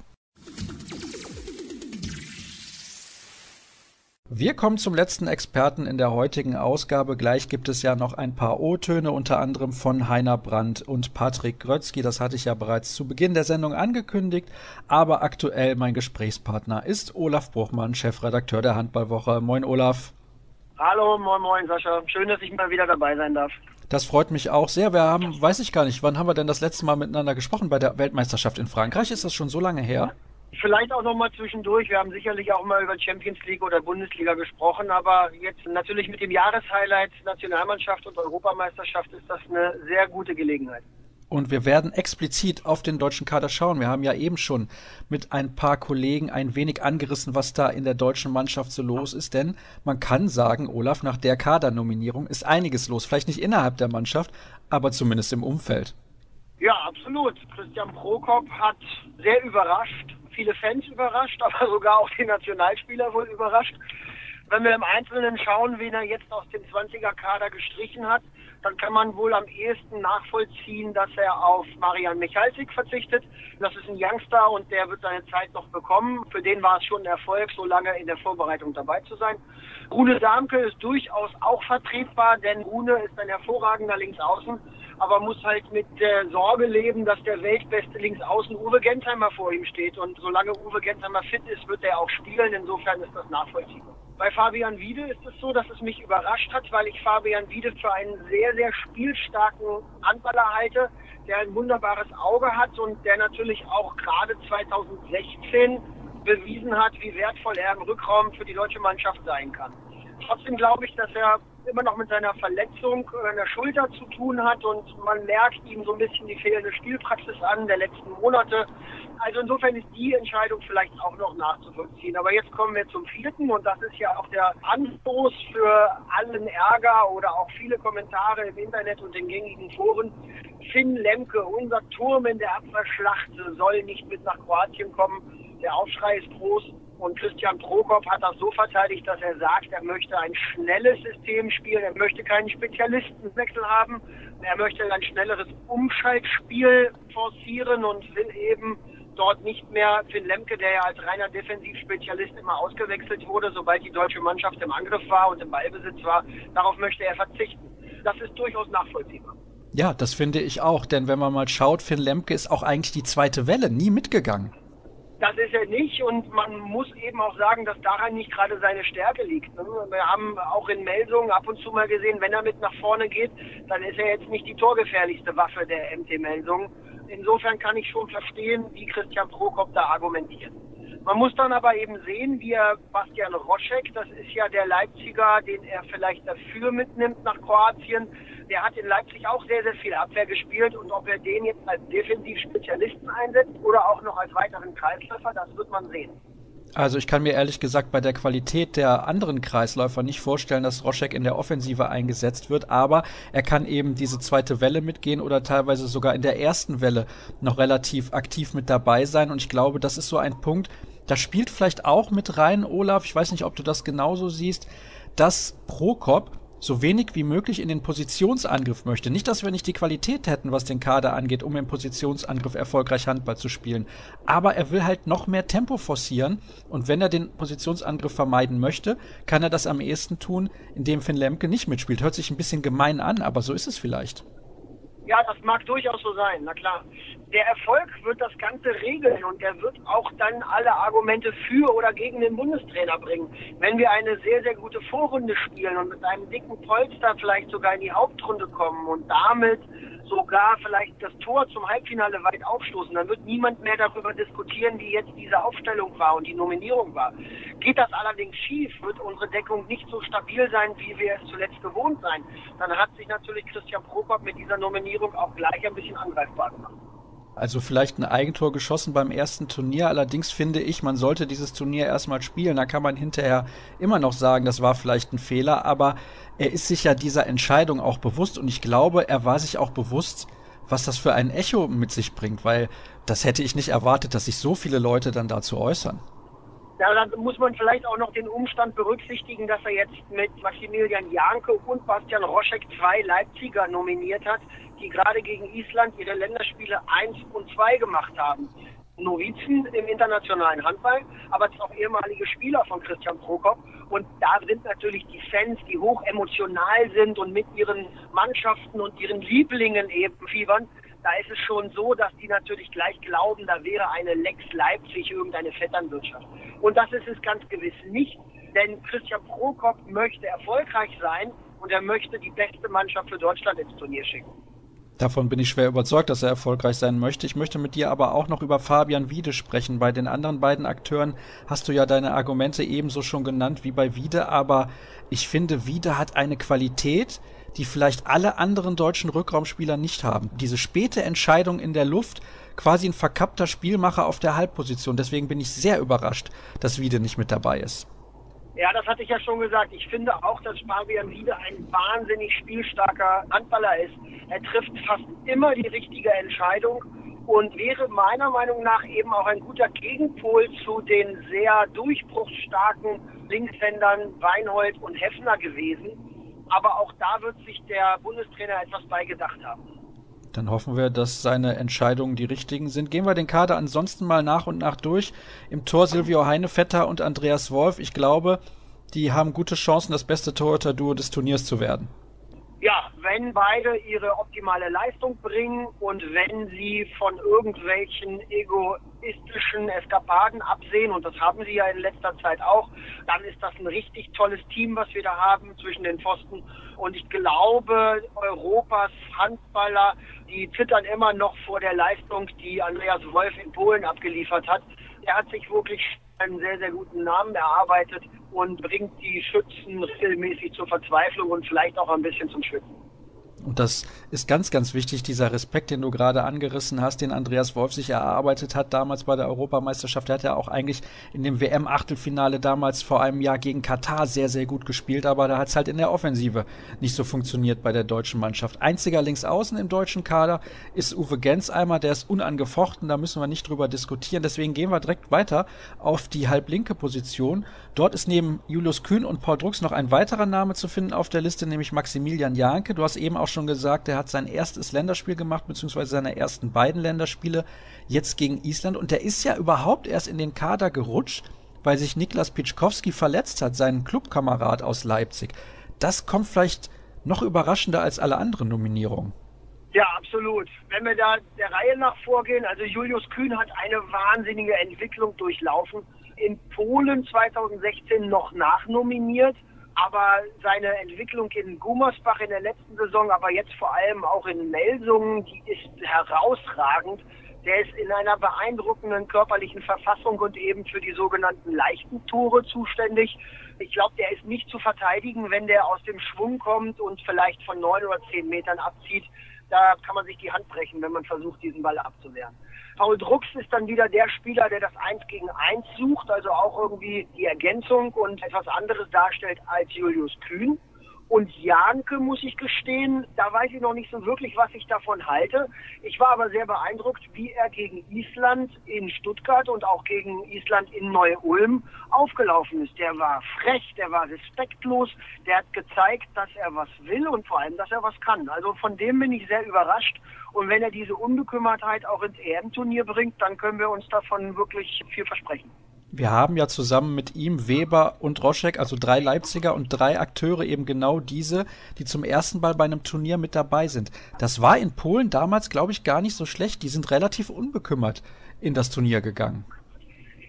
Wir kommen zum letzten Experten in der heutigen Ausgabe. Gleich gibt es ja noch ein paar O-Töne, unter anderem von Heiner Brandt und Patrick Grötzky. Das hatte ich ja bereits zu Beginn der Sendung angekündigt. Aber aktuell mein Gesprächspartner ist Olaf Bruchmann, Chefredakteur der Handballwoche. Moin, Olaf. Hallo, moin, moin, Sascha. Schön, dass ich mal wieder dabei sein darf. Das freut mich auch sehr. Wir haben, weiß ich gar nicht, wann haben wir denn das letzte Mal miteinander gesprochen bei der Weltmeisterschaft in Frankreich? Ist das schon so lange her? Ja. Vielleicht auch nochmal zwischendurch. Wir haben sicherlich auch mal über Champions League oder Bundesliga gesprochen, aber jetzt natürlich mit dem Jahreshighlight Nationalmannschaft und Europameisterschaft ist das eine sehr gute Gelegenheit. Und wir werden explizit auf den deutschen Kader schauen. Wir haben ja eben schon mit ein paar Kollegen ein wenig angerissen, was da in der deutschen Mannschaft so los ist. Denn man kann sagen, Olaf, nach der Kadernominierung ist einiges los. Vielleicht nicht innerhalb der Mannschaft, aber zumindest im Umfeld. Ja, absolut. Christian Prokop hat sehr überrascht viele Fans überrascht, aber sogar auch die Nationalspieler wohl überrascht. Wenn wir im Einzelnen schauen, wen er jetzt aus dem 20er-Kader gestrichen hat, dann kann man wohl am ehesten nachvollziehen, dass er auf Marian Michalsik verzichtet. Das ist ein Youngster und der wird seine Zeit noch bekommen. Für den war es schon ein Erfolg, so lange in der Vorbereitung dabei zu sein. Rune Darmke ist durchaus auch vertretbar, denn Rune ist ein hervorragender Linksaußen, aber muss halt mit der Sorge leben, dass der weltbeste Linksaußen Uwe Gensheimer vor ihm steht. Und solange Uwe Gensheimer fit ist, wird er auch spielen. Insofern ist das nachvollziehbar. Bei Fabian Wiede ist es so, dass es mich überrascht hat, weil ich Fabian Wiede für einen sehr, sehr spielstarken Handballer halte, der ein wunderbares Auge hat und der natürlich auch gerade 2016 bewiesen hat, wie wertvoll er im Rückraum für die deutsche Mannschaft sein kann. Trotzdem glaube ich, dass er immer noch mit seiner Verletzung an der Schulter zu tun hat und man merkt ihm so ein bisschen die fehlende Spielpraxis an der letzten Monate. Also insofern ist die Entscheidung vielleicht auch noch nachzuvollziehen. Aber jetzt kommen wir zum vierten und das ist ja auch der Anstoß für allen Ärger oder auch viele Kommentare im Internet und den gängigen Foren. Finn Lemke, unser Turm in der Abwehrschlacht, soll nicht mit nach Kroatien kommen. Der Aufschrei ist groß. Und Christian Prokop hat das so verteidigt, dass er sagt, er möchte ein schnelles System spielen, er möchte keinen Spezialistenwechsel haben, er möchte ein schnelleres Umschaltspiel forcieren und will eben dort nicht mehr Finn Lemke, der ja als reiner Defensivspezialist immer ausgewechselt wurde, sobald die deutsche Mannschaft im Angriff war und im Ballbesitz war. Darauf möchte er verzichten. Das ist durchaus nachvollziehbar. Ja, das finde ich auch, denn wenn man mal schaut, Finn Lemke ist auch eigentlich die zweite Welle nie mitgegangen. Das ist er nicht und man muss eben auch sagen, dass daran nicht gerade seine Stärke liegt. Ne? Wir haben auch in Melsungen ab und zu mal gesehen, wenn er mit nach vorne geht, dann ist er jetzt nicht die torgefährlichste Waffe der MT Melsungen. Insofern kann ich schon verstehen, wie Christian Prokop da argumentiert. Man muss dann aber eben sehen, wie er Bastian Roschek, das ist ja der Leipziger, den er vielleicht dafür mitnimmt nach Kroatien, der hat in Leipzig auch sehr, sehr viel Abwehr gespielt und ob er den jetzt als Defensivspezialisten einsetzt oder auch noch als weiteren Kreisläufer, das wird man sehen. Also ich kann mir ehrlich gesagt bei der Qualität der anderen Kreisläufer nicht vorstellen, dass Roschek in der Offensive eingesetzt wird, aber er kann eben diese zweite Welle mitgehen oder teilweise sogar in der ersten Welle noch relativ aktiv mit dabei sein. Und ich glaube, das ist so ein Punkt, da spielt vielleicht auch mit rein, Olaf, ich weiß nicht, ob du das genauso siehst, dass Prokop so wenig wie möglich in den Positionsangriff möchte. Nicht, dass wir nicht die Qualität hätten, was den Kader angeht, um im Positionsangriff erfolgreich Handball zu spielen. Aber er will halt noch mehr Tempo forcieren. Und wenn er den Positionsangriff vermeiden möchte, kann er das am ehesten tun, indem Finn Lemke nicht mitspielt. Hört sich ein bisschen gemein an, aber so ist es vielleicht. Ja, das mag durchaus so sein, na klar. Der Erfolg wird das Ganze regeln und er wird auch dann alle Argumente für oder gegen den Bundestrainer bringen. Wenn wir eine sehr, sehr gute Vorrunde spielen und mit einem dicken Polster vielleicht sogar in die Hauptrunde kommen und damit sogar vielleicht das Tor zum Halbfinale weit aufstoßen, dann wird niemand mehr darüber diskutieren, wie jetzt diese Aufstellung war und die Nominierung war. Geht das allerdings schief, wird unsere Deckung nicht so stabil sein, wie wir es zuletzt gewohnt sein, dann hat sich natürlich Christian Prokop mit dieser Nominierung auch gleich ein bisschen angreifbar gemacht. Also vielleicht ein Eigentor geschossen beim ersten Turnier. Allerdings finde ich, man sollte dieses Turnier erstmal spielen. Da kann man hinterher immer noch sagen, das war vielleicht ein Fehler. Aber er ist sich ja dieser Entscheidung auch bewusst. Und ich glaube, er war sich auch bewusst, was das für ein Echo mit sich bringt. Weil das hätte ich nicht erwartet, dass sich so viele Leute dann dazu äußern. Ja, dann muss man vielleicht auch noch den Umstand berücksichtigen, dass er jetzt mit Maximilian Janke und Bastian Roschek zwei Leipziger nominiert hat, die gerade gegen Island ihre Länderspiele 1 und 2 gemacht haben. Novizen im internationalen Handball, aber auch ehemalige Spieler von Christian Prokop. Und da sind natürlich die Fans, die hoch emotional sind und mit ihren Mannschaften und ihren Lieblingen eben fiebern. Da ist es schon so, dass die natürlich gleich glauben, da wäre eine Lex Leipzig irgendeine Vetternwirtschaft. Und das ist es ganz gewiss nicht, denn Christian Prokop möchte erfolgreich sein und er möchte die beste Mannschaft für Deutschland ins Turnier schicken. Davon bin ich schwer überzeugt, dass er erfolgreich sein möchte. Ich möchte mit dir aber auch noch über Fabian Wiede sprechen. Bei den anderen beiden Akteuren hast du ja deine Argumente ebenso schon genannt wie bei Wiede, aber ich finde, Wiede hat eine Qualität, die vielleicht alle anderen deutschen Rückraumspieler nicht haben. Diese späte Entscheidung in der Luft, quasi ein verkappter Spielmacher auf der Halbposition. Deswegen bin ich sehr überrascht, dass Wiede nicht mit dabei ist. Ja, das hatte ich ja schon gesagt. Ich finde auch, dass Fabian Wiede ein wahnsinnig spielstarker Handballer ist. Er trifft fast immer die richtige Entscheidung und wäre meiner Meinung nach eben auch ein guter Gegenpol zu den sehr durchbruchsstarken Linkshändern Weinhold und Heffner gewesen. Aber auch da wird sich der Bundestrainer etwas beigedacht haben. Dann hoffen wir, dass seine Entscheidungen die richtigen sind. Gehen wir den Kader ansonsten mal nach und nach durch. Im Tor Silvio Heinevetter und Andreas Wolf. Ich glaube, die haben gute Chancen, das beste Torhüter-Duo des Turniers zu werden. Ja, wenn beide ihre optimale Leistung bringen und wenn sie von irgendwelchen egoistischen Eskapaden absehen, und das haben sie ja in letzter Zeit auch, dann ist das ein richtig tolles Team, was wir da haben zwischen den Pfosten. Und ich glaube, Europas Handballer, die zittern immer noch vor der Leistung, die Andreas Wolf in Polen abgeliefert hat. Er hat sich wirklich einen sehr, sehr guten Namen erarbeitet und bringt die Schützen regelmäßig zur Verzweiflung und vielleicht auch ein bisschen zum Schwitzen. Und das ist ganz, ganz wichtig, dieser Respekt, den du gerade angerissen hast, den Andreas Wolf sich erarbeitet hat damals bei der Europameisterschaft. Er hat ja auch eigentlich in dem WM-Achtelfinale damals vor einem Jahr gegen Katar sehr, sehr gut gespielt, aber da hat es halt in der Offensive nicht so funktioniert bei der deutschen Mannschaft. Einziger Linksaußen im deutschen Kader ist Uwe Gensheimer, der ist unangefochten, da müssen wir nicht drüber diskutieren. Deswegen gehen wir direkt weiter auf die halblinke Position. Dort ist neben Julius Kühn und Paul Drucks noch ein weiterer Name zu finden auf der Liste, nämlich Maximilian Janke. Du hast eben auch schon gesagt, er hat sein erstes Länderspiel gemacht, beziehungsweise seine ersten beiden Länderspiele jetzt gegen Island. Und der ist ja überhaupt erst in den Kader gerutscht, weil sich Niklas Pitschkowski verletzt hat, seinen Clubkamerad aus Leipzig. Das kommt vielleicht noch überraschender als alle anderen Nominierungen. Ja, absolut. Wenn wir da der Reihe nach vorgehen, also Julius Kühn hat eine wahnsinnige Entwicklung durchlaufen. In Polen 2016 noch nachnominiert aber seine Entwicklung in Gummersbach in der letzten Saison, aber jetzt vor allem auch in Melsungen, die ist herausragend. Der ist in einer beeindruckenden körperlichen Verfassung und eben für die sogenannten leichten Tore zuständig. Ich glaube, der ist nicht zu verteidigen, wenn der aus dem Schwung kommt und vielleicht von neun oder zehn Metern abzieht. Da kann man sich die Hand brechen, wenn man versucht, diesen Ball abzuwehren. Paul Drucks ist dann wieder der Spieler, der das Eins gegen Eins sucht, also auch irgendwie die Ergänzung und etwas anderes darstellt als Julius Kühn. Und Janke, muss ich gestehen, da weiß ich noch nicht so wirklich, was ich davon halte. Ich war aber sehr beeindruckt, wie er gegen Island in Stuttgart und auch gegen Island in Neu-Ulm aufgelaufen ist. Der war frech, der war respektlos, der hat gezeigt, dass er was will und vor allem, dass er was kann. Also von dem bin ich sehr überrascht. Und wenn er diese Unbekümmertheit auch ins EM-Turnier bringt, dann können wir uns davon wirklich viel versprechen. Wir haben ja zusammen mit ihm Weber und Roschek, also drei Leipziger und drei Akteure, eben genau diese, die zum ersten Mal bei einem Turnier mit dabei sind. Das war in Polen damals, glaube ich, gar nicht so schlecht. Die sind relativ unbekümmert in das Turnier gegangen.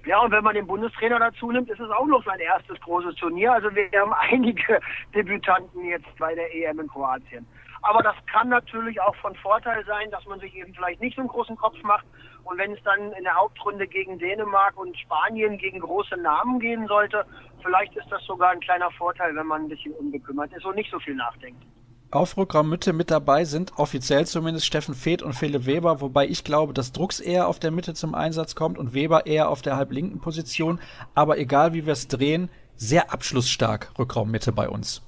Ja, und wenn man den Bundestrainer dazu nimmt, ist es auch noch sein erstes großes Turnier. Also wir haben einige Debütanten jetzt bei der EM in Kroatien. Aber das kann natürlich auch von Vorteil sein, dass man sich eben vielleicht nicht so einen großen Kopf macht. Und wenn es dann in der Hauptrunde gegen Dänemark und Spanien gegen große Namen gehen sollte, vielleicht ist das sogar ein kleiner Vorteil, wenn man ein bisschen unbekümmert ist und nicht so viel nachdenkt. Auf Mitte mit dabei sind offiziell zumindest Steffen Feeth und Philipp Weber, wobei ich glaube, dass Drucks eher auf der Mitte zum Einsatz kommt und Weber eher auf der halblinken Position. Aber egal wie wir es drehen, sehr abschlussstark Rückraummitte bei uns.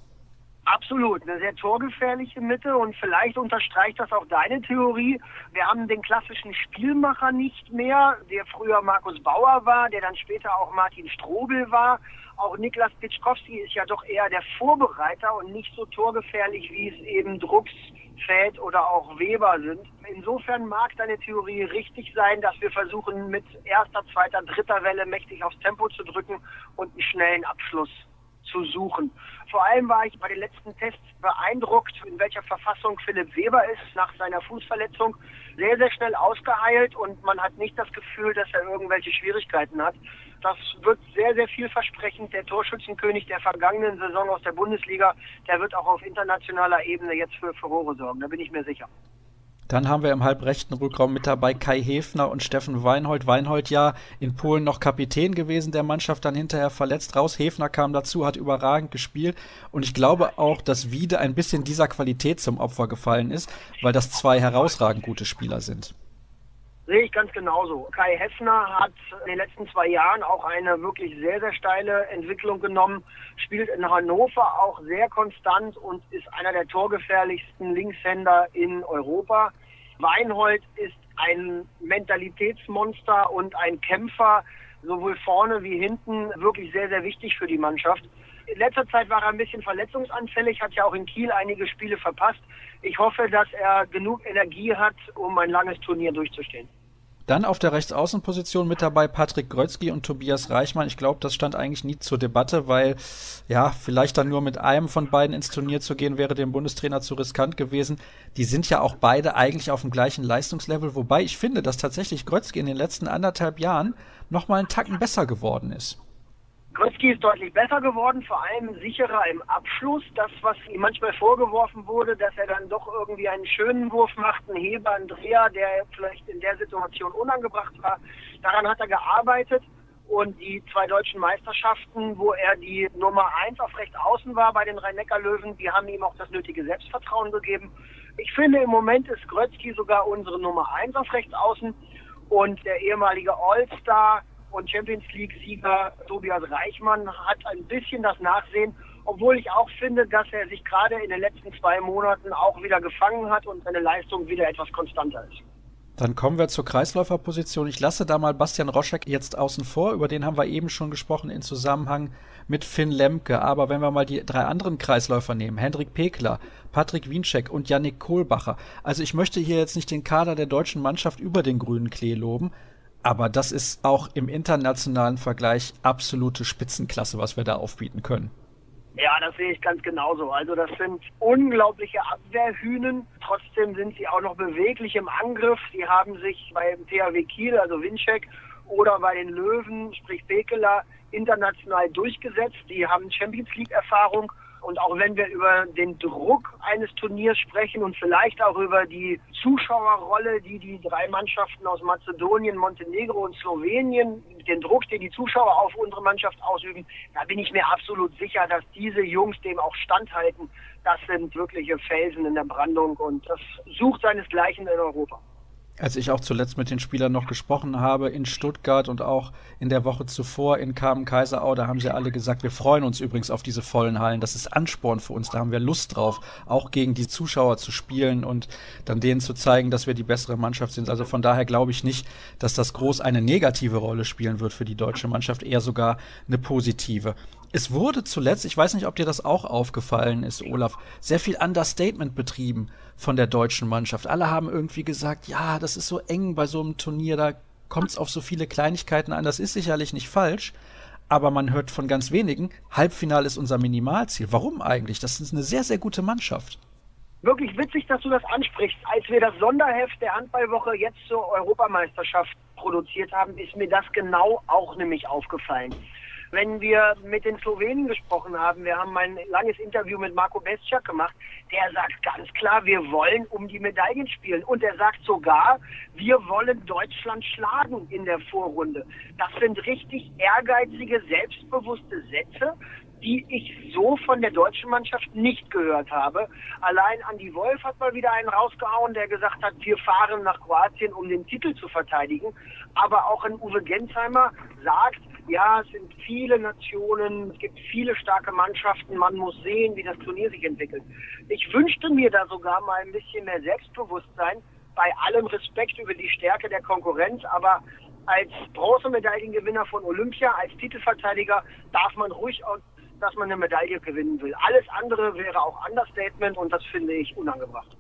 Absolut, eine sehr torgefährliche Mitte und vielleicht unterstreicht das auch deine Theorie. Wir haben den klassischen Spielmacher nicht mehr, der früher Markus Bauer war, der dann später auch Martin Strobel war. Auch Niklas Pitschkowski ist ja doch eher der Vorbereiter und nicht so torgefährlich, wie es eben Drucks, Feld oder auch Weber sind. Insofern mag deine Theorie richtig sein, dass wir versuchen, mit erster, zweiter, dritter Welle mächtig aufs Tempo zu drücken und einen schnellen Abschluss zu suchen. Vor allem war ich bei den letzten Tests beeindruckt, in welcher Verfassung Philipp Weber ist nach seiner Fußverletzung. Sehr, sehr schnell ausgeheilt und man hat nicht das Gefühl, dass er irgendwelche Schwierigkeiten hat. Das wird sehr, sehr vielversprechend. Der Torschützenkönig der vergangenen Saison aus der Bundesliga, der wird auch auf internationaler Ebene jetzt für Furore sorgen. Da bin ich mir sicher. Dann haben wir im halbrechten Rückraum mit dabei Kai Hefner und Steffen Weinhold. Weinhold ja in Polen noch Kapitän gewesen der Mannschaft, dann hinterher verletzt raus. Hefner kam dazu, hat überragend gespielt. Und ich glaube auch, dass Wiede ein bisschen dieser Qualität zum Opfer gefallen ist, weil das zwei herausragend gute Spieler sind. Sehe ich ganz genauso. Kai Heffner hat in den letzten zwei Jahren auch eine wirklich sehr, sehr steile Entwicklung genommen, spielt in Hannover auch sehr konstant und ist einer der torgefährlichsten Linkshänder in Europa. Weinhold ist ein Mentalitätsmonster und ein Kämpfer, sowohl vorne wie hinten, wirklich sehr, sehr wichtig für die Mannschaft. In letzter Zeit war er ein bisschen verletzungsanfällig, hat ja auch in Kiel einige Spiele verpasst. Ich hoffe, dass er genug Energie hat, um ein langes Turnier durchzustehen. Dann auf der Rechtsaußenposition mit dabei Patrick Grötzky und Tobias Reichmann. Ich glaube, das stand eigentlich nie zur Debatte, weil ja, vielleicht dann nur mit einem von beiden ins Turnier zu gehen, wäre dem Bundestrainer zu riskant gewesen. Die sind ja auch beide eigentlich auf dem gleichen Leistungslevel, wobei ich finde, dass tatsächlich Grötzky in den letzten anderthalb Jahren noch mal einen Tacken besser geworden ist. Grötzky ist deutlich besser geworden, vor allem sicherer im Abschluss. Das, was ihm manchmal vorgeworfen wurde, dass er dann doch irgendwie einen schönen Wurf macht, einen Heber, einen Dreher, der vielleicht in der Situation unangebracht war. Daran hat er gearbeitet. Und die zwei deutschen Meisterschaften, wo er die Nummer eins auf rechts außen war bei den Rhein-Neckar-Löwen, die haben ihm auch das nötige Selbstvertrauen gegeben. Ich finde, im Moment ist Grötzky sogar unsere Nummer eins auf rechts außen. Und der ehemalige All-Star und Champions League-Sieger Tobias Reichmann hat ein bisschen das Nachsehen, obwohl ich auch finde, dass er sich gerade in den letzten zwei Monaten auch wieder gefangen hat und seine Leistung wieder etwas konstanter ist. Dann kommen wir zur Kreisläuferposition. Ich lasse da mal Bastian Roschek jetzt außen vor. Über den haben wir eben schon gesprochen in Zusammenhang mit Finn Lemke. Aber wenn wir mal die drei anderen Kreisläufer nehmen, Hendrik Pekler, Patrick Wiencheck und Yannick Kohlbacher. Also ich möchte hier jetzt nicht den Kader der deutschen Mannschaft über den grünen Klee loben. Aber das ist auch im internationalen Vergleich absolute Spitzenklasse, was wir da aufbieten können. Ja, das sehe ich ganz genauso. Also das sind unglaubliche Abwehrhühnen. Trotzdem sind sie auch noch beweglich im Angriff. Sie haben sich beim THW Kiel, also Winczek, oder bei den Löwen, sprich Bekeler, international durchgesetzt. Die haben Champions League Erfahrung und auch wenn wir über den Druck eines Turniers sprechen und vielleicht auch über die Zuschauerrolle, die die drei Mannschaften aus Mazedonien, Montenegro und Slowenien, den Druck, den die Zuschauer auf unsere Mannschaft ausüben, da bin ich mir absolut sicher, dass diese Jungs dem auch standhalten. Das sind wirkliche Felsen in der Brandung und das sucht seinesgleichen in Europa. Als ich auch zuletzt mit den Spielern noch gesprochen habe in Stuttgart und auch in der Woche zuvor in Kamen-Kaiserau, da haben sie alle gesagt, wir freuen uns übrigens auf diese vollen Hallen. Das ist Ansporn für uns, da haben wir Lust drauf, auch gegen die Zuschauer zu spielen und dann denen zu zeigen, dass wir die bessere Mannschaft sind. Also von daher glaube ich nicht, dass das groß eine negative Rolle spielen wird für die deutsche Mannschaft, eher sogar eine positive. Es wurde zuletzt, ich weiß nicht, ob dir das auch aufgefallen ist, Olaf, sehr viel Understatement betrieben von der deutschen Mannschaft. Alle haben irgendwie gesagt, ja, das ist so eng bei so einem Turnier, da kommt es auf so viele Kleinigkeiten an. Das ist sicherlich nicht falsch, aber man hört von ganz wenigen, Halbfinale ist unser Minimalziel. Warum eigentlich? Das ist eine sehr, sehr gute Mannschaft. Wirklich witzig, dass du das ansprichst. Als wir das Sonderheft der Handballwoche jetzt zur Europameisterschaft produziert haben, ist mir das genau auch nämlich aufgefallen wenn wir mit den Slowenen gesprochen haben, wir haben ein langes Interview mit Marco Bescak gemacht, der sagt ganz klar, wir wollen um die Medaillen spielen. Und er sagt sogar, wir wollen Deutschland schlagen in der Vorrunde. Das sind richtig ehrgeizige, selbstbewusste Sätze, die ich so von der deutschen Mannschaft nicht gehört habe. Allein Andy Wolf hat mal wieder einen rausgehauen, der gesagt hat, wir fahren nach Kroatien, um den Titel zu verteidigen. Aber auch ein Uwe Gensheimer sagt, ja, es sind viele Nationen, es gibt viele starke Mannschaften, man muss sehen, wie das Turnier sich entwickelt. Ich wünschte mir da sogar mal ein bisschen mehr Selbstbewusstsein, bei allem Respekt über die Stärke der Konkurrenz, aber als Bronzemedaillengewinner von Olympia, als Titelverteidiger darf man ruhig auch, dass man eine Medaille gewinnen will. Alles andere wäre auch Understatement und das finde ich unangebracht.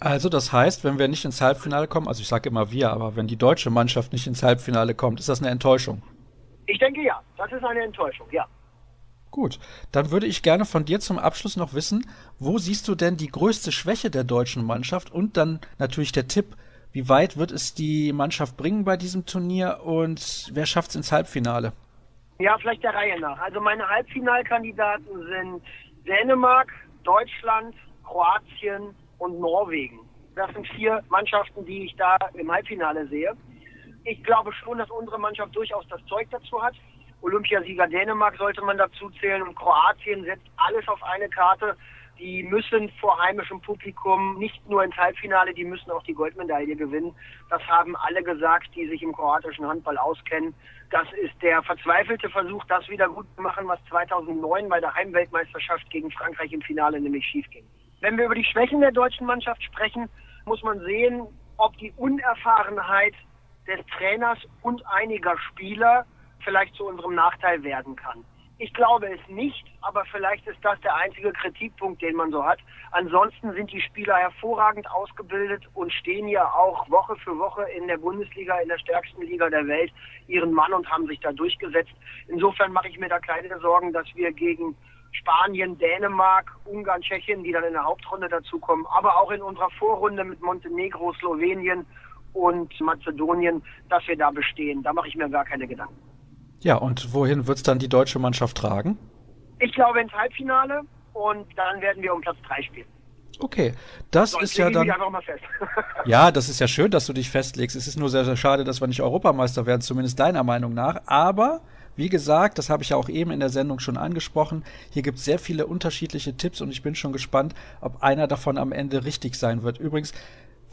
Also das heißt, wenn wir nicht ins Halbfinale kommen, also ich sage immer wir, aber wenn die deutsche Mannschaft nicht ins Halbfinale kommt, ist das eine Enttäuschung? Ich denke ja, das ist eine Enttäuschung, ja. Gut, dann würde ich gerne von dir zum Abschluss noch wissen, wo siehst du denn die größte Schwäche der deutschen Mannschaft und dann natürlich der Tipp, wie weit wird es die Mannschaft bringen bei diesem Turnier und wer schafft es ins Halbfinale? Ja, vielleicht der Reihe nach. Also meine Halbfinalkandidaten sind Dänemark, Deutschland, Kroatien und Norwegen. Das sind vier Mannschaften, die ich da im Halbfinale sehe ich glaube schon, dass unsere Mannschaft durchaus das Zeug dazu hat. Olympiasieger Dänemark sollte man dazu zählen und Kroatien setzt alles auf eine Karte. Die müssen vor heimischem Publikum nicht nur ins Halbfinale, die müssen auch die Goldmedaille gewinnen. Das haben alle gesagt, die sich im kroatischen Handball auskennen. Das ist der verzweifelte Versuch, das wieder gut zu machen, was 2009 bei der Heimweltmeisterschaft gegen Frankreich im Finale nämlich schief ging. Wenn wir über die Schwächen der deutschen Mannschaft sprechen, muss man sehen, ob die Unerfahrenheit des Trainers und einiger Spieler vielleicht zu unserem Nachteil werden kann. Ich glaube es nicht, aber vielleicht ist das der einzige Kritikpunkt, den man so hat. Ansonsten sind die Spieler hervorragend ausgebildet und stehen ja auch Woche für Woche in der Bundesliga, in der stärksten Liga der Welt, ihren Mann und haben sich da durchgesetzt. Insofern mache ich mir da keine Sorgen, dass wir gegen Spanien, Dänemark, Ungarn, Tschechien, die dann in der Hauptrunde dazukommen, aber auch in unserer Vorrunde mit Montenegro, Slowenien und Mazedonien, dass wir da bestehen. Da mache ich mir gar keine Gedanken. Ja, und wohin wird es dann die deutsche Mannschaft tragen? Ich glaube ins Halbfinale und dann werden wir um Platz 3 spielen. Okay, das so, ist ja dann. ja, das ist ja schön, dass du dich festlegst. Es ist nur sehr, sehr schade, dass wir nicht Europameister werden, zumindest deiner Meinung nach. Aber wie gesagt, das habe ich ja auch eben in der Sendung schon angesprochen. Hier gibt es sehr viele unterschiedliche Tipps und ich bin schon gespannt, ob einer davon am Ende richtig sein wird. Übrigens,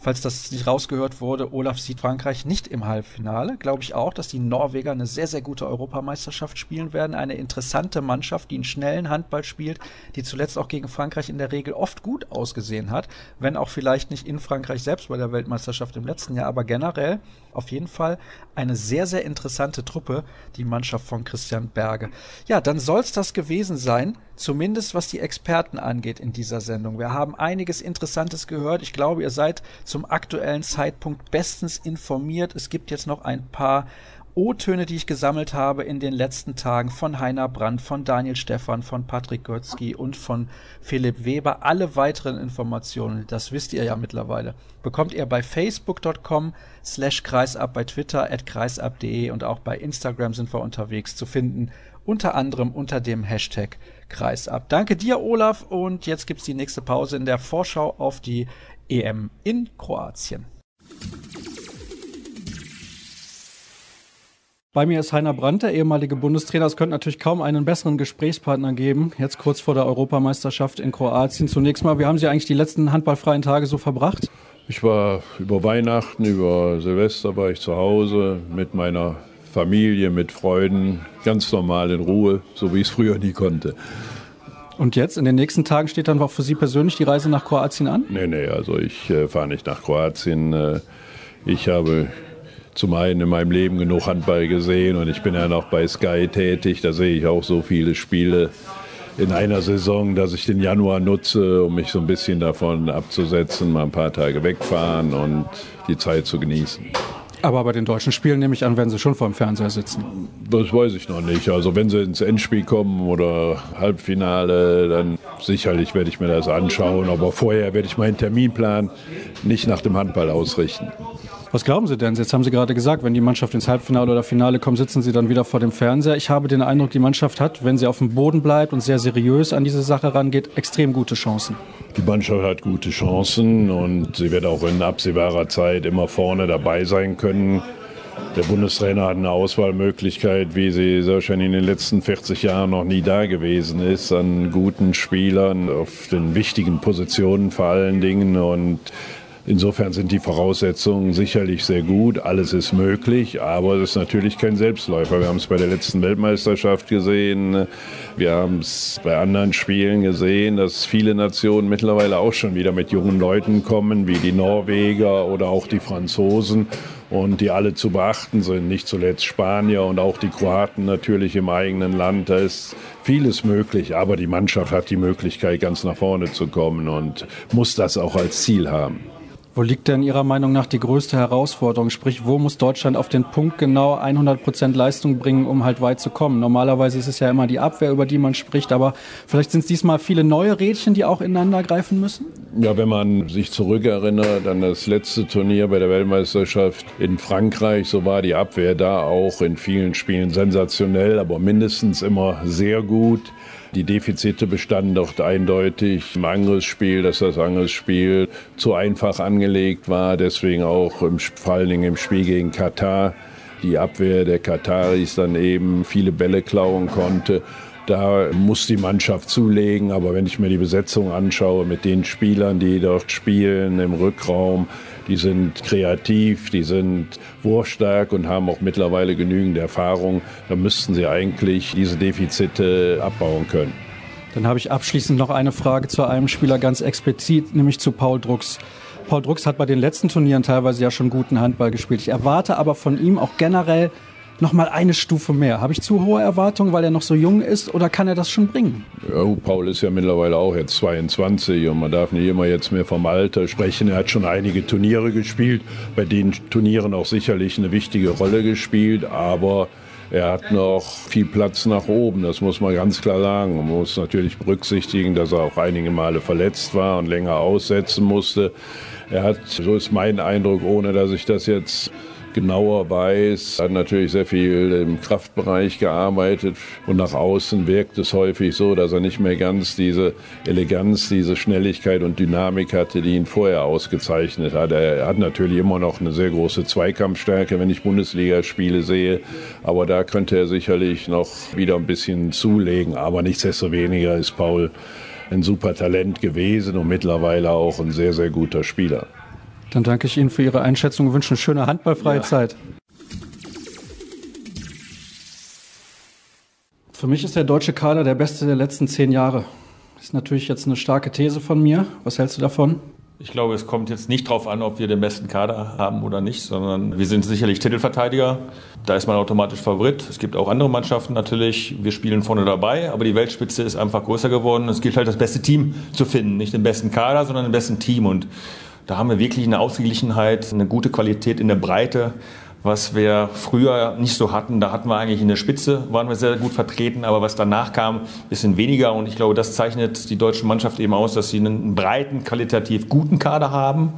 falls das nicht rausgehört wurde, Olaf sieht Frankreich nicht im Halbfinale. Glaube ich auch, dass die Norweger eine sehr, sehr gute Europameisterschaft spielen werden. Eine interessante Mannschaft, die einen schnellen Handball spielt, die zuletzt auch gegen Frankreich in der Regel oft gut ausgesehen hat. Wenn auch vielleicht nicht in Frankreich selbst bei der Weltmeisterschaft im letzten Jahr, aber generell auf jeden Fall eine sehr, sehr interessante Truppe, die Mannschaft von Christian Berge. Ja, dann soll es das gewesen sein, zumindest was die Experten angeht in dieser Sendung. Wir haben einiges Interessantes gehört. Ich glaube, ihr seid zum aktuellen Zeitpunkt bestens informiert. Es gibt jetzt noch ein paar O-Töne, die ich gesammelt habe in den letzten Tagen von Heiner Brandt, von Daniel Stephan, von Patrick Götzky und von Philipp Weber. Alle weiteren Informationen, das wisst ihr ja mittlerweile, bekommt ihr bei facebook.com slash kreisab, bei Twitter at kreisab.de und auch bei Instagram sind wir unterwegs zu finden, unter anderem unter dem Hashtag kreisab. Danke dir, Olaf, und jetzt gibt's die nächste Pause in der Vorschau auf die EM in Kroatien. Bei mir ist Heiner Brandt, der ehemalige Bundestrainer. Es könnte natürlich kaum einen besseren Gesprächspartner geben, jetzt kurz vor der Europameisterschaft in Kroatien. Zunächst mal, wie haben Sie eigentlich die letzten handballfreien Tage so verbracht? Ich war über Weihnachten, über Silvester war ich zu Hause mit meiner Familie, mit Freunden, ganz normal in Ruhe, so wie ich es früher nie konnte. Und jetzt, in den nächsten Tagen, steht dann auch für Sie persönlich die Reise nach Kroatien an? Nee, nee, also ich äh, fahre nicht nach Kroatien. Äh, ich habe zum einen in meinem Leben genug Handball gesehen und ich bin ja noch bei Sky tätig. Da sehe ich auch so viele Spiele in einer Saison, dass ich den Januar nutze, um mich so ein bisschen davon abzusetzen, mal ein paar Tage wegfahren und die Zeit zu genießen. Aber bei den deutschen Spielen nehme ich an, werden Sie schon vor dem Fernseher sitzen. Das weiß ich noch nicht. Also wenn sie ins Endspiel kommen oder Halbfinale, dann sicherlich werde ich mir das anschauen. Aber vorher werde ich meinen Terminplan nicht nach dem Handball ausrichten. Was glauben Sie denn? Jetzt haben Sie gerade gesagt, wenn die Mannschaft ins Halbfinale oder Finale kommt, sitzen Sie dann wieder vor dem Fernseher. Ich habe den Eindruck, die Mannschaft hat, wenn sie auf dem Boden bleibt und sehr seriös an diese Sache rangeht, extrem gute Chancen. Die Mannschaft hat gute Chancen und sie wird auch in absehbarer Zeit immer vorne dabei sein können. Der Bundestrainer hat eine Auswahlmöglichkeit, wie sie wahrscheinlich in den letzten 40 Jahren noch nie da gewesen ist, an guten Spielern auf den wichtigen Positionen vor allen Dingen. Und Insofern sind die Voraussetzungen sicherlich sehr gut. Alles ist möglich, aber es ist natürlich kein Selbstläufer. Wir haben es bei der letzten Weltmeisterschaft gesehen. Wir haben es bei anderen Spielen gesehen, dass viele Nationen mittlerweile auch schon wieder mit jungen Leuten kommen, wie die Norweger oder auch die Franzosen und die alle zu beachten sind. Nicht zuletzt Spanier und auch die Kroaten natürlich im eigenen Land. Da ist vieles möglich, aber die Mannschaft hat die Möglichkeit, ganz nach vorne zu kommen und muss das auch als Ziel haben. Wo liegt denn Ihrer Meinung nach die größte Herausforderung? Sprich, wo muss Deutschland auf den Punkt genau 100 Prozent Leistung bringen, um halt weit zu kommen? Normalerweise ist es ja immer die Abwehr, über die man spricht, aber vielleicht sind es diesmal viele neue Rädchen, die auch ineinander greifen müssen? Ja, wenn man sich zurückerinnert an das letzte Turnier bei der Weltmeisterschaft in Frankreich, so war die Abwehr da auch in vielen Spielen sensationell, aber mindestens immer sehr gut. Die Defizite bestanden dort eindeutig im Angriffsspiel, dass das Angriffsspiel zu einfach angelegt war. Deswegen auch im, vor allen Dingen im Spiel gegen Katar die Abwehr der Kataris dann eben viele Bälle klauen konnte. Da muss die Mannschaft zulegen. Aber wenn ich mir die Besetzung anschaue mit den Spielern, die dort spielen im Rückraum, die sind kreativ, die sind wurfstark und haben auch mittlerweile genügend Erfahrung. Da müssten sie eigentlich diese Defizite abbauen können. Dann habe ich abschließend noch eine Frage zu einem Spieler ganz explizit, nämlich zu Paul Drucks. Paul Drucks hat bei den letzten Turnieren teilweise ja schon guten Handball gespielt. Ich erwarte aber von ihm auch generell noch mal eine Stufe mehr. Habe ich zu hohe Erwartungen, weil er noch so jung ist, oder kann er das schon bringen? Ja, Paul ist ja mittlerweile auch jetzt 22 und man darf nicht immer jetzt mehr vom Alter sprechen. Er hat schon einige Turniere gespielt, bei den Turnieren auch sicherlich eine wichtige Rolle gespielt, aber er hat noch viel Platz nach oben, das muss man ganz klar sagen. Man muss natürlich berücksichtigen, dass er auch einige Male verletzt war und länger aussetzen musste. Er hat, so ist mein Eindruck, ohne dass ich das jetzt genauer weiß, hat natürlich sehr viel im Kraftbereich gearbeitet und nach außen wirkt es häufig so, dass er nicht mehr ganz diese Eleganz, diese Schnelligkeit und Dynamik hatte, die ihn vorher ausgezeichnet hat. Er hat natürlich immer noch eine sehr große Zweikampfstärke, wenn ich Bundesligaspiele sehe, aber da könnte er sicherlich noch wieder ein bisschen zulegen. Aber nichtsdestoweniger ist Paul ein super Talent gewesen und mittlerweile auch ein sehr, sehr guter Spieler. Dann danke ich Ihnen für Ihre Einschätzung und wünsche eine schöne handballfreie ja. Zeit. Für mich ist der deutsche Kader der beste der letzten zehn Jahre. Das ist natürlich jetzt eine starke These von mir. Was hältst du davon? Ich glaube, es kommt jetzt nicht darauf an, ob wir den besten Kader haben oder nicht, sondern wir sind sicherlich Titelverteidiger. Da ist man automatisch Favorit. Es gibt auch andere Mannschaften natürlich. Wir spielen vorne dabei, aber die Weltspitze ist einfach größer geworden. Es gilt halt, das beste Team zu finden. Nicht den besten Kader, sondern den besten Team. Und da haben wir wirklich eine Ausgeglichenheit, eine gute Qualität in der Breite, was wir früher nicht so hatten. Da hatten wir eigentlich in der Spitze, waren wir sehr gut vertreten, aber was danach kam, bisschen weniger. Und ich glaube, das zeichnet die deutsche Mannschaft eben aus, dass sie einen breiten, qualitativ guten Kader haben.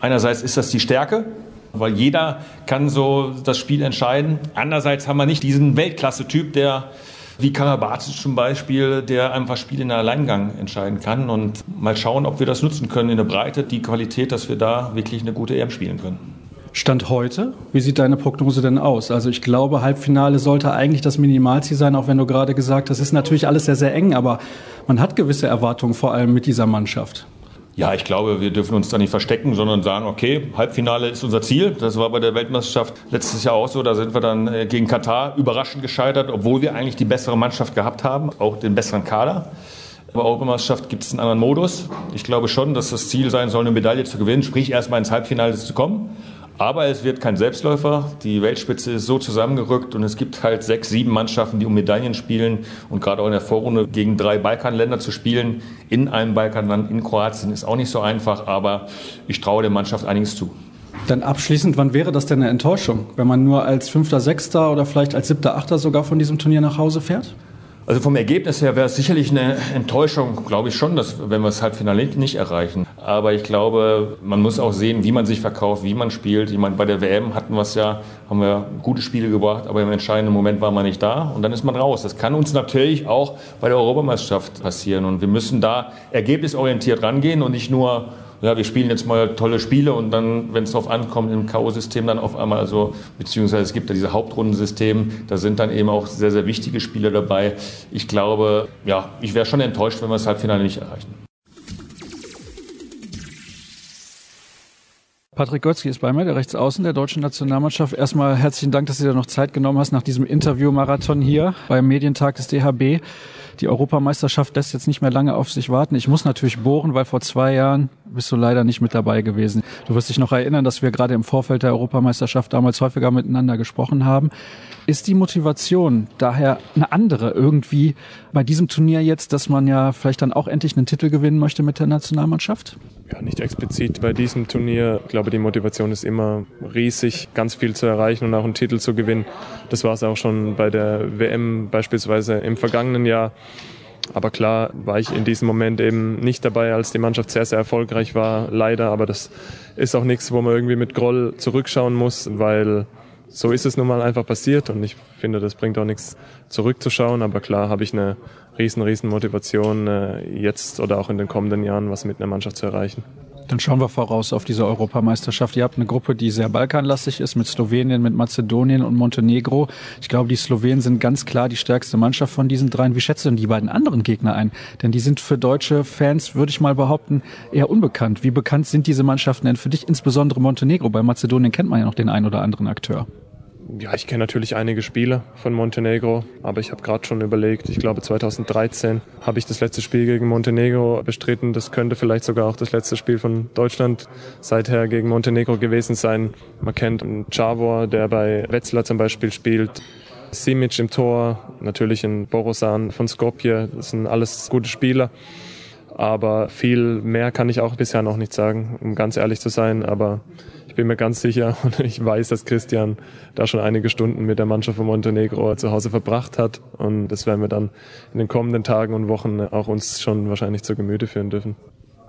Einerseits ist das die Stärke, weil jeder kann so das Spiel entscheiden. Andererseits haben wir nicht diesen Weltklasse-Typ, der wie Karabatic zum Beispiel, der einfach Spiele in der Alleingang entscheiden kann. Und mal schauen, ob wir das nutzen können in der Breite, die Qualität, dass wir da wirklich eine gute EM spielen können. Stand heute, wie sieht deine Prognose denn aus? Also ich glaube, Halbfinale sollte eigentlich das Minimalziel sein, auch wenn du gerade gesagt hast, es ist natürlich alles sehr, sehr eng, aber man hat gewisse Erwartungen vor allem mit dieser Mannschaft. Ja, ich glaube, wir dürfen uns da nicht verstecken, sondern sagen, okay, Halbfinale ist unser Ziel. Das war bei der Weltmeisterschaft letztes Jahr auch so. Da sind wir dann äh, gegen Katar überraschend gescheitert, obwohl wir eigentlich die bessere Mannschaft gehabt haben, auch den besseren Kader. Aber Europameisterschaft gibt es einen anderen Modus. Ich glaube schon, dass das Ziel sein soll, eine Medaille zu gewinnen, sprich erstmal ins Halbfinale zu kommen. Aber es wird kein Selbstläufer. Die Weltspitze ist so zusammengerückt und es gibt halt sechs, sieben Mannschaften, die um Medaillen spielen. Und gerade auch in der Vorrunde gegen drei Balkanländer zu spielen, in einem Balkanland, in Kroatien, ist auch nicht so einfach. Aber ich traue der Mannschaft einiges zu. Dann abschließend, wann wäre das denn eine Enttäuschung, wenn man nur als Fünfter, Sechster oder vielleicht als Siebter, Achter sogar von diesem Turnier nach Hause fährt? Also vom Ergebnis her wäre es sicherlich eine Enttäuschung, glaube ich schon, dass, wenn wir das Halbfinale nicht erreichen. Aber ich glaube, man muss auch sehen, wie man sich verkauft, wie man spielt. Ich meine, bei der WM hatten wir es ja, haben wir gute Spiele gebracht, aber im entscheidenden Moment war man nicht da und dann ist man raus. Das kann uns natürlich auch bei der Europameisterschaft passieren und wir müssen da ergebnisorientiert rangehen und nicht nur ja, wir spielen jetzt mal tolle Spiele und dann, wenn es darauf ankommt, im K.O.-System dann auf einmal so, beziehungsweise es gibt ja diese Hauptrundensystem, da sind dann eben auch sehr, sehr wichtige Spiele dabei. Ich glaube, ja, ich wäre schon enttäuscht, wenn wir das Halbfinale nicht erreichen. Patrick Götzki ist bei mir, der Rechtsaußen der deutschen Nationalmannschaft. Erstmal herzlichen Dank, dass du dir noch Zeit genommen hast nach diesem Interview-Marathon hier beim Medientag des DHB. Die Europameisterschaft lässt jetzt nicht mehr lange auf sich warten. Ich muss natürlich bohren, weil vor zwei Jahren bist du leider nicht mit dabei gewesen. Du wirst dich noch erinnern, dass wir gerade im Vorfeld der Europameisterschaft damals häufiger miteinander gesprochen haben. Ist die Motivation daher eine andere irgendwie bei diesem Turnier jetzt, dass man ja vielleicht dann auch endlich einen Titel gewinnen möchte mit der Nationalmannschaft? Ja, nicht explizit bei diesem Turnier. Ich glaube, die Motivation ist immer riesig, ganz viel zu erreichen und auch einen Titel zu gewinnen. Das war es auch schon bei der WM beispielsweise im vergangenen Jahr. Aber klar war ich in diesem Moment eben nicht dabei, als die Mannschaft sehr, sehr erfolgreich war, leider. Aber das ist auch nichts, wo man irgendwie mit Groll zurückschauen muss, weil so ist es nun mal einfach passiert und ich finde, das bringt auch nichts zurückzuschauen. Aber klar habe ich eine riesen, riesen Motivation, äh, jetzt oder auch in den kommenden Jahren was mit einer Mannschaft zu erreichen. Dann schauen wir voraus auf diese Europameisterschaft. Ihr habt eine Gruppe, die sehr balkanlastig ist, mit Slowenien, mit Mazedonien und Montenegro. Ich glaube, die Slowenen sind ganz klar die stärkste Mannschaft von diesen dreien. Wie schätzt du denn die beiden anderen Gegner ein? Denn die sind für deutsche Fans, würde ich mal behaupten, eher unbekannt. Wie bekannt sind diese Mannschaften denn für dich, insbesondere Montenegro? Bei Mazedonien kennt man ja noch den einen oder anderen Akteur. Ja, ich kenne natürlich einige Spieler von Montenegro, aber ich habe gerade schon überlegt, ich glaube 2013 habe ich das letzte Spiel gegen Montenegro bestritten. Das könnte vielleicht sogar auch das letzte Spiel von Deutschland seither gegen Montenegro gewesen sein. Man kennt Chavor, der bei Wetzlar zum Beispiel spielt. Simic im Tor, natürlich ein Borosan von Skopje. Das sind alles gute Spieler. Aber viel mehr kann ich auch bisher noch nicht sagen, um ganz ehrlich zu sein. Aber bin mir ganz sicher und ich weiß, dass Christian da schon einige Stunden mit der Mannschaft von Montenegro zu Hause verbracht hat. Und das werden wir dann in den kommenden Tagen und Wochen auch uns schon wahrscheinlich zur Gemüte führen dürfen.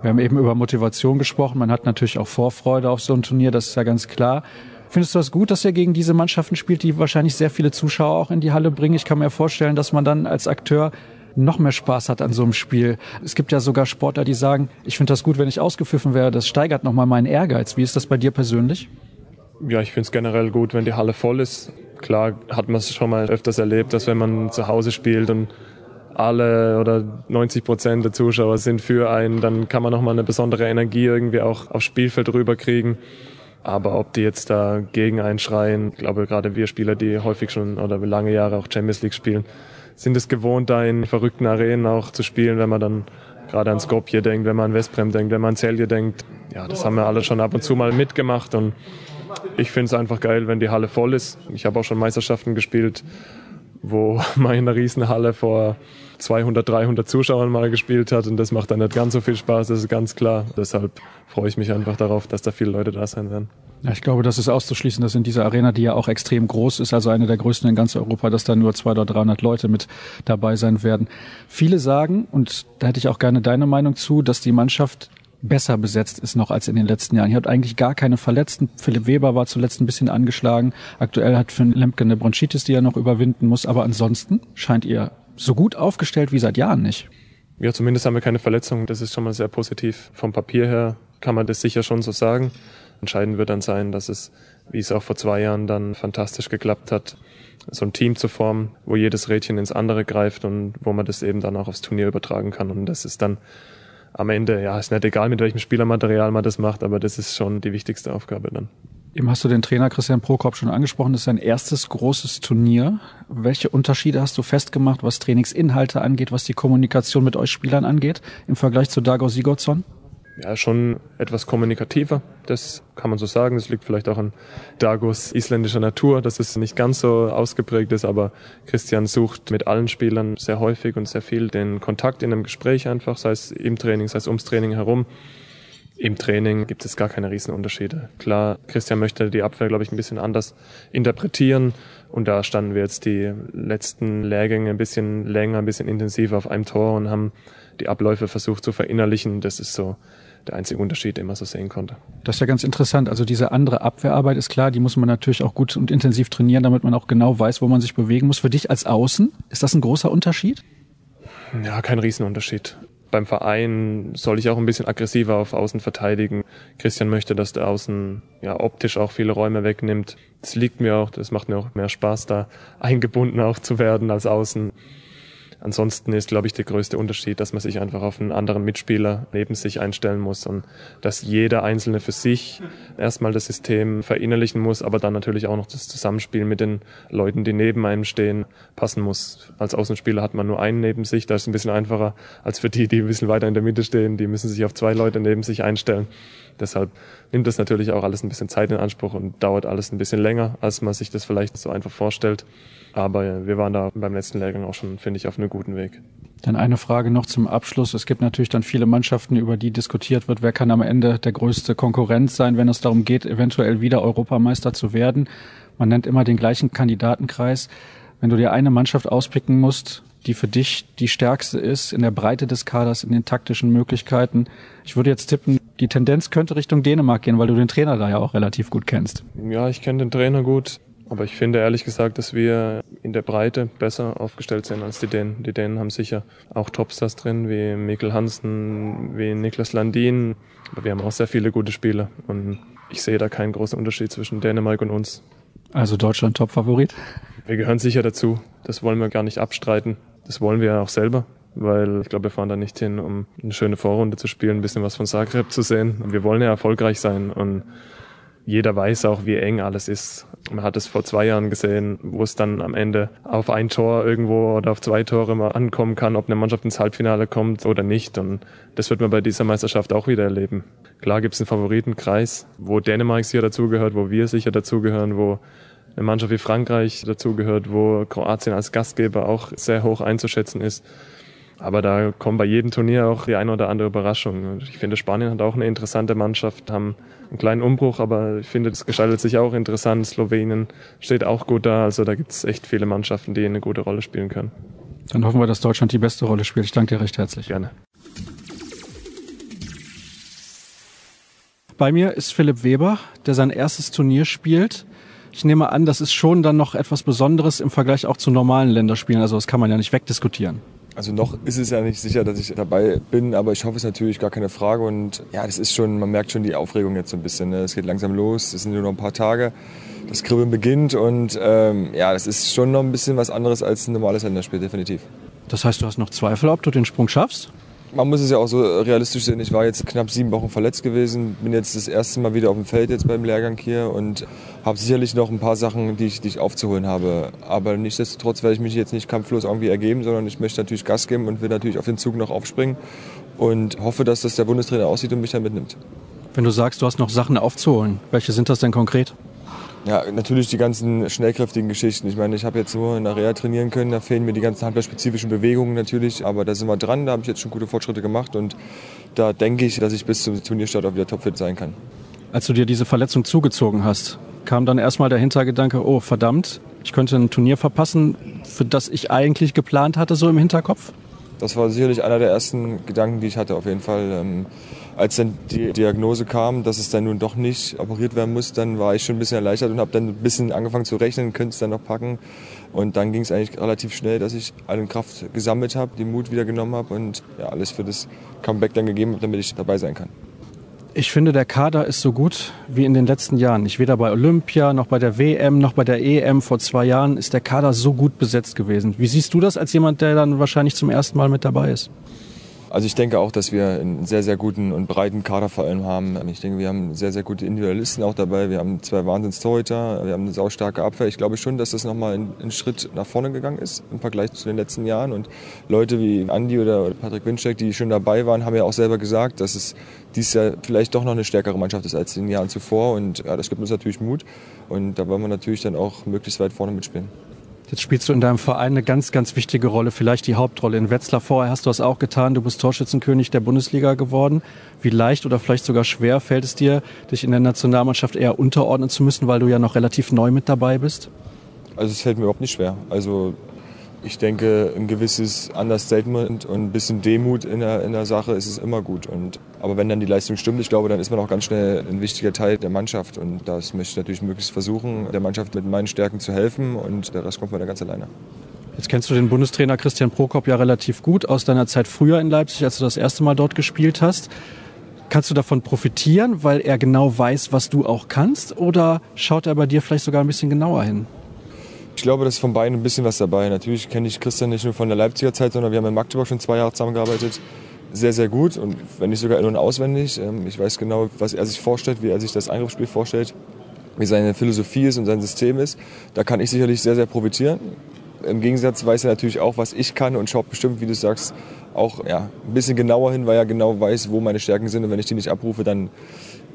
Wir haben eben über Motivation gesprochen. Man hat natürlich auch Vorfreude auf so ein Turnier, das ist ja ganz klar. Findest du das gut, dass ihr gegen diese Mannschaften spielt, die wahrscheinlich sehr viele Zuschauer auch in die Halle bringen? Ich kann mir vorstellen, dass man dann als Akteur noch mehr Spaß hat an so einem Spiel. Es gibt ja sogar Sportler, die sagen, ich finde das gut, wenn ich ausgepfiffen wäre. Das steigert nochmal meinen Ehrgeiz. Wie ist das bei dir persönlich? Ja, ich finde es generell gut, wenn die Halle voll ist. Klar hat man es schon mal öfters erlebt, dass wenn man zu Hause spielt und alle oder 90 Prozent der Zuschauer sind für einen, dann kann man nochmal eine besondere Energie irgendwie auch aufs Spielfeld rüberkriegen. Aber ob die jetzt da gegen einschreien, ich glaube gerade wir Spieler, die häufig schon oder lange Jahre auch Champions League spielen, sind es gewohnt, da in verrückten Arenen auch zu spielen, wenn man dann gerade an Skopje denkt, wenn man an Westbrem denkt, wenn man an Celje denkt. Ja, das haben wir alle schon ab und zu mal mitgemacht und ich finde es einfach geil, wenn die Halle voll ist. Ich habe auch schon Meisterschaften gespielt, wo man in einer Riesenhalle vor 200, 300 Zuschauern mal gespielt hat und das macht dann nicht ganz so viel Spaß, das ist ganz klar. Deshalb freue ich mich einfach darauf, dass da viele Leute da sein werden. Ja, ich glaube, das ist auszuschließen, dass in dieser Arena, die ja auch extrem groß ist, also eine der größten in ganz Europa, dass da nur 200 oder 300 Leute mit dabei sein werden. Viele sagen, und da hätte ich auch gerne deine Meinung zu, dass die Mannschaft besser besetzt ist noch als in den letzten Jahren. Ihr habt eigentlich gar keine Verletzten. Philipp Weber war zuletzt ein bisschen angeschlagen. Aktuell hat Finn Lemke eine Bronchitis, die er noch überwinden muss. Aber ansonsten scheint ihr so gut aufgestellt wie seit Jahren nicht. Ja, zumindest haben wir keine Verletzungen. Das ist schon mal sehr positiv. Vom Papier her kann man das sicher schon so sagen. Entscheidend wird dann sein, dass es, wie es auch vor zwei Jahren dann fantastisch geklappt hat, so ein Team zu formen, wo jedes Rädchen ins andere greift und wo man das eben dann auch aufs Turnier übertragen kann. Und das ist dann am Ende, ja, ist nicht egal, mit welchem Spielermaterial man das macht, aber das ist schon die wichtigste Aufgabe dann. Eben hast du den Trainer Christian Prokop schon angesprochen. Das ist sein erstes großes Turnier. Welche Unterschiede hast du festgemacht, was Trainingsinhalte angeht, was die Kommunikation mit euch Spielern angeht, im Vergleich zu Dago Sigurdsson? Ja, schon etwas kommunikativer. Das kann man so sagen. Das liegt vielleicht auch an Dagos isländischer Natur, dass es nicht ganz so ausgeprägt ist. Aber Christian sucht mit allen Spielern sehr häufig und sehr viel den Kontakt in einem Gespräch einfach, sei es im Training, sei es ums Training herum. Im Training gibt es gar keine Riesenunterschiede. Klar, Christian möchte die Abwehr, glaube ich, ein bisschen anders interpretieren. Und da standen wir jetzt die letzten Lehrgänge ein bisschen länger, ein bisschen intensiver auf einem Tor und haben die Abläufe versucht zu verinnerlichen. Das ist so der einzige Unterschied, den man so sehen konnte. Das ist ja ganz interessant. Also diese andere Abwehrarbeit ist klar, die muss man natürlich auch gut und intensiv trainieren, damit man auch genau weiß, wo man sich bewegen muss. Für dich als Außen, ist das ein großer Unterschied? Ja, kein Riesenunterschied beim Verein soll ich auch ein bisschen aggressiver auf Außen verteidigen. Christian möchte, dass der Außen ja optisch auch viele Räume wegnimmt. Das liegt mir auch, das macht mir auch mehr Spaß, da eingebunden auch zu werden als Außen. Ansonsten ist, glaube ich, der größte Unterschied, dass man sich einfach auf einen anderen Mitspieler neben sich einstellen muss und dass jeder Einzelne für sich erstmal das System verinnerlichen muss, aber dann natürlich auch noch das Zusammenspiel mit den Leuten, die neben einem stehen, passen muss. Als Außenspieler hat man nur einen neben sich, da ist es ein bisschen einfacher als für die, die ein bisschen weiter in der Mitte stehen. Die müssen sich auf zwei Leute neben sich einstellen. Deshalb nimmt das natürlich auch alles ein bisschen Zeit in Anspruch und dauert alles ein bisschen länger, als man sich das vielleicht so einfach vorstellt. Aber wir waren da beim letzten Lehrgang auch schon, finde ich, auf einem guten Weg. Dann eine Frage noch zum Abschluss. Es gibt natürlich dann viele Mannschaften, über die diskutiert wird, wer kann am Ende der größte Konkurrent sein, wenn es darum geht, eventuell wieder Europameister zu werden. Man nennt immer den gleichen Kandidatenkreis. Wenn du dir eine Mannschaft auspicken musst, die für dich die stärkste ist, in der Breite des Kaders, in den taktischen Möglichkeiten. Ich würde jetzt tippen, die Tendenz könnte Richtung Dänemark gehen, weil du den Trainer da ja auch relativ gut kennst. Ja, ich kenne den Trainer gut. Aber ich finde ehrlich gesagt, dass wir in der Breite besser aufgestellt sind als die Dänen. Die Dänen haben sicher auch Topstars drin, wie Mikkel Hansen, wie Niklas Landin. Aber wir haben auch sehr viele gute Spieler. Und ich sehe da keinen großen Unterschied zwischen Dänemark und uns. Also Deutschland Top-Favorit? Wir gehören sicher dazu. Das wollen wir gar nicht abstreiten. Das wollen wir ja auch selber. Weil ich glaube, wir fahren da nicht hin, um eine schöne Vorrunde zu spielen, ein bisschen was von Zagreb zu sehen. Wir wollen ja erfolgreich sein. Und jeder weiß auch, wie eng alles ist. Man hat es vor zwei Jahren gesehen, wo es dann am Ende auf ein Tor irgendwo oder auf zwei Tore mal ankommen kann, ob eine Mannschaft ins Halbfinale kommt oder nicht. Und das wird man bei dieser Meisterschaft auch wieder erleben. Klar gibt es einen Favoritenkreis, wo Dänemark sicher dazugehört, wo wir sicher dazugehören, wo eine Mannschaft wie Frankreich dazugehört, wo Kroatien als Gastgeber auch sehr hoch einzuschätzen ist. Aber da kommt bei jedem Turnier auch die eine oder andere Überraschung. Ich finde, Spanien hat auch eine interessante Mannschaft, haben einen kleinen Umbruch, aber ich finde, es gestaltet sich auch interessant. Slowenien steht auch gut da. Also da gibt es echt viele Mannschaften, die eine gute Rolle spielen können. Dann hoffen wir, dass Deutschland die beste Rolle spielt. Ich danke dir recht herzlich. Gerne. Bei mir ist Philipp Weber, der sein erstes Turnier spielt. Ich nehme an, das ist schon dann noch etwas Besonderes im Vergleich auch zu normalen Länderspielen. Also das kann man ja nicht wegdiskutieren. Also noch ist es ja nicht sicher, dass ich dabei bin, aber ich hoffe es natürlich, gar keine Frage. Und ja, das ist schon, man merkt schon die Aufregung jetzt so ein bisschen. Ne? Es geht langsam los, es sind nur noch ein paar Tage. Das Kribbeln beginnt und ähm, ja, das ist schon noch ein bisschen was anderes als ein normales Länderspiel, definitiv. Das heißt, du hast noch Zweifel, ob du den Sprung schaffst? Man muss es ja auch so realistisch sehen. Ich war jetzt knapp sieben Wochen verletzt gewesen, bin jetzt das erste Mal wieder auf dem Feld jetzt beim Lehrgang hier und habe sicherlich noch ein paar Sachen, die ich, die ich aufzuholen habe. Aber nichtsdestotrotz werde ich mich jetzt nicht kampflos irgendwie ergeben, sondern ich möchte natürlich Gas geben und will natürlich auf den Zug noch aufspringen und hoffe, dass das der Bundestrainer aussieht und mich dann mitnimmt. Wenn du sagst, du hast noch Sachen aufzuholen, welche sind das denn konkret? Ja, natürlich die ganzen schnellkräftigen Geschichten. Ich meine, ich habe jetzt nur in der Reha trainieren können, da fehlen mir die ganzen handballspezifischen Bewegungen natürlich, aber da sind wir dran, da habe ich jetzt schon gute Fortschritte gemacht und da denke ich, dass ich bis zum Turnierstart auch wieder topfit sein kann. Als du dir diese Verletzung zugezogen hast, kam dann erstmal der Hintergedanke, oh verdammt, ich könnte ein Turnier verpassen, für das ich eigentlich geplant hatte, so im Hinterkopf? Das war sicherlich einer der ersten Gedanken, die ich hatte, auf jeden Fall. Ähm, als dann die Diagnose kam, dass es dann nun doch nicht operiert werden muss, dann war ich schon ein bisschen erleichtert und habe dann ein bisschen angefangen zu rechnen, könnte es dann noch packen. Und dann ging es eigentlich relativ schnell, dass ich alle Kraft gesammelt habe, den Mut wieder genommen habe und ja, alles für das Comeback dann gegeben habe, damit ich dabei sein kann. Ich finde, der Kader ist so gut wie in den letzten Jahren. Nicht weder bei Olympia, noch bei der WM, noch bei der EM vor zwei Jahren ist der Kader so gut besetzt gewesen. Wie siehst du das als jemand, der dann wahrscheinlich zum ersten Mal mit dabei ist? Also ich denke auch, dass wir einen sehr, sehr guten und breiten Kader vor allem haben. Ich denke, wir haben sehr, sehr gute Individualisten auch dabei. Wir haben zwei Wahnsinns-Torhüter, wir haben eine saustarke Abwehr. Ich glaube schon, dass das nochmal einen Schritt nach vorne gegangen ist im Vergleich zu den letzten Jahren. Und Leute wie Andi oder Patrick Winczek, die schon dabei waren, haben ja auch selber gesagt, dass es dieses Jahr vielleicht doch noch eine stärkere Mannschaft ist als in den Jahren zuvor. Und ja, das gibt uns natürlich Mut. Und da wollen wir natürlich dann auch möglichst weit vorne mitspielen. Jetzt spielst du in deinem Verein eine ganz, ganz wichtige Rolle, vielleicht die Hauptrolle. In Wetzlar vorher hast du das auch getan. Du bist Torschützenkönig der Bundesliga geworden. Wie leicht oder vielleicht sogar schwer fällt es dir, dich in der Nationalmannschaft eher unterordnen zu müssen, weil du ja noch relativ neu mit dabei bist? Also es fällt mir überhaupt nicht schwer. Also ich denke, ein gewisses Understatement und ein bisschen Demut in der, in der Sache ist es immer gut. Und, aber wenn dann die Leistung stimmt, ich glaube, dann ist man auch ganz schnell ein wichtiger Teil der Mannschaft. Und das möchte ich natürlich möglichst versuchen, der Mannschaft mit meinen Stärken zu helfen. Und der Rest kommt von der ganz alleine. Jetzt kennst du den Bundestrainer Christian Prokop ja relativ gut aus deiner Zeit früher in Leipzig, als du das erste Mal dort gespielt hast. Kannst du davon profitieren, weil er genau weiß, was du auch kannst? Oder schaut er bei dir vielleicht sogar ein bisschen genauer hin? Ich glaube, das ist von beiden ein bisschen was dabei. Natürlich kenne ich Christian nicht nur von der Leipziger Zeit, sondern wir haben in Magdeburg schon zwei Jahre zusammengearbeitet. Sehr, sehr gut und wenn nicht sogar in- und auswendig. Ähm, ich weiß genau, was er sich vorstellt, wie er sich das Angriffsspiel vorstellt, wie seine Philosophie ist und sein System ist. Da kann ich sicherlich sehr, sehr profitieren. Im Gegensatz weiß er natürlich auch, was ich kann und schaut bestimmt, wie du sagst, auch ja, ein bisschen genauer hin, weil er genau weiß, wo meine Stärken sind. Und wenn ich die nicht abrufe, dann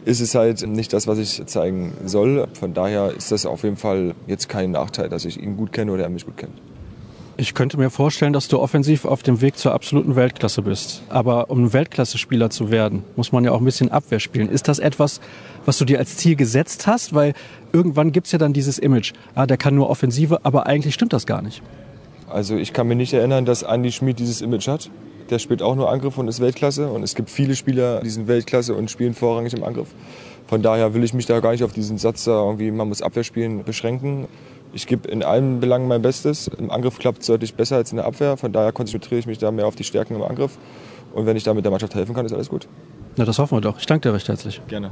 ist es halt nicht das, was ich zeigen soll. Von daher ist das auf jeden Fall jetzt kein Nachteil, dass ich ihn gut kenne oder er mich gut kennt. Ich könnte mir vorstellen, dass du offensiv auf dem Weg zur absoluten Weltklasse bist. Aber um ein Weltklasse-Spieler zu werden, muss man ja auch ein bisschen Abwehr spielen. Ist das etwas, was du dir als Ziel gesetzt hast? Weil irgendwann gibt es ja dann dieses Image, ah, der kann nur Offensive, aber eigentlich stimmt das gar nicht. Also ich kann mir nicht erinnern, dass Andy Schmid dieses Image hat. Der spielt auch nur Angriff und ist Weltklasse. Und es gibt viele Spieler, die sind Weltklasse und spielen vorrangig im Angriff. Von daher will ich mich da gar nicht auf diesen Satz da irgendwie, man muss Abwehr spielen, beschränken. Ich gebe in allen Belangen mein Bestes. Im Angriff klappt es deutlich besser als in der Abwehr. Von daher konzentriere ich mich da mehr auf die Stärken im Angriff. Und wenn ich da mit der Mannschaft helfen kann, ist alles gut. Na, das hoffen wir doch. Ich danke dir recht herzlich. Gerne.